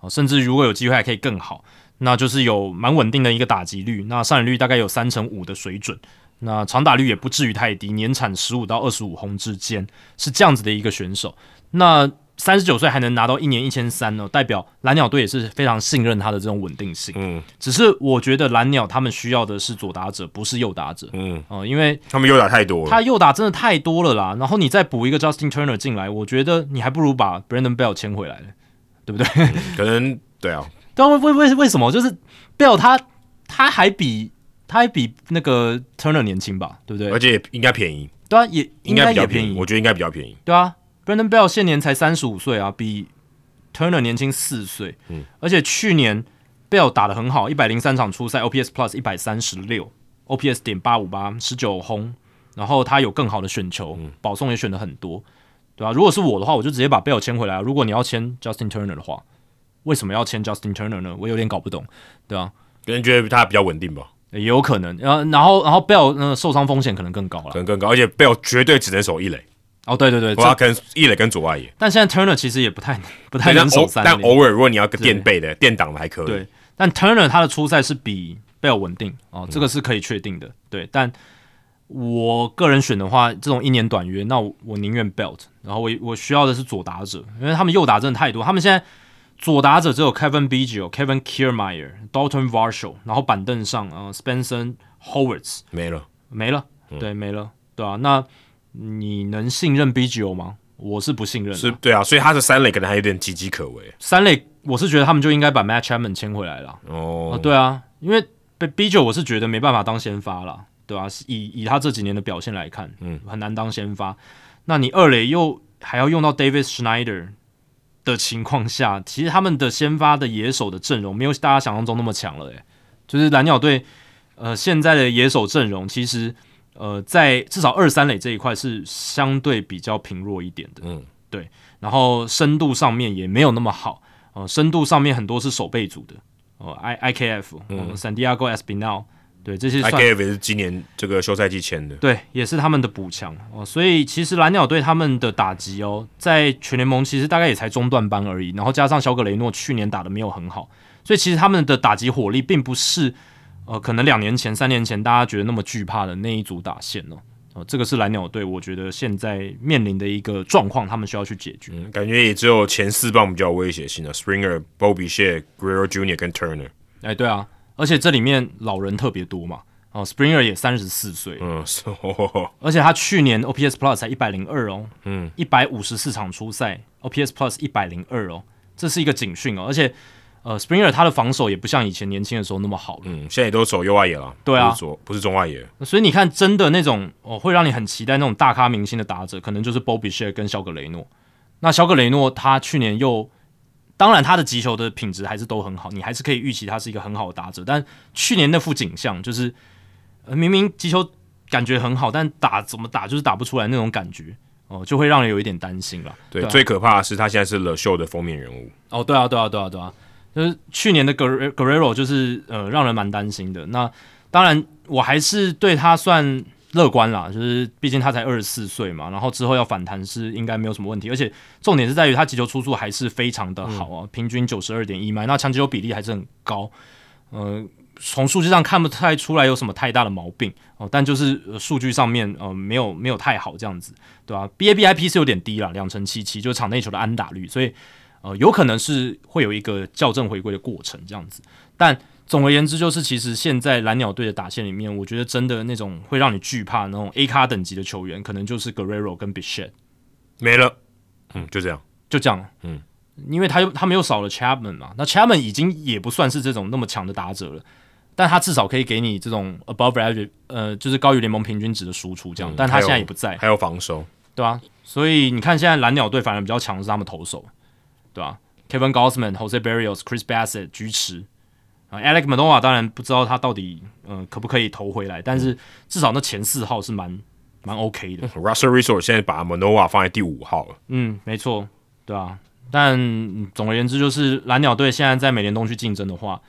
甚至如果有机会还可以更好，那就是有蛮稳定的一个打击率，那上垒率大概有三成五的水准，那长打率也不至于太低，年产十五到二十五轰之间，是这样子的一个选手，那。三十九岁还能拿到一年一千三呢，代表蓝鸟队也是非常信任他的这种稳定性。嗯，只是我觉得蓝鸟他们需要的是左打者，不是右打者。嗯，哦，因为他们右打太多了，他右打真的太多了啦。然后你再补一个 Justin Turner 进来，我觉得你还不如把 Brandon Bell 签回来了，对不对？可能对啊，但为为为为什么？就是 Bell 他他还比他还比那个 Turner 年轻吧，对不对？而且应该便宜，对啊，也应该比较便宜，我觉得应该比较便宜，对啊。Brandon Bell 现年才三十五岁啊，比 Turner 年轻四岁。嗯，而且去年 Bell 打的很好，一百零三场出赛，OPS Plus 一百三十六，OPS 点八五八，十九轰。然后他有更好的选球，保送也选的很多，对吧？如果是我的话，我就直接把 Bell 签回来。如果你要签 Justin Turner 的话，为什么要签 Justin Turner 呢？我有点搞不懂，对吧？有人觉得他比较稳定吧？也有可能。然后，然后，然后 Bell 那受伤风险可能更高了，可能更高，而且 Bell 绝对只能守一垒。哦，对对对，我要跟一垒跟左外野，但现在 Turner 其实也不太不太能守三但偶尔如果你要个垫背的垫挡的还可以。对，但 Turner 他的初赛是比 Bell 稳定哦，这个是可以确定的。对，但我个人选的话，这种一年短约，那我宁愿 Belt，然后我我需要的是左打者，因为他们右打真的太多，他们现在左打者只有 Kevin Biggio、Kevin Kiermaier、Dalton Varsho，然后板凳上啊 Spencer Howards 没了，没了，对，没了，对啊，那。你能信任 B G O 吗？我是不信任。是对啊，所以他的三垒可能还有点岌岌可危。三垒，我是觉得他们就应该把 Matt Chapman 签回来了。哦，对啊，因为被 B G O 我是觉得没办法当先发了，对吧？以以他这几年的表现来看，嗯，很难当先发。那你二垒又还要用到 David Schneider，的情况下，其实他们的先发的野手的阵容没有大家想象中那么强了，诶，就是蓝鸟队呃现在的野手阵容其实呃在至少二三垒这一块是相对比较平弱一点的，嗯，对，然后深度上面也没有那么好，呃，深度上面很多是守备组的，哦，I I K F，嗯，San Diego Espinal。对，这些 I K F 是今年这个休赛季签的，对，也是他们的补强哦。所以其实蓝鸟队他们的打击哦，在全联盟其实大概也才中段班而已。然后加上小格雷诺去年打的没有很好，所以其实他们的打击火力并不是呃，可能两年前、三年前大家觉得那么惧怕的那一组打线哦。哦，这个是蓝鸟队，我觉得现在面临的一个状况，他们需要去解决。嗯，感觉也只有前四棒比较有威胁性的，Springer、Bobby Shea、Guerrero Jr. 跟 Turner。哎，对啊。而且这里面老人特别多嘛，哦，Springer 也三十四岁，嗯，而且他去年 OPS Plus 才一百零二哦，嗯，一百五十四场出赛，OPS Plus 一百零二哦，这是一个警讯哦，而且呃，Springer 他的防守也不像以前年轻的时候那么好了，嗯，现在也都守右外野了，对啊，不是不是中外野，所以你看，真的那种哦，会让你很期待那种大咖明星的打者，可能就是 Bobby Share 跟肖格雷诺，那肖格雷诺他去年又。当然，他的击球的品质还是都很好，你还是可以预期他是一个很好的打者。但去年那副景象就是，明明击球感觉很好，但打怎么打就是打不出来那种感觉哦，就会让人有一点担心了。对，最可怕的是他现在是了秀的封面人物。哦，对啊，对啊，对啊，对啊，就是去年的 Guerrero 就是呃，让人蛮担心的。那当然，我还是对他算。乐观啦，就是毕竟他才二十四岁嘛，然后之后要反弹是应该没有什么问题，而且重点是在于他击球出速还是非常的好啊，平均九十二点一迈，那强击球比例还是很高，呃，从数据上看不太出来有什么太大的毛病哦，但就是数据上面呃没有没有太好这样子，对吧？B A B I P 是有点低了，两成七七，就是场内球的安打率，所以呃有可能是会有一个校正回归的过程这样子，但。总而言之，就是其实现在蓝鸟队的打线里面，我觉得真的那种会让你惧怕那种 A 卡等级的球员，可能就是 Guerrero 跟 Bichette 没了。嗯，就这样，就这样。嗯，因为他又他们又少了 Chapman 嘛，那 Chapman 已经也不算是这种那么强的打者了，但他至少可以给你这种 above average，呃，就是高于联盟平均值的输出这样。但他现在也不在，还有防守，对吧？所以你看现在蓝鸟队反而比较强是他们投手，对吧？Kevin Gausman、Jose Barrios、Chris Bassett、居池。Alex Manoa 当然不知道他到底呃可不可以投回来，但是至少那前四号是蛮蛮 OK 的。Russell Resource 现在把 Manoa 放在第五号了。嗯，没错，对啊。但总而言之，就是蓝鸟队现在在美联东区竞争的话，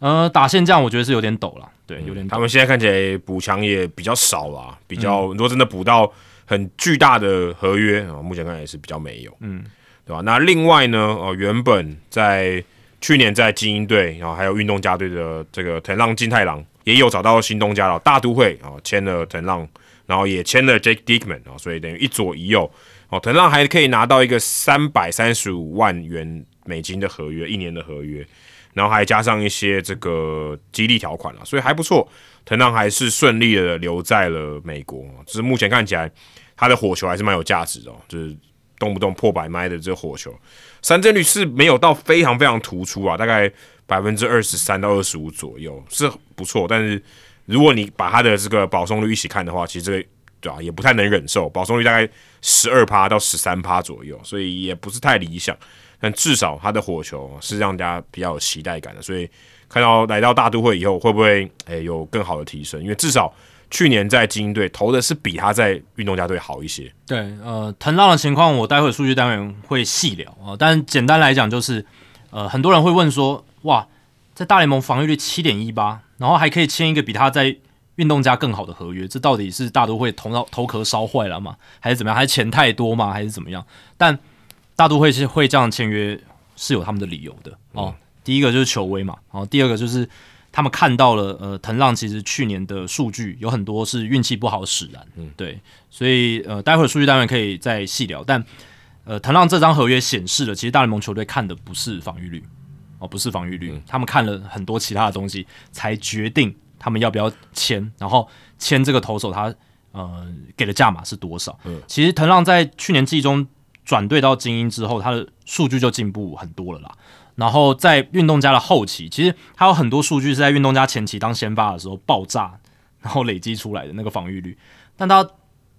呃，打线这样我觉得是有点抖了。对，有点。他们现在看起来补强也比较少了，比较如果真的补到很巨大的合约啊，目前看来是比较没有。嗯，对吧？那另外呢，呃，原本在去年在精英队，然后还有运动家队的这个藤浪金太郎也有找到新东家了，大都会啊签了藤浪，然后也签了 Jake Dickman 啊，所以等于一左一右哦，藤浪还可以拿到一个三百三十五万元美金的合约，一年的合约，然后还加上一些这个激励条款了，所以还不错，藤浪还是顺利的留在了美国，只是目前看起来他的火球还是蛮有价值的，哦就是动不动破百迈的这个火球。三振率是没有到非常非常突出啊，大概百分之二十三到二十五左右是不错，但是如果你把他的这个保送率一起看的话，其实这个对啊也不太能忍受，保送率大概十二趴到十三趴左右，所以也不是太理想。但至少他的火球是让大家比较有期待感的，所以看到来到大都会以后会不会诶有更好的提升？因为至少。去年在精英队投的是比他在运动家队好一些。对，呃，藤浪的情况我待会数据单元会细聊啊。但简单来讲就是，呃，很多人会问说，哇，在大联盟防御率七点一八，然后还可以签一个比他在运动家更好的合约，这到底是大都会头脑头壳烧坏了吗？还是怎么样？还是钱太多吗？还是怎么样？但大都会是会这样签约是有他们的理由的哦。第一个就是球威嘛，然后第二个就是。他们看到了，呃，藤浪其实去年的数据有很多是运气不好使然，嗯，对，所以呃，待会儿数据单元可以再细聊。但呃，藤浪这张合约显示了，其实大联盟球队看的不是防御率，哦，不是防御率，他们看了很多其他的东西，才决定他们要不要签，然后签这个投手，他呃给的价码是多少？嗯，其实藤浪在去年季中转队到精英之后，他的数据就进步很多了啦。然后在运动家的后期，其实他有很多数据是在运动家前期当先发的时候爆炸，然后累积出来的那个防御率。但他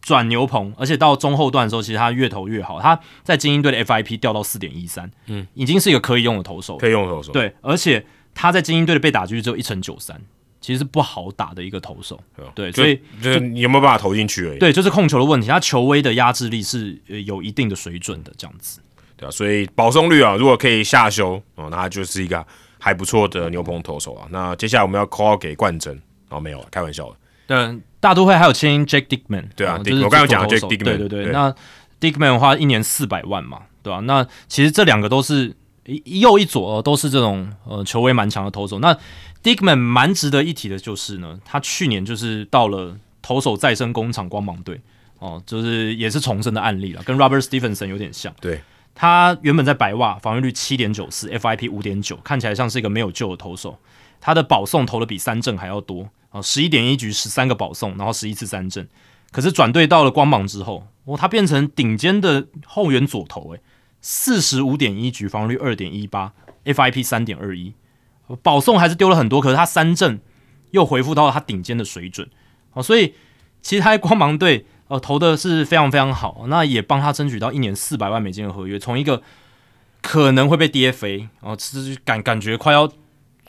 转牛棚，而且到中后段的时候，其实他越投越好。他在精英队的 FIP 掉到四点一三，嗯，已经是一个可以用的投手，可以用的投手。对，而且他在精英队的被打率只有一成九三，其实是不好打的一个投手。对，所以就你有没有办法投进去而已。对，就是控球的问题，他球威的压制力是有一定的水准的，这样子。对啊，所以保送率啊，如果可以下修哦，那他就是一个还不错的牛棚投手啊。那接下来我们要 call 给冠真哦，没有了，开玩笑的。对，大都会还有签 Jake Dickman，对啊，就是我刚刚讲 Jake Dickman，对对对。那 Dickman 的话，一年四百万嘛，对吧？那其实这两个都是一右一左，都是这种呃球威蛮强的投手。那 Dickman 蛮值得一提的就是呢，他去年就是到了投手再生工厂光芒队哦，就是也是重生的案例了，跟 Robert Stevenson 有点像。对。他原本在白袜防御率七点九四，FIP 五点九，看起来像是一个没有救的投手。他的保送投的比三振还要多啊，十一点一局十三个保送，然后十一次三振。可是转队到了光芒之后，哦，他变成顶尖的后援左投，诶，四十五点一局防御率二点一八，FIP 三点二一，保送还是丢了很多，可是他三振又恢复到了他顶尖的水准。哦，所以其实他在光芒队。呃，投的是非常非常好，那也帮他争取到一年四百万美金的合约，从一个可能会被跌飞，哦，其实感感觉快要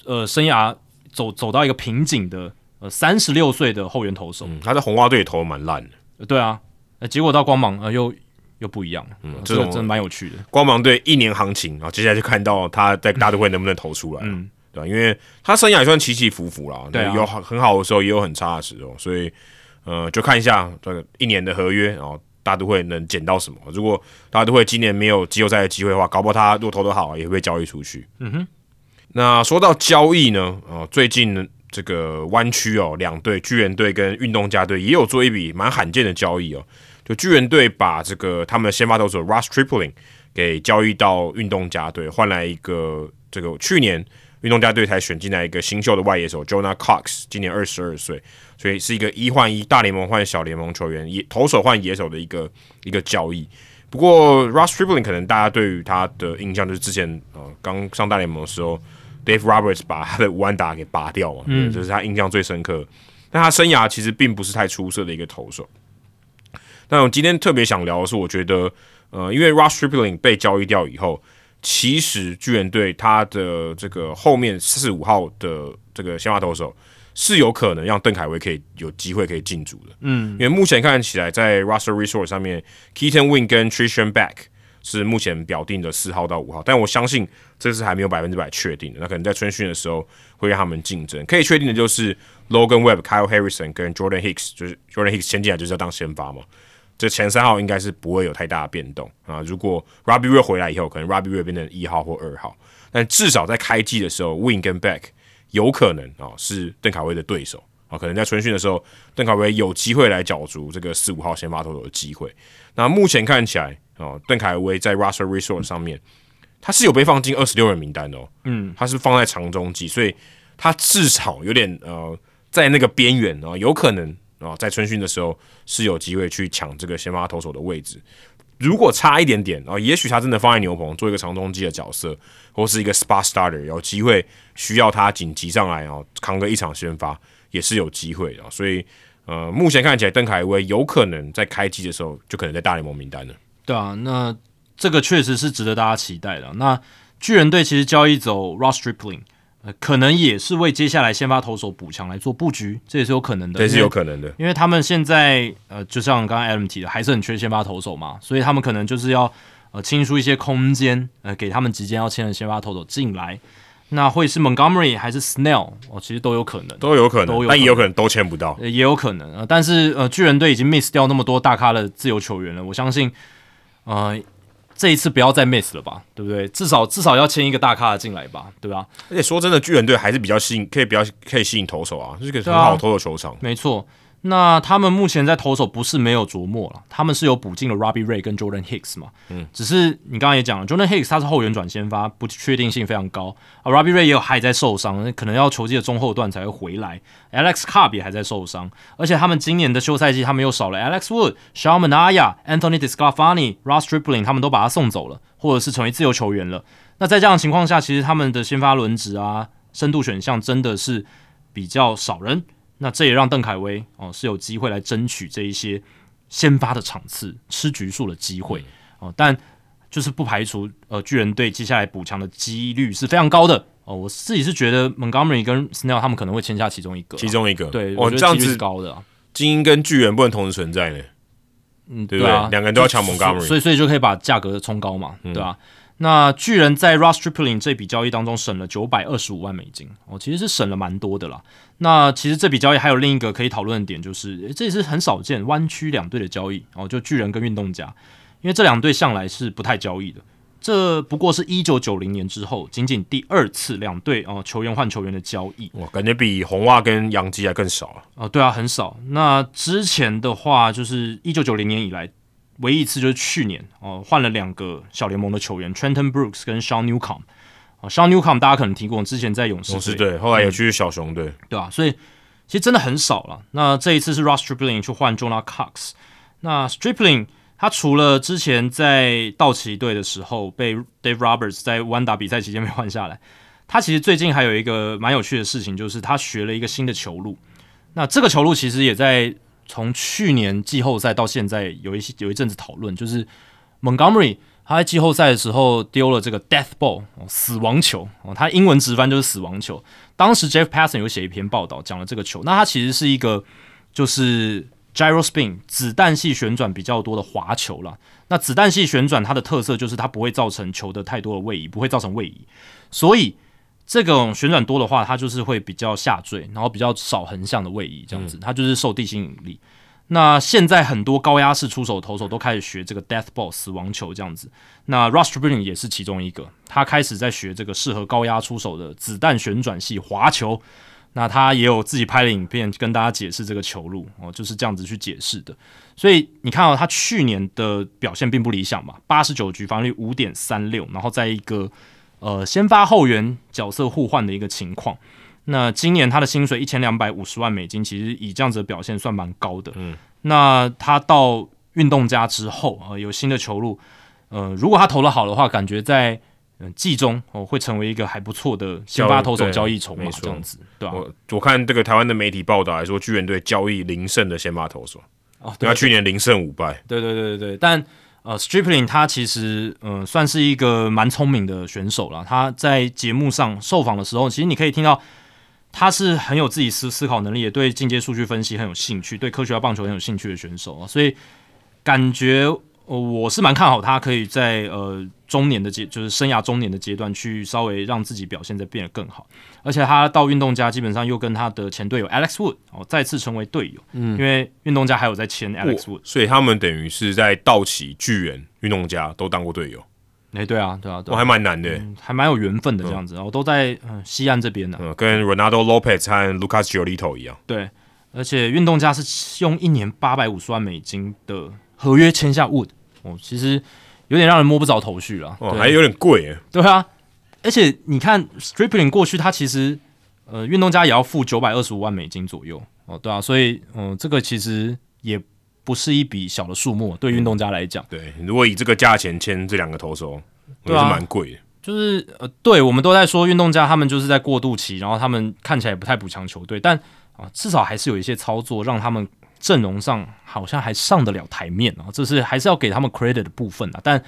呃生涯走走到一个瓶颈的呃三十六岁的后援投手，他在红袜队投的蛮烂的，对啊，呃，结果到光芒呃又又不一样，嗯，这个真的蛮有趣的。光芒队一年行情，然后接下来就看到他在大都会能不能投出来，嗯，对吧？因为他生涯也算起起伏伏啦，对，有很好的时候，也有很差的时候，所以。呃，就看一下这个一年的合约，然后大都会能捡到什么。如果大都会今年没有季后赛的机会的话，搞不好他如果投的好，也会被交易出去。嗯哼。那说到交易呢，呃，最近这个湾区哦，两队巨人队跟运动家队也有做一笔蛮罕见的交易哦。就巨人队把这个他们的先发投手 Russ Tripling 给交易到运动家队，换来一个这个去年运动家队才选进来一个新秀的外野手 Jonah Cox，今年二十二岁。所以是一个一换一，大联盟换小联盟球员，野投手换野手的一个一个交易。不过 r u s s Tripling 可能大家对于他的印象就是之前呃刚上大联盟的时候，Dave Roberts 把他的五安打给拔掉嘛，嗯，这是他印象最深刻。但他生涯其实并不是太出色的一个投手。但我今天特别想聊的是，我觉得呃，因为 r u s s Tripling 被交易掉以后，其实巨人队他的这个后面四五号的这个先发投手。是有可能让邓凯威可以有机会可以进组的，嗯，因为目前看起来在 Russell resource 上面，Keaton Win 跟 Trishan Back 是目前表定的四号到五号，但我相信这是还没有百分之百确定的，那可能在春训的时候会让他们竞争。可以确定的就是 Logan Webb、Kyle Harrison 跟 Jordan Hicks，就是 Jordan Hicks 先进来就是要当先发嘛，这前三号应该是不会有太大的变动啊。如果 Robbie Ray 回来以后，可能 Robbie Ray 变成一号或二号，但至少在开季的时候，Win 跟 Back。有可能啊，是邓凯威的对手啊，可能在春训的时候，邓凯威有机会来角逐这个四五号先发投手的机会。那目前看起来啊，邓凯威在 Russell Resource 上面，他是有被放进二十六人名单的哦，嗯，他是放在长中级，所以他至少有点呃，在那个边缘啊，有可能啊，在春训的时候是有机会去抢这个先发投手的位置。如果差一点点啊，也许他真的放在牛棚做一个长中机的角色，或是一个 spot starter，有机会需要他紧急上来啊，扛个一场先发也是有机会的。所以呃，目前看起来邓凯威有可能在开机的时候就可能在大联盟名单了。对啊，那这个确实是值得大家期待的。那巨人队其实交易走 Ross Stripling。呃，可能也是为接下来先发投手补强来做布局，这也是有可能的，也是有可能的，因为他们现在呃，就像刚刚 Adam 提的，还是很缺先发投手嘛，所以他们可能就是要呃清出一些空间，呃，给他们即将要签的先发投手进来。那会是 Montgomery 还是 Snell？哦，其实都有可能，都有可能，但也有可能都签不到，也有可能。呃，但是呃，巨人队已经 miss 掉那么多大咖的自由球员了，我相信，呃。这一次不要再 miss 了吧，对不对？至少至少要签一个大咖的进来吧，对吧？而且说真的，巨人队还是比较吸引，可以比较可以吸引投手啊，是个很好投的球场。没错。那他们目前在投手不是没有琢磨了，他们是有补进了 Robbie Ray 跟 Jordan Hicks 嘛，嗯，只是你刚刚也讲了，Jordan Hicks 他是后援转先发，不确定性非常高啊，Robbie Ray 也有还在受伤，可能要球季的中后段才会回来，Alex Cobb 也还在受伤，而且他们今年的休赛季他们又少了 Alex Wood、Shawn Manaea、Anthony Disclafani、Ross Stripling，他们都把他送走了，或者是成为自由球员了。那在这样的情况下，其实他们的先发轮值啊，深度选项真的是比较少人。那这也让邓凯威哦是有机会来争取这一些先发的场次、吃局数的机会哦，但就是不排除呃巨人队接下来补强的几率是非常高的哦。我自己是觉得 Montgomery 跟 Snell 他们可能会签下其中一个，其中一个对，哦，这样子高的，精英跟巨人不能同时存在呢，嗯，对不对？两个人都要抢 Montgomery，所以所以就可以把价格冲高嘛，对吧？那巨人在 Ross Stripling 这笔交易当中省了九百二十五万美金哦，其实是省了蛮多的啦。那其实这笔交易还有另一个可以讨论的点，就是这也是很少见弯曲两队的交易哦，就巨人跟运动家，因为这两队向来是不太交易的。这不过是一九九零年之后仅仅第二次两队哦球员换球员的交易，哇，感觉比红袜跟洋基还更少啊。哦，对啊，很少。那之前的话，就是一九九零年以来。唯一一次就是去年哦，换了两个小联盟的球员，Trenton Brooks 跟 Sean Newcomb。啊，Sean Newcomb 大家可能听过，之前在勇士队，后来也去小熊队，对啊？所以其实真的很少了。那这一次是 Ross Stripling 去换 Jonah Cox。那 Stripling 他除了之前在道奇队的时候被 Dave Roberts 在弯打比赛期间被换下来，他其实最近还有一个蛮有趣的事情，就是他学了一个新的球路。那这个球路其实也在。从去年季后赛到现在，有一些有一阵子讨论，就是 Montgomery 他在季后赛的时候丢了这个 Death Ball 死亡球哦，他英文直翻就是死亡球。当时 Jeff Passan 有写一篇报道讲了这个球，那它其实是一个就是 Gyro Spin 子弹系旋转比较多的滑球了。那子弹系旋转它的特色就是它不会造成球的太多的位移，不会造成位移，所以。这种旋转多的话，它就是会比较下坠，然后比较少横向的位移，这样子，它就是受地心引力。那现在很多高压式出手投手都开始学这个 death ball 死亡球这样子。那 Rush b r i n g 也是其中一个，他开始在学这个适合高压出手的子弹旋转系滑球。那他也有自己拍的影片跟大家解释这个球路哦，就是这样子去解释的。所以你看到他去年的表现并不理想嘛，八十九局防御率五点三六，然后在一个。呃，先发后援角色互换的一个情况。那今年他的薪水一千两百五十万美金，其实以这样子的表现算蛮高的。嗯，那他到运动家之后啊，有新的球路。呃，如果他投的好的话，感觉在嗯季中哦会成为一个还不错的先发投手交易筹码，这样子，对吧？我我看这个台湾的媒体报道来说，巨人队交易零胜的先发投手哦，对他去年零胜五败。对对对对对，但。呃，Stripling 他其实嗯算是一个蛮聪明的选手了。他在节目上受访的时候，其实你可以听到他是很有自己思思考能力，也对进阶数据分析很有兴趣，对科学棒球很有兴趣的选手啊。所以感觉我是蛮看好他可以在呃。中年的阶就是生涯中年的阶段，去稍微让自己表现再变得更好，而且他到运动家基本上又跟他的前队友 Alex Wood 哦再次成为队友，嗯，因为运动家还有在签 Alex Wood，所以他们等于是在道奇、巨人、运动家都当过队友。哎，对啊，对啊，我还蛮难的，还蛮有缘分的这样子，然后都在嗯西岸这边呢，嗯，跟 Ronaldo Lopez 和 Lucas Giolito 一样。对，而且运动家是用一年八百五十万美金的合约签下 Wood 哦，其实。有点让人摸不着头绪了，哦，还有点贵，对啊，而且你看 Stripling 过去他其实呃运动家也要付九百二十五万美金左右哦，对啊，所以嗯这个其实也不是一笔小的数目，对运动家来讲，对，如果以这个价钱签这两个投手，也是蛮贵的，就是呃对我们都在说运动家他们就是在过渡期，然后他们看起来不太补强球队，但啊至少还是有一些操作让他们。阵容上好像还上得了台面啊，这是还是要给他们 credit 的部分啊。但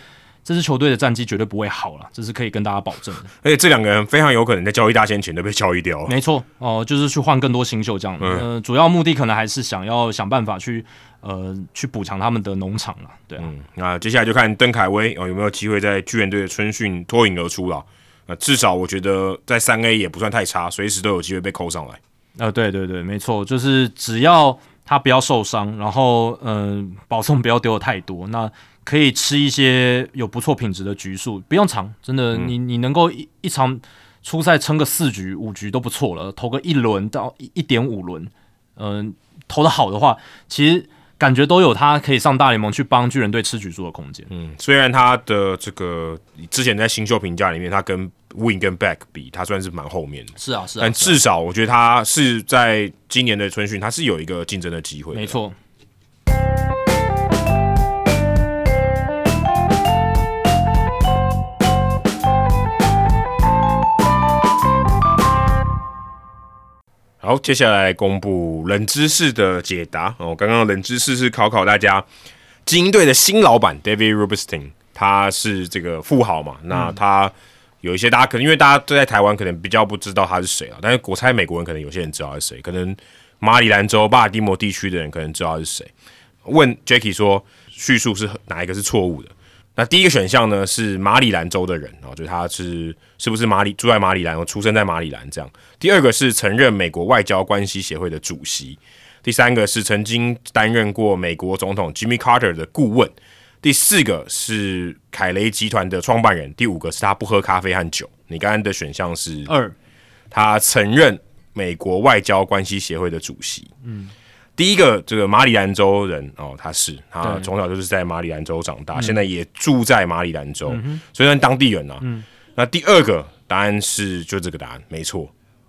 这支球队的战绩绝对不会好了，这是可以跟大家保证的。而且这两个人非常有可能在交易大限前都被交易掉。没错哦，就是去换更多新秀这样。嗯，主要目的可能还是想要想办法去呃去补偿他们的农场了。对啊，那接下来就看邓凯威哦有没有机会在巨人队的春训脱颖而出了。呃，至少我觉得在三 A 也不算太差，随时都有机会被扣上来。呃，对对对，没错，就是只要。他不要受伤，然后嗯，保送不要丢的太多，那可以吃一些有不错品质的局数，不用长，真的，你你能够一一场初赛撑个四局五局都不错了，投个一轮到一一点五轮，嗯，投的好的话，其实。感觉都有他可以上大联盟去帮巨人队吃局数的空间。嗯，虽然他的这个之前在新秀评价里面，他跟 Win 跟 Back 比，他算是蛮后面的。是啊，是啊。但至少我觉得他是在今年的春训，他是有一个竞争的机会。没错。好，接下来公布冷知识的解答哦。刚刚冷知识是考考大家，精英队的新老板 David Rubenstein，他是这个富豪嘛？那他有一些大家可能因为大家都在台湾，可能比较不知道他是谁啊。但是我猜美国人可能有些人知道是谁，可能马里兰州巴尔的摩地区的人可能知道是谁。问 Jackie 说，叙述是哪一个是错误的？那第一个选项呢是马里兰州的人啊，就是他是是不是马里住在马里兰，出生在马里兰这样。第二个是曾任美国外交关系协会的主席。第三个是曾经担任过美国总统 Jimmy Carter 的顾问。第四个是凯雷集团的创办人。第五个是他不喝咖啡和酒。你刚刚的选项是二，他曾任美国外交关系协会的主席。嗯。第一个这个马里兰州人哦，他是他从小就是在马里兰州长大，现在也住在马里兰州，所以算当地人啊。那第二个答案是就这个答案没错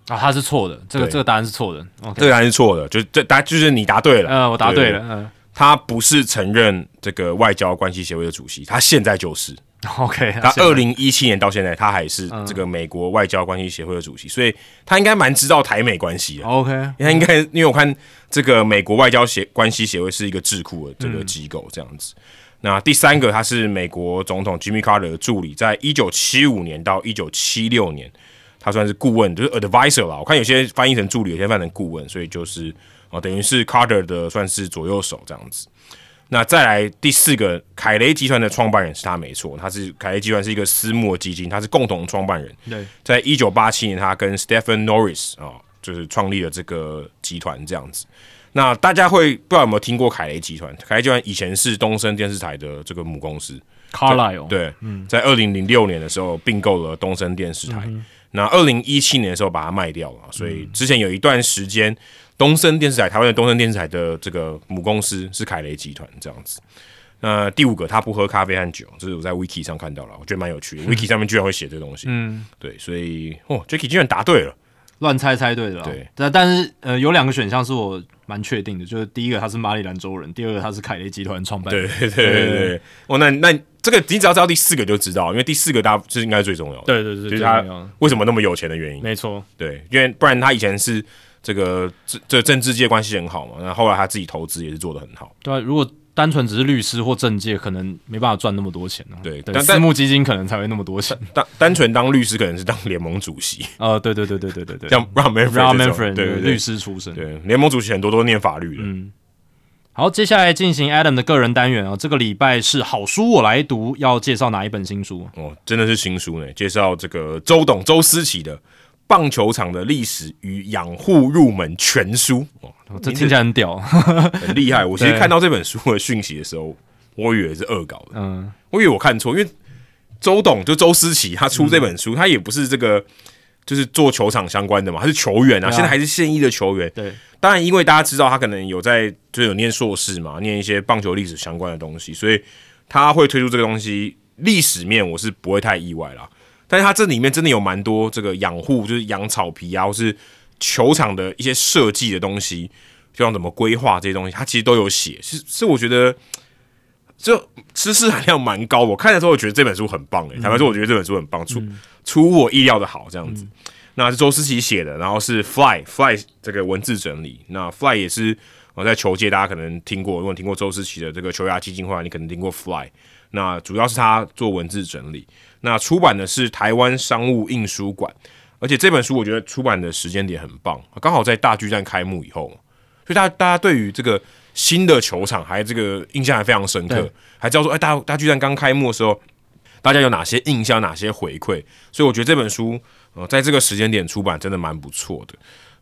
啊，他是错的，这个这个答案是错的，这个答案是错的，就这答就是你答对了，呃，我答对了，嗯，他不是承认这个外交关系协会的主席，他现在就是。OK，他二零一七年到现在，他还是这个美国外交关系协会的主席，所以他应该蛮知道台美关系的。OK，他应该因为我看这个美国外交协关系协会是一个智库的这个机构这样子。那第三个，他是美国总统 Jimmy Carter 的助理，在一九七五年到一九七六年，他算是顾问，就是 advisor 啦。我看有些翻译成助理，有些翻译成顾问，所以就是哦，等于是 Carter 的算是左右手这样子。那再来第四个，凯雷集团的创办人是他没错，他是凯雷集团是一个私募基金，他是共同创办人。对，在一九八七年，他跟 Stephen Norris 啊，就是创立了这个集团这样子。那大家会不知道有没有听过凯雷集团？凯雷集团以前是东森电视台的这个母公司，Carlyle。对，在二零零六年的时候并购了东森电视台。那二零一七年的时候把它卖掉了，所以之前有一段时间。东森电视台，台湾的东森电视台的这个母公司是凯雷集团，这样子。那第五个，他不喝咖啡和酒，这是我在 Wiki 上看到了，我觉得蛮有趣的。Wiki 上面居然会写这东西，嗯，对，所以哦，Jacky 居然答对了，乱猜猜对的，对。但但是呃，有两个选项是我蛮确定的，就是第一个他是马里兰州人，第二个他是凯雷集团创办人。对对对对，哦，那那这个你只要知道第四个就知道，因为第四个大家这应该最重要的，对对对，就是他为什么那么有钱的原因。没错，对，因为不然他以前是。这个这这政治界关系很好嘛，那后来他自己投资也是做的很好。对啊，如果单纯只是律师或政界，可能没办法赚那么多钱呢。对，但私募基金可能才会那么多钱。单单纯当律师可能是当联盟主席。呃，对对对对对对对，像 Ram Manfred，对律师出身，对联盟主席很多都念法律的。嗯，好，接下来进行 Adam 的个人单元啊，这个礼拜是好书我来读，要介绍哪一本新书？哦，真的是新书呢，介绍这个周董周思齐的。棒球场的历史与养护入门全书，哦，这听起来很屌，很厉害。我其实看到这本书的讯息的时候，我以为是恶搞的，嗯，我以为我看错，因为周董就周思齐他出这本书，他也不是这个就是做球场相关的嘛，他是球员啊，现在还是现役的球员。对，当然因为大家知道他可能有在就有念硕士嘛，念一些棒球历史相关的东西，所以他会推出这个东西，历史面我是不会太意外啦。但是它这里面真的有蛮多这个养护，就是养草皮啊，或是球场的一些设计的东西，就像怎么规划这些东西，它其实都有写。是是，我觉得就知识含量蛮高。我看的时候，我觉得这本书很棒诶。坦白说，我觉得这本书很棒，出出乎我意料的好这样子。那是周思琪写的，然后是 Fly Fly 这个文字整理。那 Fly 也是我在球界大家可能听过，如果听过周思琪的这个球牙基金会，你可能听过 Fly。那主要是他做文字整理。那出版的是台湾商务印书馆，而且这本书我觉得出版的时间点很棒，刚好在大巨蛋开幕以后，所以大家大家对于这个新的球场还这个印象还非常深刻，还知道说哎大大巨蛋刚开幕的时候，大家有哪些印象、哪些回馈，所以我觉得这本书呃在这个时间点出版真的蛮不错的。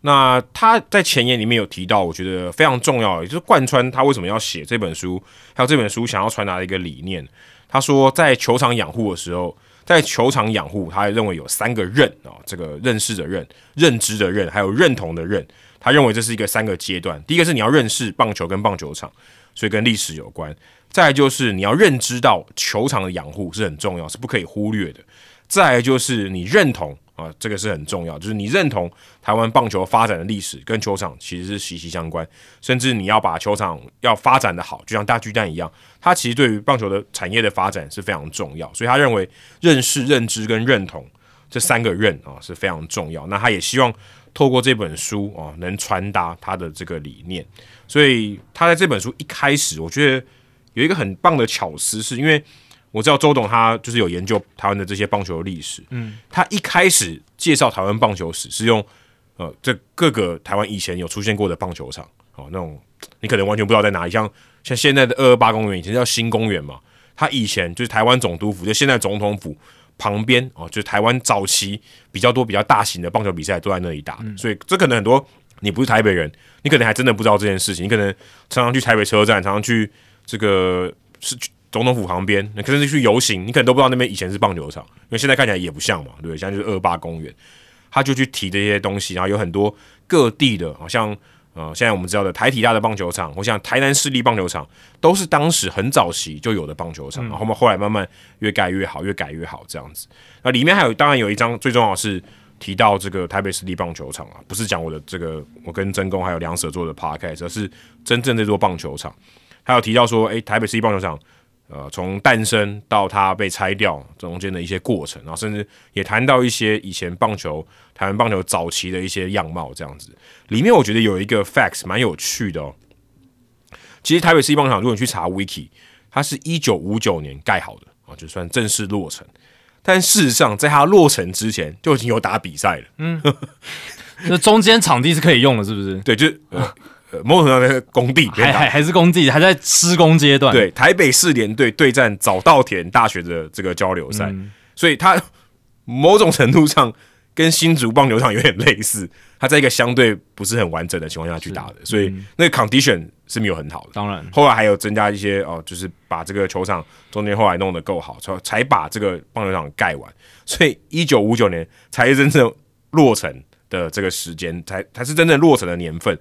那他在前言里面有提到，我觉得非常重要，也就是贯穿他为什么要写这本书，还有这本书想要传达的一个理念。他说在球场养护的时候。在球场养护，他认为有三个认啊，这个认识的认、认知的认，还有认同的认。他认为这是一个三个阶段。第一个是你要认识棒球跟棒球场，所以跟历史有关。再就是你要认知到球场的养护是很重要，是不可以忽略的。再就是你认同。啊，这个是很重要，就是你认同台湾棒球发展的历史跟球场其实是息息相关，甚至你要把球场要发展的好，就像大巨蛋一样，它其实对于棒球的产业的发展是非常重要。所以他认为认识、认知跟认同这三个认啊是非常重要。那他也希望透过这本书啊，能传达他的这个理念。所以他在这本书一开始，我觉得有一个很棒的巧思，是因为我知道周董他就是有研究台湾的这些棒球历史，嗯，他一开始介绍台湾棒球史是用呃这各个台湾以前有出现过的棒球场，哦，那种你可能完全不知道在哪里，像像现在的二二八公园以前叫新公园嘛，他以前就是台湾总督府，就现在总统府旁边哦，就是台湾早期比较多比较大型的棒球比赛都在那里打，所以这可能很多。你不是台北人，你可能还真的不知道这件事情。你可能常常去台北车站，常常去这个是总统府旁边，你可能是去游行，你可能都不知道那边以前是棒球场，因为现在看起来也不像嘛，对不对？现在就是二八公园，他就去提这些东西，然后有很多各地的，好像呃，现在我们知道的台体大的棒球场，我想台南市立棒球场都是当时很早期就有的棒球场，然后后来慢慢越盖越好，越改越好这样子。那里面还有，当然有一张最重要是。提到这个台北市立棒球场啊，不是讲我的这个我跟真公还有梁舍做的 podcast，而是真正这座棒球场。还有提到说，诶，台北市立棒球场，呃，从诞生到它被拆掉中间的一些过程，然后甚至也谈到一些以前棒球台湾棒球早期的一些样貌，这样子。里面我觉得有一个 facts 蛮有趣的哦。其实台北市立棒球场，如果你去查 wiki，它是一九五九年盖好的啊，就算正式落成。但事实上，在它落成之前就已经有打比赛了。嗯，那中间场地是可以用的，是不是？对，就呃，某种程度上的工地，还还还是工地，还在施工阶段。对，台北市联队对战早稻田大学的这个交流赛，所以它某种程度上。跟新竹棒球场有点类似，他在一个相对不是很完整的情况下去打的，所以那个 condition 是没有很好的。当然，后来还有增加一些哦，就是把这个球场中间后来弄得够好，才才把这个棒球场盖完。所以一九五九年才是真正落成的这个时间，才才是真正落成的年份。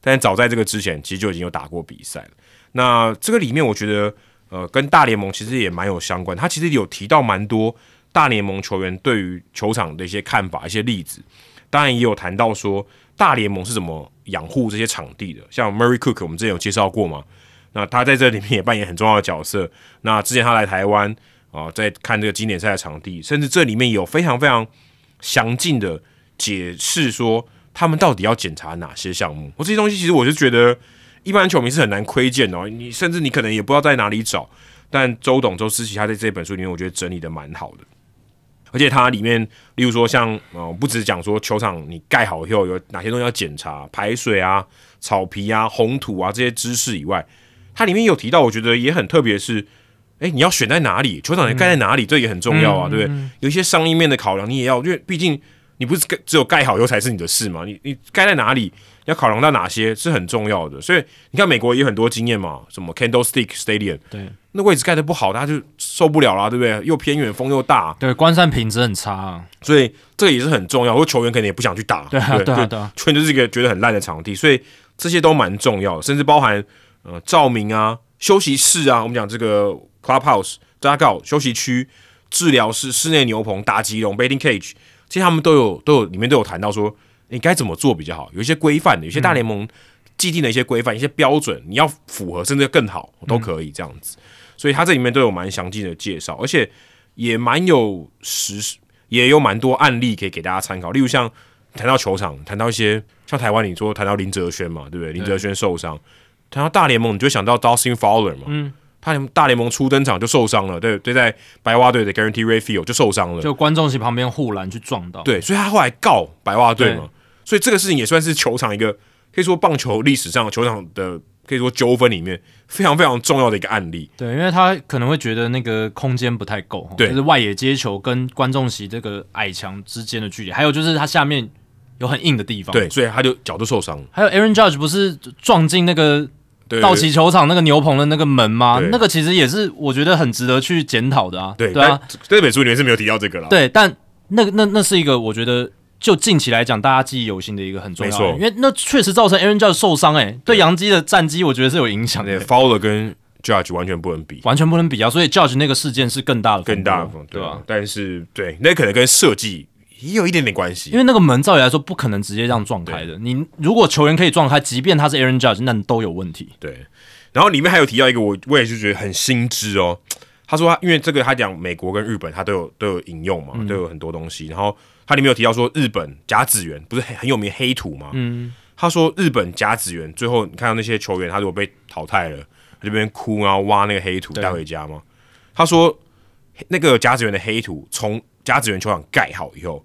但早在这个之前，其实就已经有打过比赛了。那这个里面，我觉得呃，跟大联盟其实也蛮有相关。他其实有提到蛮多。大联盟球员对于球场的一些看法、一些例子，当然也有谈到说大联盟是怎么养护这些场地的。像 Murray Cook，我们之前有介绍过嘛？那他在这里面也扮演很重要的角色。那之前他来台湾啊，在看这个经典赛的场地，甚至这里面有非常非常详尽的解释，说他们到底要检查哪些项目。我这些东西其实我就觉得一般球迷是很难窥见哦，你甚至你可能也不知道在哪里找。但周董周思齐他在这本书里面，我觉得整理的蛮好的。而且它里面，例如说像呃，不只讲说球场你盖好以后有哪些东西要检查，排水啊、草皮啊、红土啊这些知识以外，它里面有提到，我觉得也很特别，是哎，你要选在哪里，球场你盖在哪里，这也很重要啊，对不对？有一些商业面的考量，你也要，因为毕竟你不是盖只有盖好以后才是你的事吗，你你盖在哪里，要考量到哪些是很重要的。所以你看美国也有很多经验嘛，什么 Candlestick Stadium，对。那位置盖的不好，他就受不了啦，对不对？又偏远，风又大，对，观赛品质很差，所以这个也是很重要。或球员肯定也不想去打，对对对，全就是一个觉得很烂的场地，所以这些都蛮重要的，甚至包含呃照明啊、休息室啊，我们讲这个 clubhouse、dugout 休息区、治疗室、室内牛棚、打击笼 batting cage，其实他们都有都有里面都有谈到说你该怎么做比较好，有一些规范的，有些大联盟既定的一些规范、一些标准，你要符合甚至更好都可以这样子。所以他这里面都有蛮详尽的介绍，而且也蛮有实，也有蛮多案例可以给大家参考。例如像谈到球场，谈到一些像台湾，你说谈到林哲轩嘛，对不对？林哲轩受伤，谈到大联盟，你就想到 Dustin Fowler 嘛，嗯，他大联盟初登场就受伤了，对对，在白袜队的 Guarantee Rayfield 就受伤了，就观众席旁边护栏去撞到，对，所以他后来告白袜队嘛，所以这个事情也算是球场一个可以说棒球历史上球场的。可以说纠纷里面非常非常重要的一个案例。对，因为他可能会觉得那个空间不太够，对，就是外野接球跟观众席这个矮墙之间的距离，还有就是他下面有很硬的地方，对，所以他就脚都受伤了。还有 Aaron Judge 不是撞进那个道奇球场那个牛棚的那个门吗？那个其实也是我觉得很值得去检讨的啊。对，对啊，这本书里面是没有提到这个啦。对，但那那那是一个我觉得。就近期来讲，大家记忆犹新的一个很重要，因为那确实造成 Aaron Judge 受伤，哎，对杨基的战绩我觉得是有影响的。Fowler 跟 Judge 完全不能比，完全不能比啊！所以 Judge 那个事件是更大的，更大的，对吧？但是对，那可能跟设计也有一点点关系，因为那个门照理来说不可能直接这样撞开的。你如果球员可以撞开，即便他是 Aaron Judge，那都有问题。对，然后里面还有提到一个，我我也是觉得很新知哦。他说他因为这个他讲美国跟日本他都有都有引用嘛，都有很多东西。然后他里面有提到说日本甲子园不是很很有名黑土嘛？嗯，他说日本甲子园最后你看到那些球员他如果被淘汰了，这边哭然后挖那个黑土带回家吗？他说那个甲子园的黑土从甲子园球场盖好以后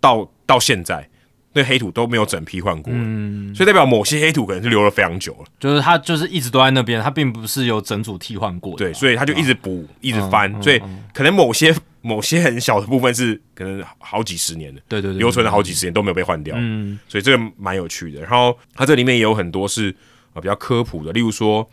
到到现在。那黑土都没有整批换过，嗯，所以代表某些黑土可能是留了非常久了，就是它就是一直都在那边，它并不是有整组替换过，对，所以它就一直补，一直翻，所以可能某些某些很小的部分是可能好几十年的，对对对，留存了好几十年都没有被换掉，嗯，所以这个蛮有趣的。然后它这里面也有很多是呃比较科普的，例如说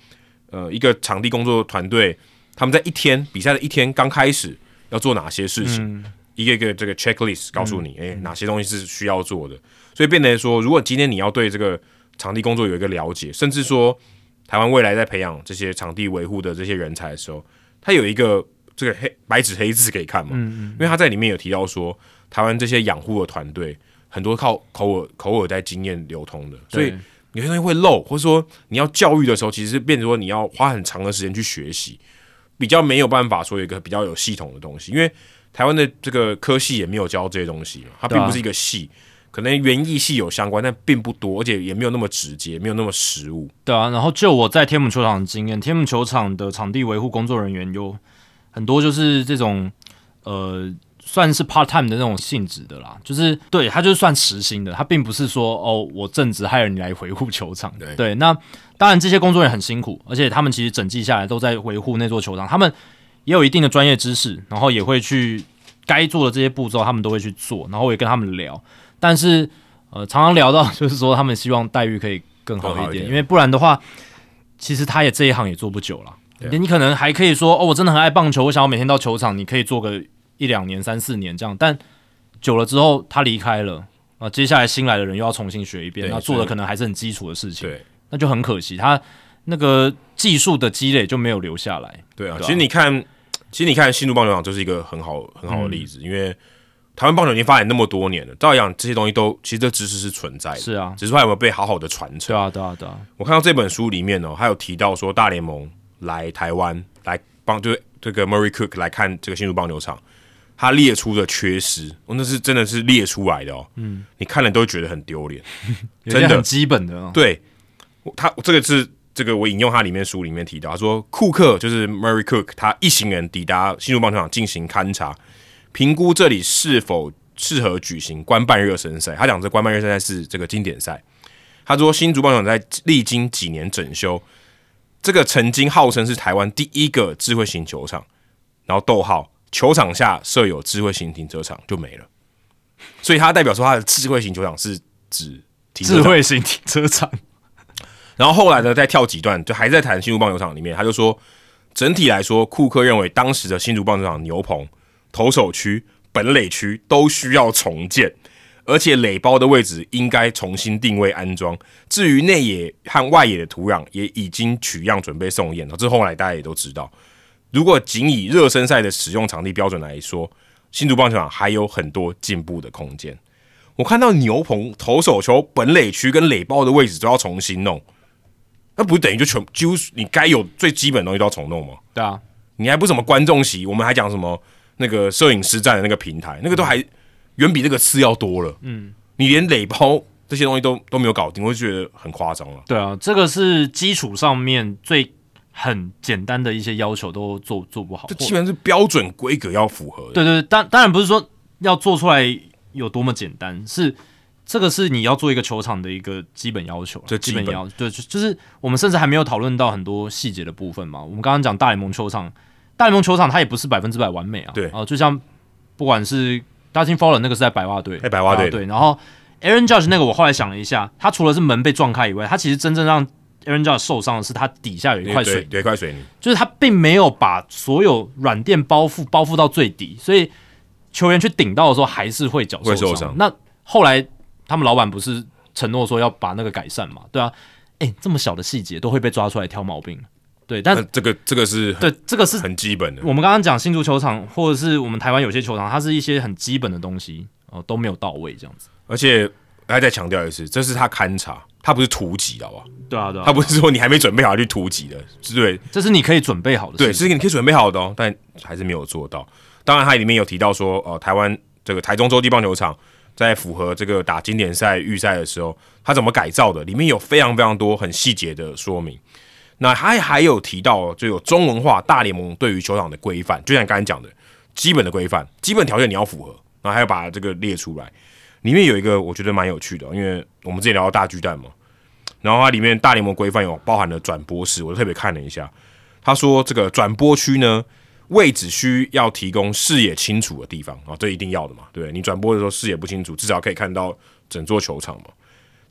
呃一个场地工作团队他们在一天比赛的一天刚开始要做哪些事情。一个一个这个 checklist 告诉你，诶，哪些东西是需要做的，所以变得说，如果今天你要对这个场地工作有一个了解，甚至说台湾未来在培养这些场地维护的这些人才的时候，他有一个这个黑白纸黑字可以看嘛？因为他在里面有提到说，台湾这些养护的团队很多靠口耳口耳在经验流通的，所以有些东西会漏，或者说你要教育的时候，其实变成说你要花很长的时间去学习，比较没有办法说一个比较有系统的东西，因为。台湾的这个科系也没有教这些东西它并不是一个系，可能园艺系有相关，但并不多，而且也没有那么直接，没有那么实物。对啊，然后就我在天母球场的经验，天母球场的场地维护工作人员有很多就是这种呃，算是 part time 的那种性质的啦，就是对他就是算实薪的，他并不是说哦，我正职害了你来维护球场。对对，那当然这些工作人员很辛苦，而且他们其实整季下来都在维护那座球场，他们。也有一定的专业知识，然后也会去该做的这些步骤，他们都会去做，然后也跟他们聊。但是，呃，常常聊到就是说，他们希望待遇可以更好一点，因为不然的话，其实他也这一行也做不久了。你可能还可以说，哦，我真的很爱棒球，我想要每天到球场，你可以做个一两年、三四年这样。但久了之后，他离开了啊，接下来新来的人又要重新学一遍，那做的可能还是很基础的事情，对，那就很可惜，他那个技术的积累就没有留下来。对啊，其实你看。其实你看新竹棒球场就是一个很好很好的例子，因为台湾棒球已经发展那么多年了，照样这些东西都其实这知识是存在的，是啊，只是说有没有被好好的传承。对啊，对啊，对啊。我看到这本书里面哦，还有提到说大联盟来台湾来帮，就是这个 Murray Cook 来看这个新竹棒球场，他列出的缺失，哦，那是真的是列出来的哦。嗯，你看了都会觉得很丢脸，真的很基本的。哦对，他这个是。这个我引用他里面书里面提到，他说库克就是 Murray Cook，他一行人抵达新竹棒球场进行勘察，评估这里是否适合举行官办热身赛。他讲这官办热身赛是这个经典赛。他说新竹棒球场在历经几年整修，这个曾经号称是台湾第一个智慧型球场，然后逗号球场下设有智慧型停车场就没了。所以他代表说他的智慧型球场是指智慧型停车场。然后后来呢，再跳几段，就还在谈新竹棒球场里面，他就说，整体来说，库克认为当时的新竹棒球场牛棚、投手区、本垒区都需要重建，而且垒包的位置应该重新定位安装。至于内野和外野的土壤，也已经取样准备送验了。这后来大家也都知道，如果仅以热身赛的使用场地标准来说，新竹棒球场还有很多进步的空间。我看到牛棚、投手球、本垒区跟垒包的位置都要重新弄。那不等于就全几乎你该有最基本的东西都要重弄吗？对啊，你还不什么观众席，我们还讲什么那个摄影师站的那个平台，那个都还远比这个次要多了。嗯，你连垒包这些东西都都没有搞定，我就觉得很夸张了。对啊，这个是基础上面最很简单的一些要求都做做不好，这基本上是标准规格要符合。对对，当当然不是说要做出来有多么简单，是。这个是你要做一个球场的一个基本要求，这基本要对，就就是我们甚至还没有讨论到很多细节的部分嘛。我们刚刚讲大联盟球场，大联盟球场它也不是百分之百完美啊。对啊，就像不管是 Dustin Fowler 那个是在白袜队，白袜队对，然后 Aaron Judge 那个我后来想了一下，他除了是门被撞开以外，他其实真正让 Aaron Judge 受伤的是他底下有一块水，有一块水泥，就是他并没有把所有软垫包覆包覆到最底，所以球员去顶到的时候还是会脚受伤。那后来。他们老板不是承诺说要把那个改善嘛？对啊，哎，这么小的细节都会被抓出来挑毛病，对，但这个这个是对这个是很基本的。我们刚刚讲新足球场，或者是我们台湾有些球场，它是一些很基本的东西哦都没有到位这样子。而且还再强调一次，这是他勘察，他不是突击的，好不好？对啊，对啊，他不是说你还没准备好去突击的，对，这是你可以准备好的，对，是你可以准备好的哦，但还是没有做到。当然，它里面有提到说，呃，台湾这个台中洲际棒球场在符合这个打经典赛预赛的时候，它怎么改造的？里面有非常非常多很细节的说明。那还还有提到，就有中文化大联盟对于球场的规范，就像刚才讲的，基本的规范、基本条件你要符合，然后还要把这个列出来。里面有一个我觉得蛮有趣的，因为我们之前聊到大巨蛋嘛，然后它里面大联盟规范有包含了转播室，我就特别看了一下。他说这个转播区呢，位置需要提供视野清楚的地方啊，这一定要的嘛，对不对？你转播的时候视野不清楚，至少可以看到整座球场嘛，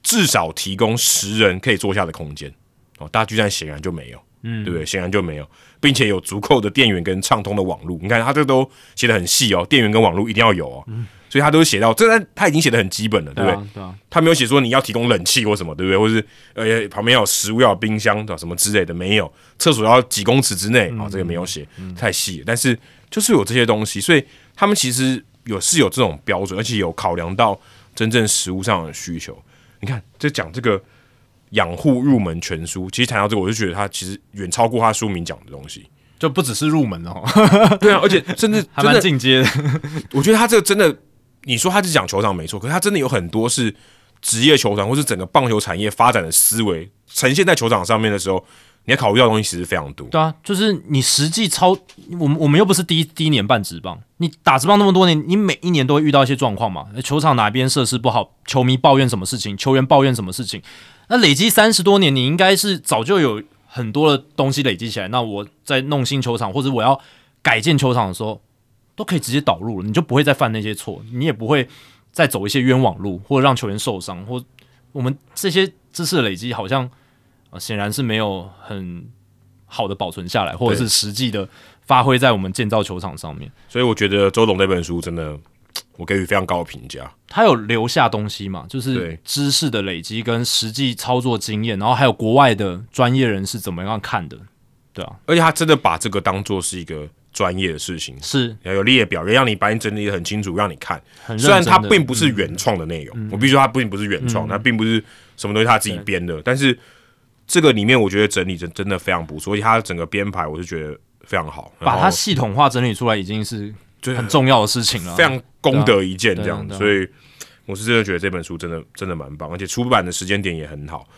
至少提供十人可以坐下的空间。哦，大巨蛋显然就没有，嗯，对不对？显然就没有，并且有足够的电源跟畅通的网络。你看他这都写的很细哦，电源跟网络一定要有哦，所以他都写到这，他已经写的很基本了，对不对？对啊，他没有写说你要提供冷气或什么，对不对？或是呃旁边要有食物，要有冰箱的什么之类的，没有。厕所要几公尺之内啊，这个没有写，太细。但是就是有这些东西，所以他们其实有是有这种标准，而且有考量到真正食物上的需求。你看，这讲这个。养护入门全书，其实谈到这个，我就觉得它其实远超过它书名讲的东西，就不只是入门哦。对啊，而且甚至 还蛮进阶的。我觉得他这个真的，你说他是讲球场没错，可是他真的有很多是职业球场或是整个棒球产业发展的思维呈现在球场上面的时候，你要考虑到的东西其实非常多。对啊，就是你实际操，我们我们又不是第一第一年办职棒，你打职棒那么多年，你每一年都会遇到一些状况嘛？球场哪边设施不好，球迷抱怨什么事情，球员抱怨什么事情。那累积三十多年，你应该是早就有很多的东西累积起来。那我在弄新球场或者我要改建球场的时候，都可以直接导入了，你就不会再犯那些错，你也不会再走一些冤枉路，或者让球员受伤。或我们这些知识的累积，好像，显然是没有很好的保存下来，或者是实际的发挥在我们建造球场上面。所以我觉得周董那本书真的。我给予非常高的评价。他有留下东西嘛？就是知识的累积跟实际操作经验，然后还有国外的专业人士怎么样看的，对啊。而且他真的把这个当做是一个专业的事情，是要有列表，让你把你整理的很清楚，让你看。虽然它并不是原创的内容，我必须说它并不是原创，它并不是什么东西他自己编的。但是这个里面，我觉得整理真真的非常不错，而且它整个编排，我是觉得非常好。把它系统化整理出来，已经是。很重要的事情了，非常功德一件这样，所以我是真的觉得这本书真的真的蛮棒，而且出版的时间点也很好。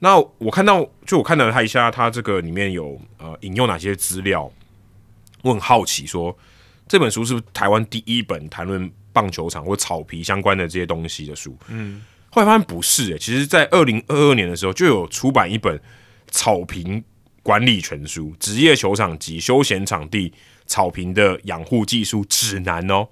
那我看到，就我看到他一下，他这个里面有呃引用哪些资料，我很好奇，说这本书是不是台湾第一本谈论棒球场或草皮相关的这些东西的书？嗯，后来发现不是，诶，其实在二零二二年的时候就有出版一本草坪管理全书，职业球场及休闲场地。草坪的养护技术指南哦，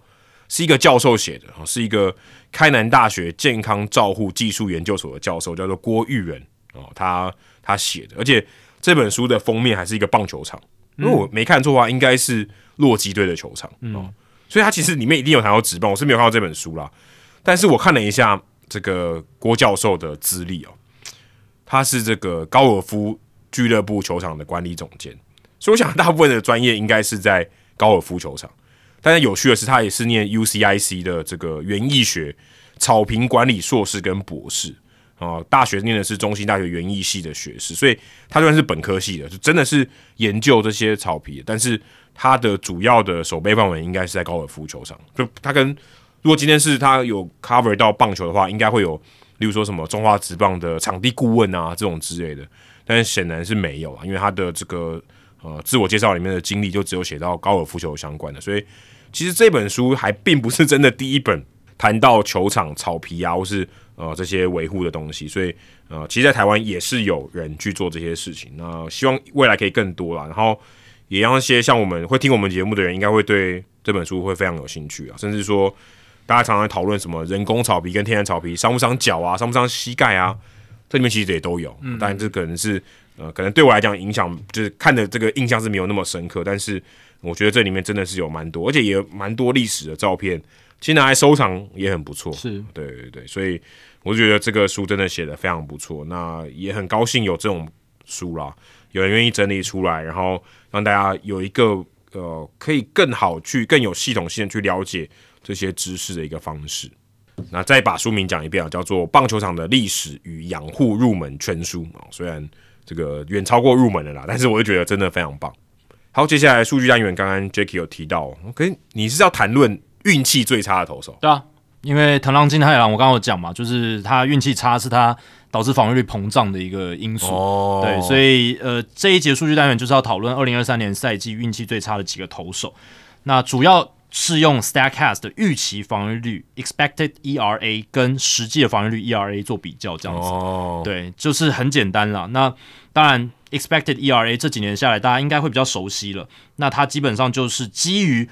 是一个教授写的啊，是一个开南大学健康照护技术研究所的教授，叫做郭玉仁哦，他他写的，而且这本书的封面还是一个棒球场，如果我没看错的话，应该是洛基队的球场哦，所以他其实里面一定有谈到纸棒，我是没有看到这本书啦，但是我看了一下这个郭教授的资历哦，他是这个高尔夫俱乐部球场的管理总监。所以我想，大部分的专业应该是在高尔夫球场。但是有趣的是，他也是念 UCIC 的这个园艺学草坪管理硕士跟博士啊。大学念的是中心大学园艺系的学士，所以他虽然是本科系的，就真的是研究这些草皮。但是他的主要的守备范围应该是在高尔夫球场。就他跟如果今天是他有 cover 到棒球的话，应该会有，例如说什么中华职棒的场地顾问啊这种之类的。但是显然是没有啊，因为他的这个。呃，自我介绍里面的经历就只有写到高尔夫球相关的，所以其实这本书还并不是真的第一本谈到球场草皮啊，或是呃这些维护的东西。所以呃，其实，在台湾也是有人去做这些事情。那希望未来可以更多啦，然后也让一些像我们会听我们节目的人，应该会对这本书会非常有兴趣啊。甚至说，大家常常讨论什么人工草皮跟天然草皮伤不伤脚啊，伤不伤膝盖啊，这里面其实也都有。嗯，但这可能是。呃，可能对我来讲影响就是看的这个印象是没有那么深刻，但是我觉得这里面真的是有蛮多，而且也蛮多历史的照片，其实拿来收藏也很不错。是对对对，所以我就觉得这个书真的写的非常不错。那也很高兴有这种书啦，有人愿意整理出来，然后让大家有一个呃可以更好去更有系统性的去了解这些知识的一个方式。那再把书名讲一遍啊，叫做《棒球场的历史与养护入门全书》啊。虽然这个远超过入门的啦，但是我就觉得真的非常棒。好，接下来数据单元，刚刚 Jacky 有提到，OK，你是要谈论运气最差的投手？对啊，因为藤浪金太郎，我刚刚有讲嘛，就是他运气差是他导致防御率膨胀的一个因素。哦，对，所以呃，这一节数据单元就是要讨论二零二三年赛季运气最差的几个投手。那主要是用 Statcast 的预期防御率 （expected ERA） 跟实际的防御率 （ERA） 做比较，这样子。哦，对，就是很简单啦。那当然，expected ERA 这几年下来，大家应该会比较熟悉了。那它基本上就是基于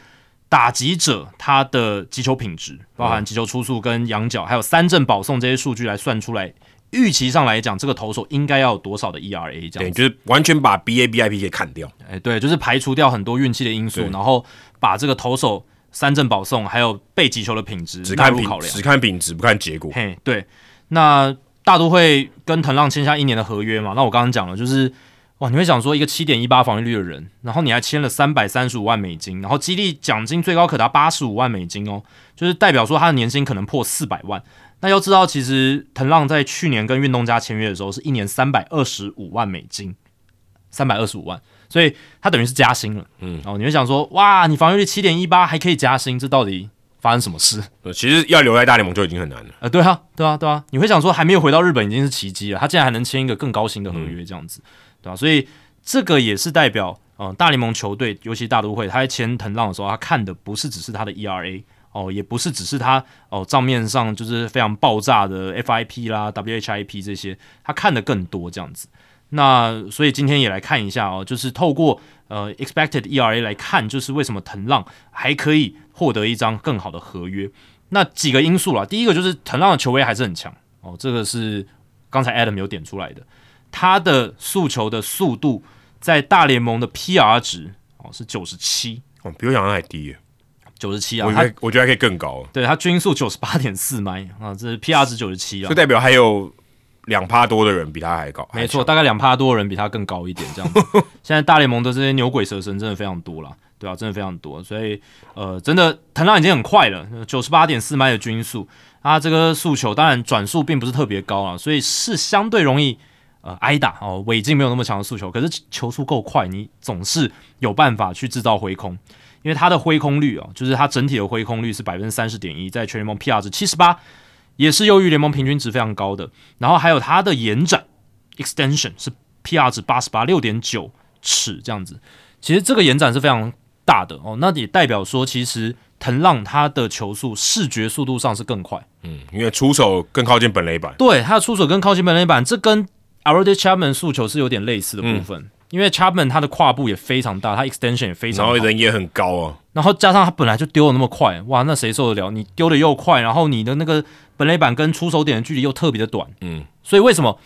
打击者他的击球品质，包含击球出速跟仰角，还有三振保送这些数据来算出来。预期上来讲，这个投手应该要有多少的 ERA？这样就是完全把 BABIP 给砍掉。哎，对，就是排除掉很多运气的因素，然后把这个投手三振保送还有被击球的品质只看品，只看品质不看结果。嘿，对。那大都会跟藤浪签下一年的合约嘛？那我刚刚讲了，就是哇，你会想说一个七点一八防御率的人，然后你还签了三百三十五万美金，然后激励奖金最高可达八十五万美金哦，就是代表说他的年薪可能破四百万。那要知道，其实藤浪在去年跟运动家签约的时候是一年三百二十五万美金，三百二十五万，所以他等于是加薪了。嗯，哦，你会想说，哇，你防御率七点一八还可以加薪，这到底发生什么事？其实要留在大联盟就已经很难了。呃，对啊，对啊，对啊，你会想说，还没有回到日本已经是奇迹了，他竟然还能签一个更高薪的合约，这样子，对吧？所以这个也是代表，嗯，大联盟球队，尤其大都会，他在签藤浪的时候，他看的不是只是他的 ERA。哦，也不是只是他哦账面上就是非常爆炸的 FIP 啦、WHIP 这些，他看的更多这样子。那所以今天也来看一下哦，就是透过呃 expected ERA 来看，就是为什么藤浪还可以获得一张更好的合约。那几个因素啦，第一个就是藤浪的球威还是很强哦，这个是刚才 Adam 有点出来的，他的速球的速度在大联盟的 PR 值哦是九十七哦，比我想象还低。九十七啊，我觉得我觉得还可以更高。对他均速九十八点四迈啊，这是 PR 值九十七啊，就代表还有两趴多的人比他还高。没错，大概两趴多的人比他更高一点这样子。现在大联盟的这些牛鬼蛇神真的非常多了，对啊，真的非常多。所以呃，真的藤浪已经很快了，九十八点四迈的均速，他这个速球当然转速并不是特别高啊，所以是相对容易呃挨打哦。尾劲没有那么强的速球，可是球速够快，你总是有办法去制造回空。因为它的挥空率哦，就是它整体的挥空率是百分之三十点一，在全联盟 PR 值七十八，也是优于联盟平均值非常高的。然后还有它的延展 extension 是 PR 值八十八六点九尺这样子，其实这个延展是非常大的哦。那也代表说，其实藤浪他的球速视觉速度上是更快，嗯，因为出手更靠近本垒板，对，他的出手更靠近本垒板，这跟 a r o d i Chapman 速球是有点类似的部分。因为 Chapman 他的跨步也非常大，他 extension 也非常，然后人也很高啊，然后加上他本来就丢的那么快，哇，那谁受得了？你丢的又快，然后你的那个本垒板跟出手点的距离又特别的短，嗯，所以为什么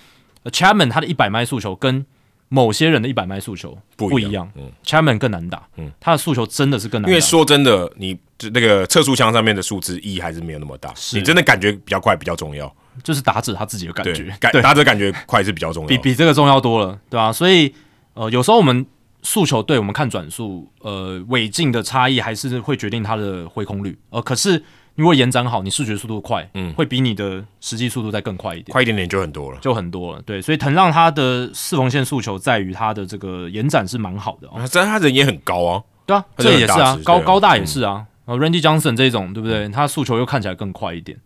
Chapman 他的一百迈速球跟某些人的一百迈速球不一样？嗯，Chapman 更难打，嗯，他的速球真的是更难。因为说真的，你那个测速枪上面的数字意义还是没有那么大，你真的感觉比较快比较重要，就是打者他自己的感觉，感打者感觉快是比较重要，比比这个重要多了，对吧？所以呃，有时候我们。速球对我们看转速，呃，尾径的差异还是会决定它的挥空率。呃，可是如果延展好，你视觉速度快，嗯，会比你的实际速度再更快一点，快一点点就很多了，就很多了。对，所以藤浪他的四缝线速球在于他的这个延展是蛮好的哦。但他人也很高啊，对啊，这也是啊，高高大也是啊。呃，Randy Johnson 这种对不对？他速球又看起来更快一点。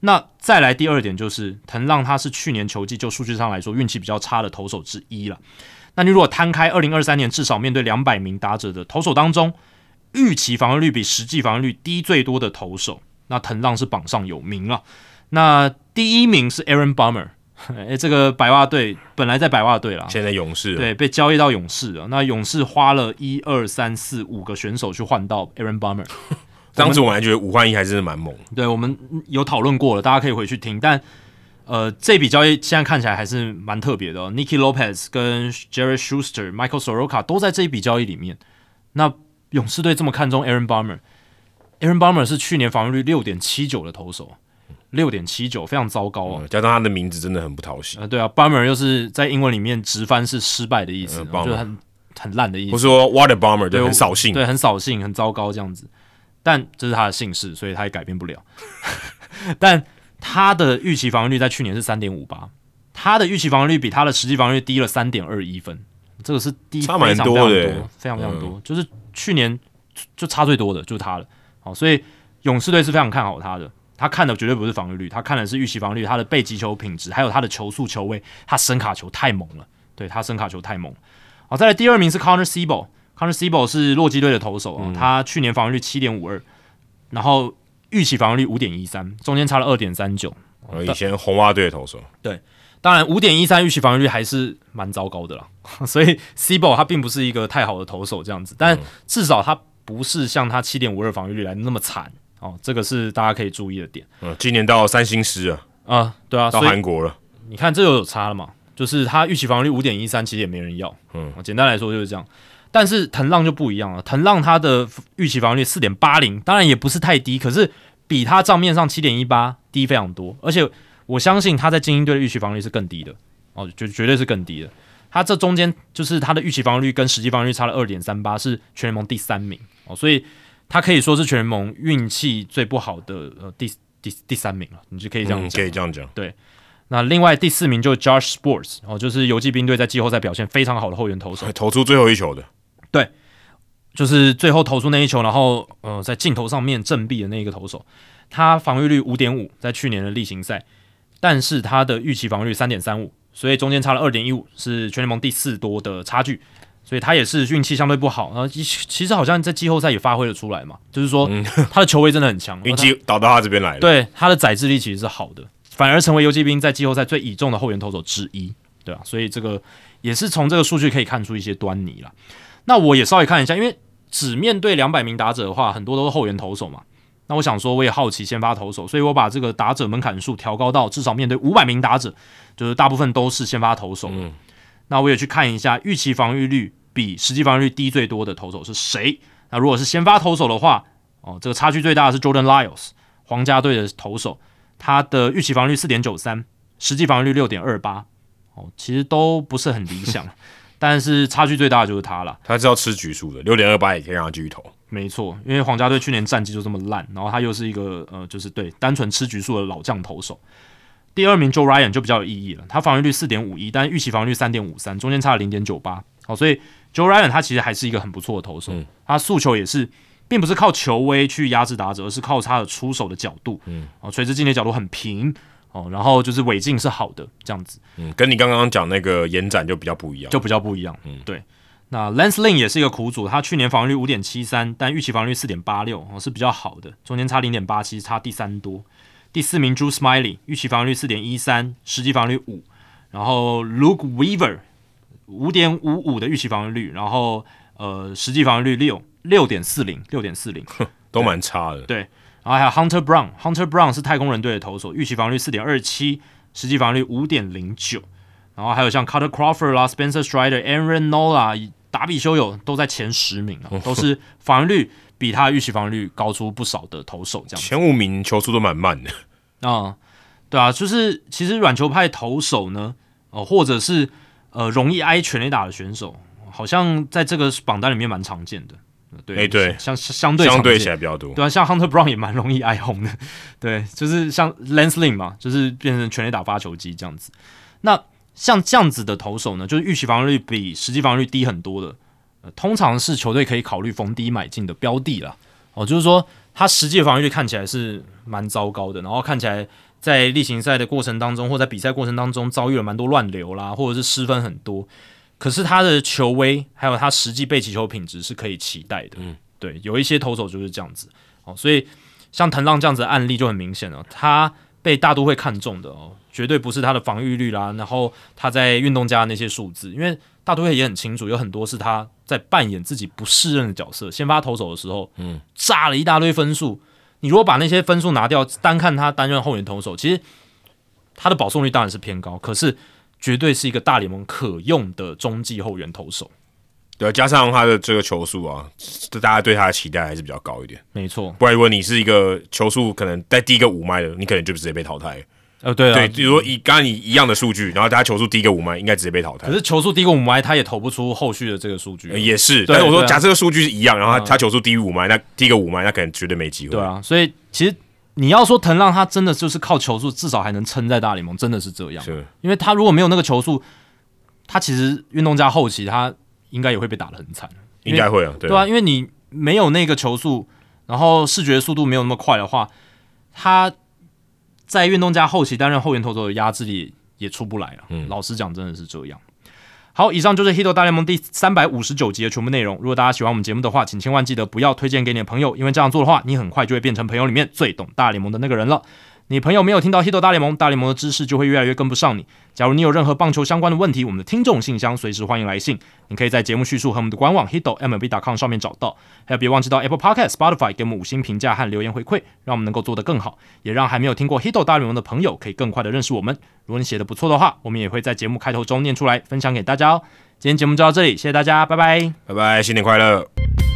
那再来第二点就是藤浪他是去年球季就数据上来说运气比较差的投手之一了。那你如果摊开二零二三年至少面对两百名打者的投手当中，预期防御率比实际防御率低最多的投手，那藤浪是榜上有名了。那第一名是 Aaron Bummer，哎，这个白袜队本来在白袜队啦，现在勇士对被交易到勇士了。那勇士花了一二三四五个选手去换到 Aaron Bummer，当时我还觉得五换一还是蛮猛。对，我们有讨论过了，大家可以回去听，但。呃，这笔交易现在看起来还是蛮特别的。哦 Nicky Lopez 跟 Jerry Schuster、Michael Soroka 都在这一笔交易里面。那勇士队这么看重 Aaron Bummer，Aaron Bummer 是去年防御率六点七九的投手，六点七九非常糟糕啊！加上他的名字真的很不讨喜。呃，对啊，Bummer 又是在英文里面直翻是失败的意思，就很很烂的意思。不是说 Water Bummer，对，很扫兴，对，很扫兴，很糟糕这样子。但这是他的姓氏，所以他也改变不了。但他的预期防御率在去年是三点五八，他的预期防御率比他的实际防御率低了三点二一分，这个是低差蛮多的，非常非常多，就是去年就差最多的就是他了。好，所以勇士队是非常看好他的，他看的绝对不是防御率，他看的是预期防御率，他的背击球品质，还有他的球速、球位，他声卡球太猛了，对他声卡球太猛。好，再来第二名是 Connor Siebel，Connor Siebel 是洛基队的投手啊，他去年防御率七点五二，然后。预期防御率五点一三，中间差了二点三九。以前红袜队的投手，对，当然五点一三预期防御率还是蛮糟糕的啦。所以 c b o 他并不是一个太好的投手这样子，但至少他不是像他七点五二防御率来的那么惨哦，这个是大家可以注意的点。嗯，今年到三星师啊，啊，对啊，到韩国了。你看这又有差了嘛？就是他预期防御率五点一三，其实也没人要。嗯，简单来说就是这样。但是藤浪就不一样了，藤浪他的预期防御率四点八零，当然也不是太低，可是。比他账面上七点一八低非常多，而且我相信他在精英队的预期防御率是更低的哦，绝绝对是更低的。他这中间就是他的预期防御率跟实际防御率差了二点三八，是全联盟第三名哦，所以他可以说是全联盟运气最不好的呃第第第三名了，你就可以这样可以这样讲。对，那另外第四名就是 Josh Sports 哦，就是游击兵队在季后赛表现非常好的后援投手，投出最后一球的。对。就是最后投出那一球，然后呃，在镜头上面振臂的那一个投手，他防御率五点五，在去年的例行赛，但是他的预期防御率三点三五，所以中间差了二点一五，是全联盟第四多的差距，所以他也是运气相对不好。然后其实好像在季后赛也发挥了出来嘛，就是说他的球威真的很强，运气导到他这边来了。对，他的载智力其实是好的，反而成为游击兵在季后赛最倚重的后援投手之一，对吧？所以这个也是从这个数据可以看出一些端倪了。那我也稍微看一下，因为。只面对两百名打者的话，很多都是后援投手嘛。那我想说，我也好奇先发投手，所以我把这个打者门槛数调高到至少面对五百名打者，就是大部分都是先发投手。嗯，那我也去看一下预期防御率比实际防御率低最多的投手是谁。那如果是先发投手的话，哦，这个差距最大的是 Jordan Lyles，皇家队的投手，他的预期防御率四点九三，实际防御率六点二八，哦，其实都不是很理想。但是差距最大的就是他了，他是要吃局数的，六点二八也可以让他继续投。没错，因为皇家队去年战绩就这么烂，然后他又是一个呃，就是对单纯吃局数的老将投手。第二名 Joe Ryan 就比较有意义了，他防御率四点五一，但预期防御率三点五三，中间差了零点九八。好，所以 Joe Ryan 他其实还是一个很不错的投手，他诉求也是，并不是靠球威去压制打者，而是靠他的出手的角度，嗯，哦，垂直进的角度很平。哦，然后就是尾劲是好的，这样子，嗯，跟你刚刚讲那个延展就比较不一样，就比较不一样，嗯，对。那 Lance Lynn 也是一个苦主，他去年防御率五点七三，但预期防御率四点八六，哦，是比较好的，中间差零点八七，差第三多。第四名 Drew Smiley 预期防御率四点一三，实际防御率五，然后 Luke Weaver 五点五五的预期防御率，然后呃实际防御率六六点四零，六点四零，都蛮差的，对。然后还有 Hunter Brown，Hunter Brown 是太空人队的投手，预期防御率四点二七，实际防御率五点零九。然后还有像 Carter Crawford 啦、Spencer Strider、Aaron Nola、达比修友都在前十名啊，都是防御率比他预期防御率高出不少的投手。这样前五名球速都蛮慢的啊，对啊，就是其实软球派投手呢，呃，或者是呃容易挨全垒打的选手，好像在这个榜单里面蛮常见的。对，对，相相对相对起来比较多，对啊，像 Hunter Brown 也蛮容易挨轰的，对，就是像 Lance Lynn 嘛，就是变成全垒打发球机这样子。那像这样子的投手呢，就是预期防御率比实际防御率低很多的，呃，通常是球队可以考虑逢低买进的标的啦。哦，就是说他实际防御率看起来是蛮糟糕的，然后看起来在例行赛的过程当中，或在比赛过程当中遭遇了蛮多乱流啦，或者是失分很多。可是他的球威还有他实际被击球品质是可以期待的，嗯，对，有一些投手就是这样子。哦，所以像藤浪这样子的案例就很明显了，他被大都会看中的哦，绝对不是他的防御率啦，然后他在运动家那些数字，因为大都会也很清楚，有很多是他在扮演自己不适任的角色，先发投手的时候，嗯，炸了一大堆分数，你如果把那些分数拿掉，单看他担任后援投手，其实他的保送率当然是偏高，可是。绝对是一个大联盟可用的中继后援投手，对，加上他的这个球速啊，大家对他的期待还是比较高一点。没错，不然如果你是一个球速可能在第一个五迈的，你可能就直接被淘汰。呃，对对，比如说以刚刚你一样的数据，然后他球速低个五迈，应该直接被淘汰。可是球速低个五迈，他也投不出后续的这个数据。也是，但是我说，假设个数据是一样，然后他他球速低于五迈，那第一个五迈，那可能绝对没机会。对啊，所以其实你要说藤浪他真的就是靠球速，至少还能撑在大联盟，真的是这样。是，因为他如果没有那个球速，他其实运动家后期他应该也会被打得很惨。应该会啊，对啊，因为你没有那个球速，然后视觉速度没有那么快的话，他。在运动家后期担任后援投手的压制力也出不来了。嗯，老实讲，真的是这样。好，以上就是《h i t 大联盟》第三百五十九集的全部内容。如果大家喜欢我们节目的话，请千万记得不要推荐给你的朋友，因为这样做的话，你很快就会变成朋友里面最懂大联盟的那个人了。你朋友没有听到《h i t 大联盟》，大联盟的知识就会越来越跟不上你。假如你有任何棒球相关的问题，我们的听众信箱随时欢迎来信。你可以在节目叙述和我们的官网 hitmlb.com 上面找到。还有，别忘记到 Apple Podcast、Spotify 给我们五星评价和留言回馈，让我们能够做得更好，也让还没有听过《h i t 大联盟》的朋友可以更快的认识我们。如果你写的不错的话，我们也会在节目开头中念出来，分享给大家哦。今天节目就到这里，谢谢大家，拜拜，拜拜，新年快乐。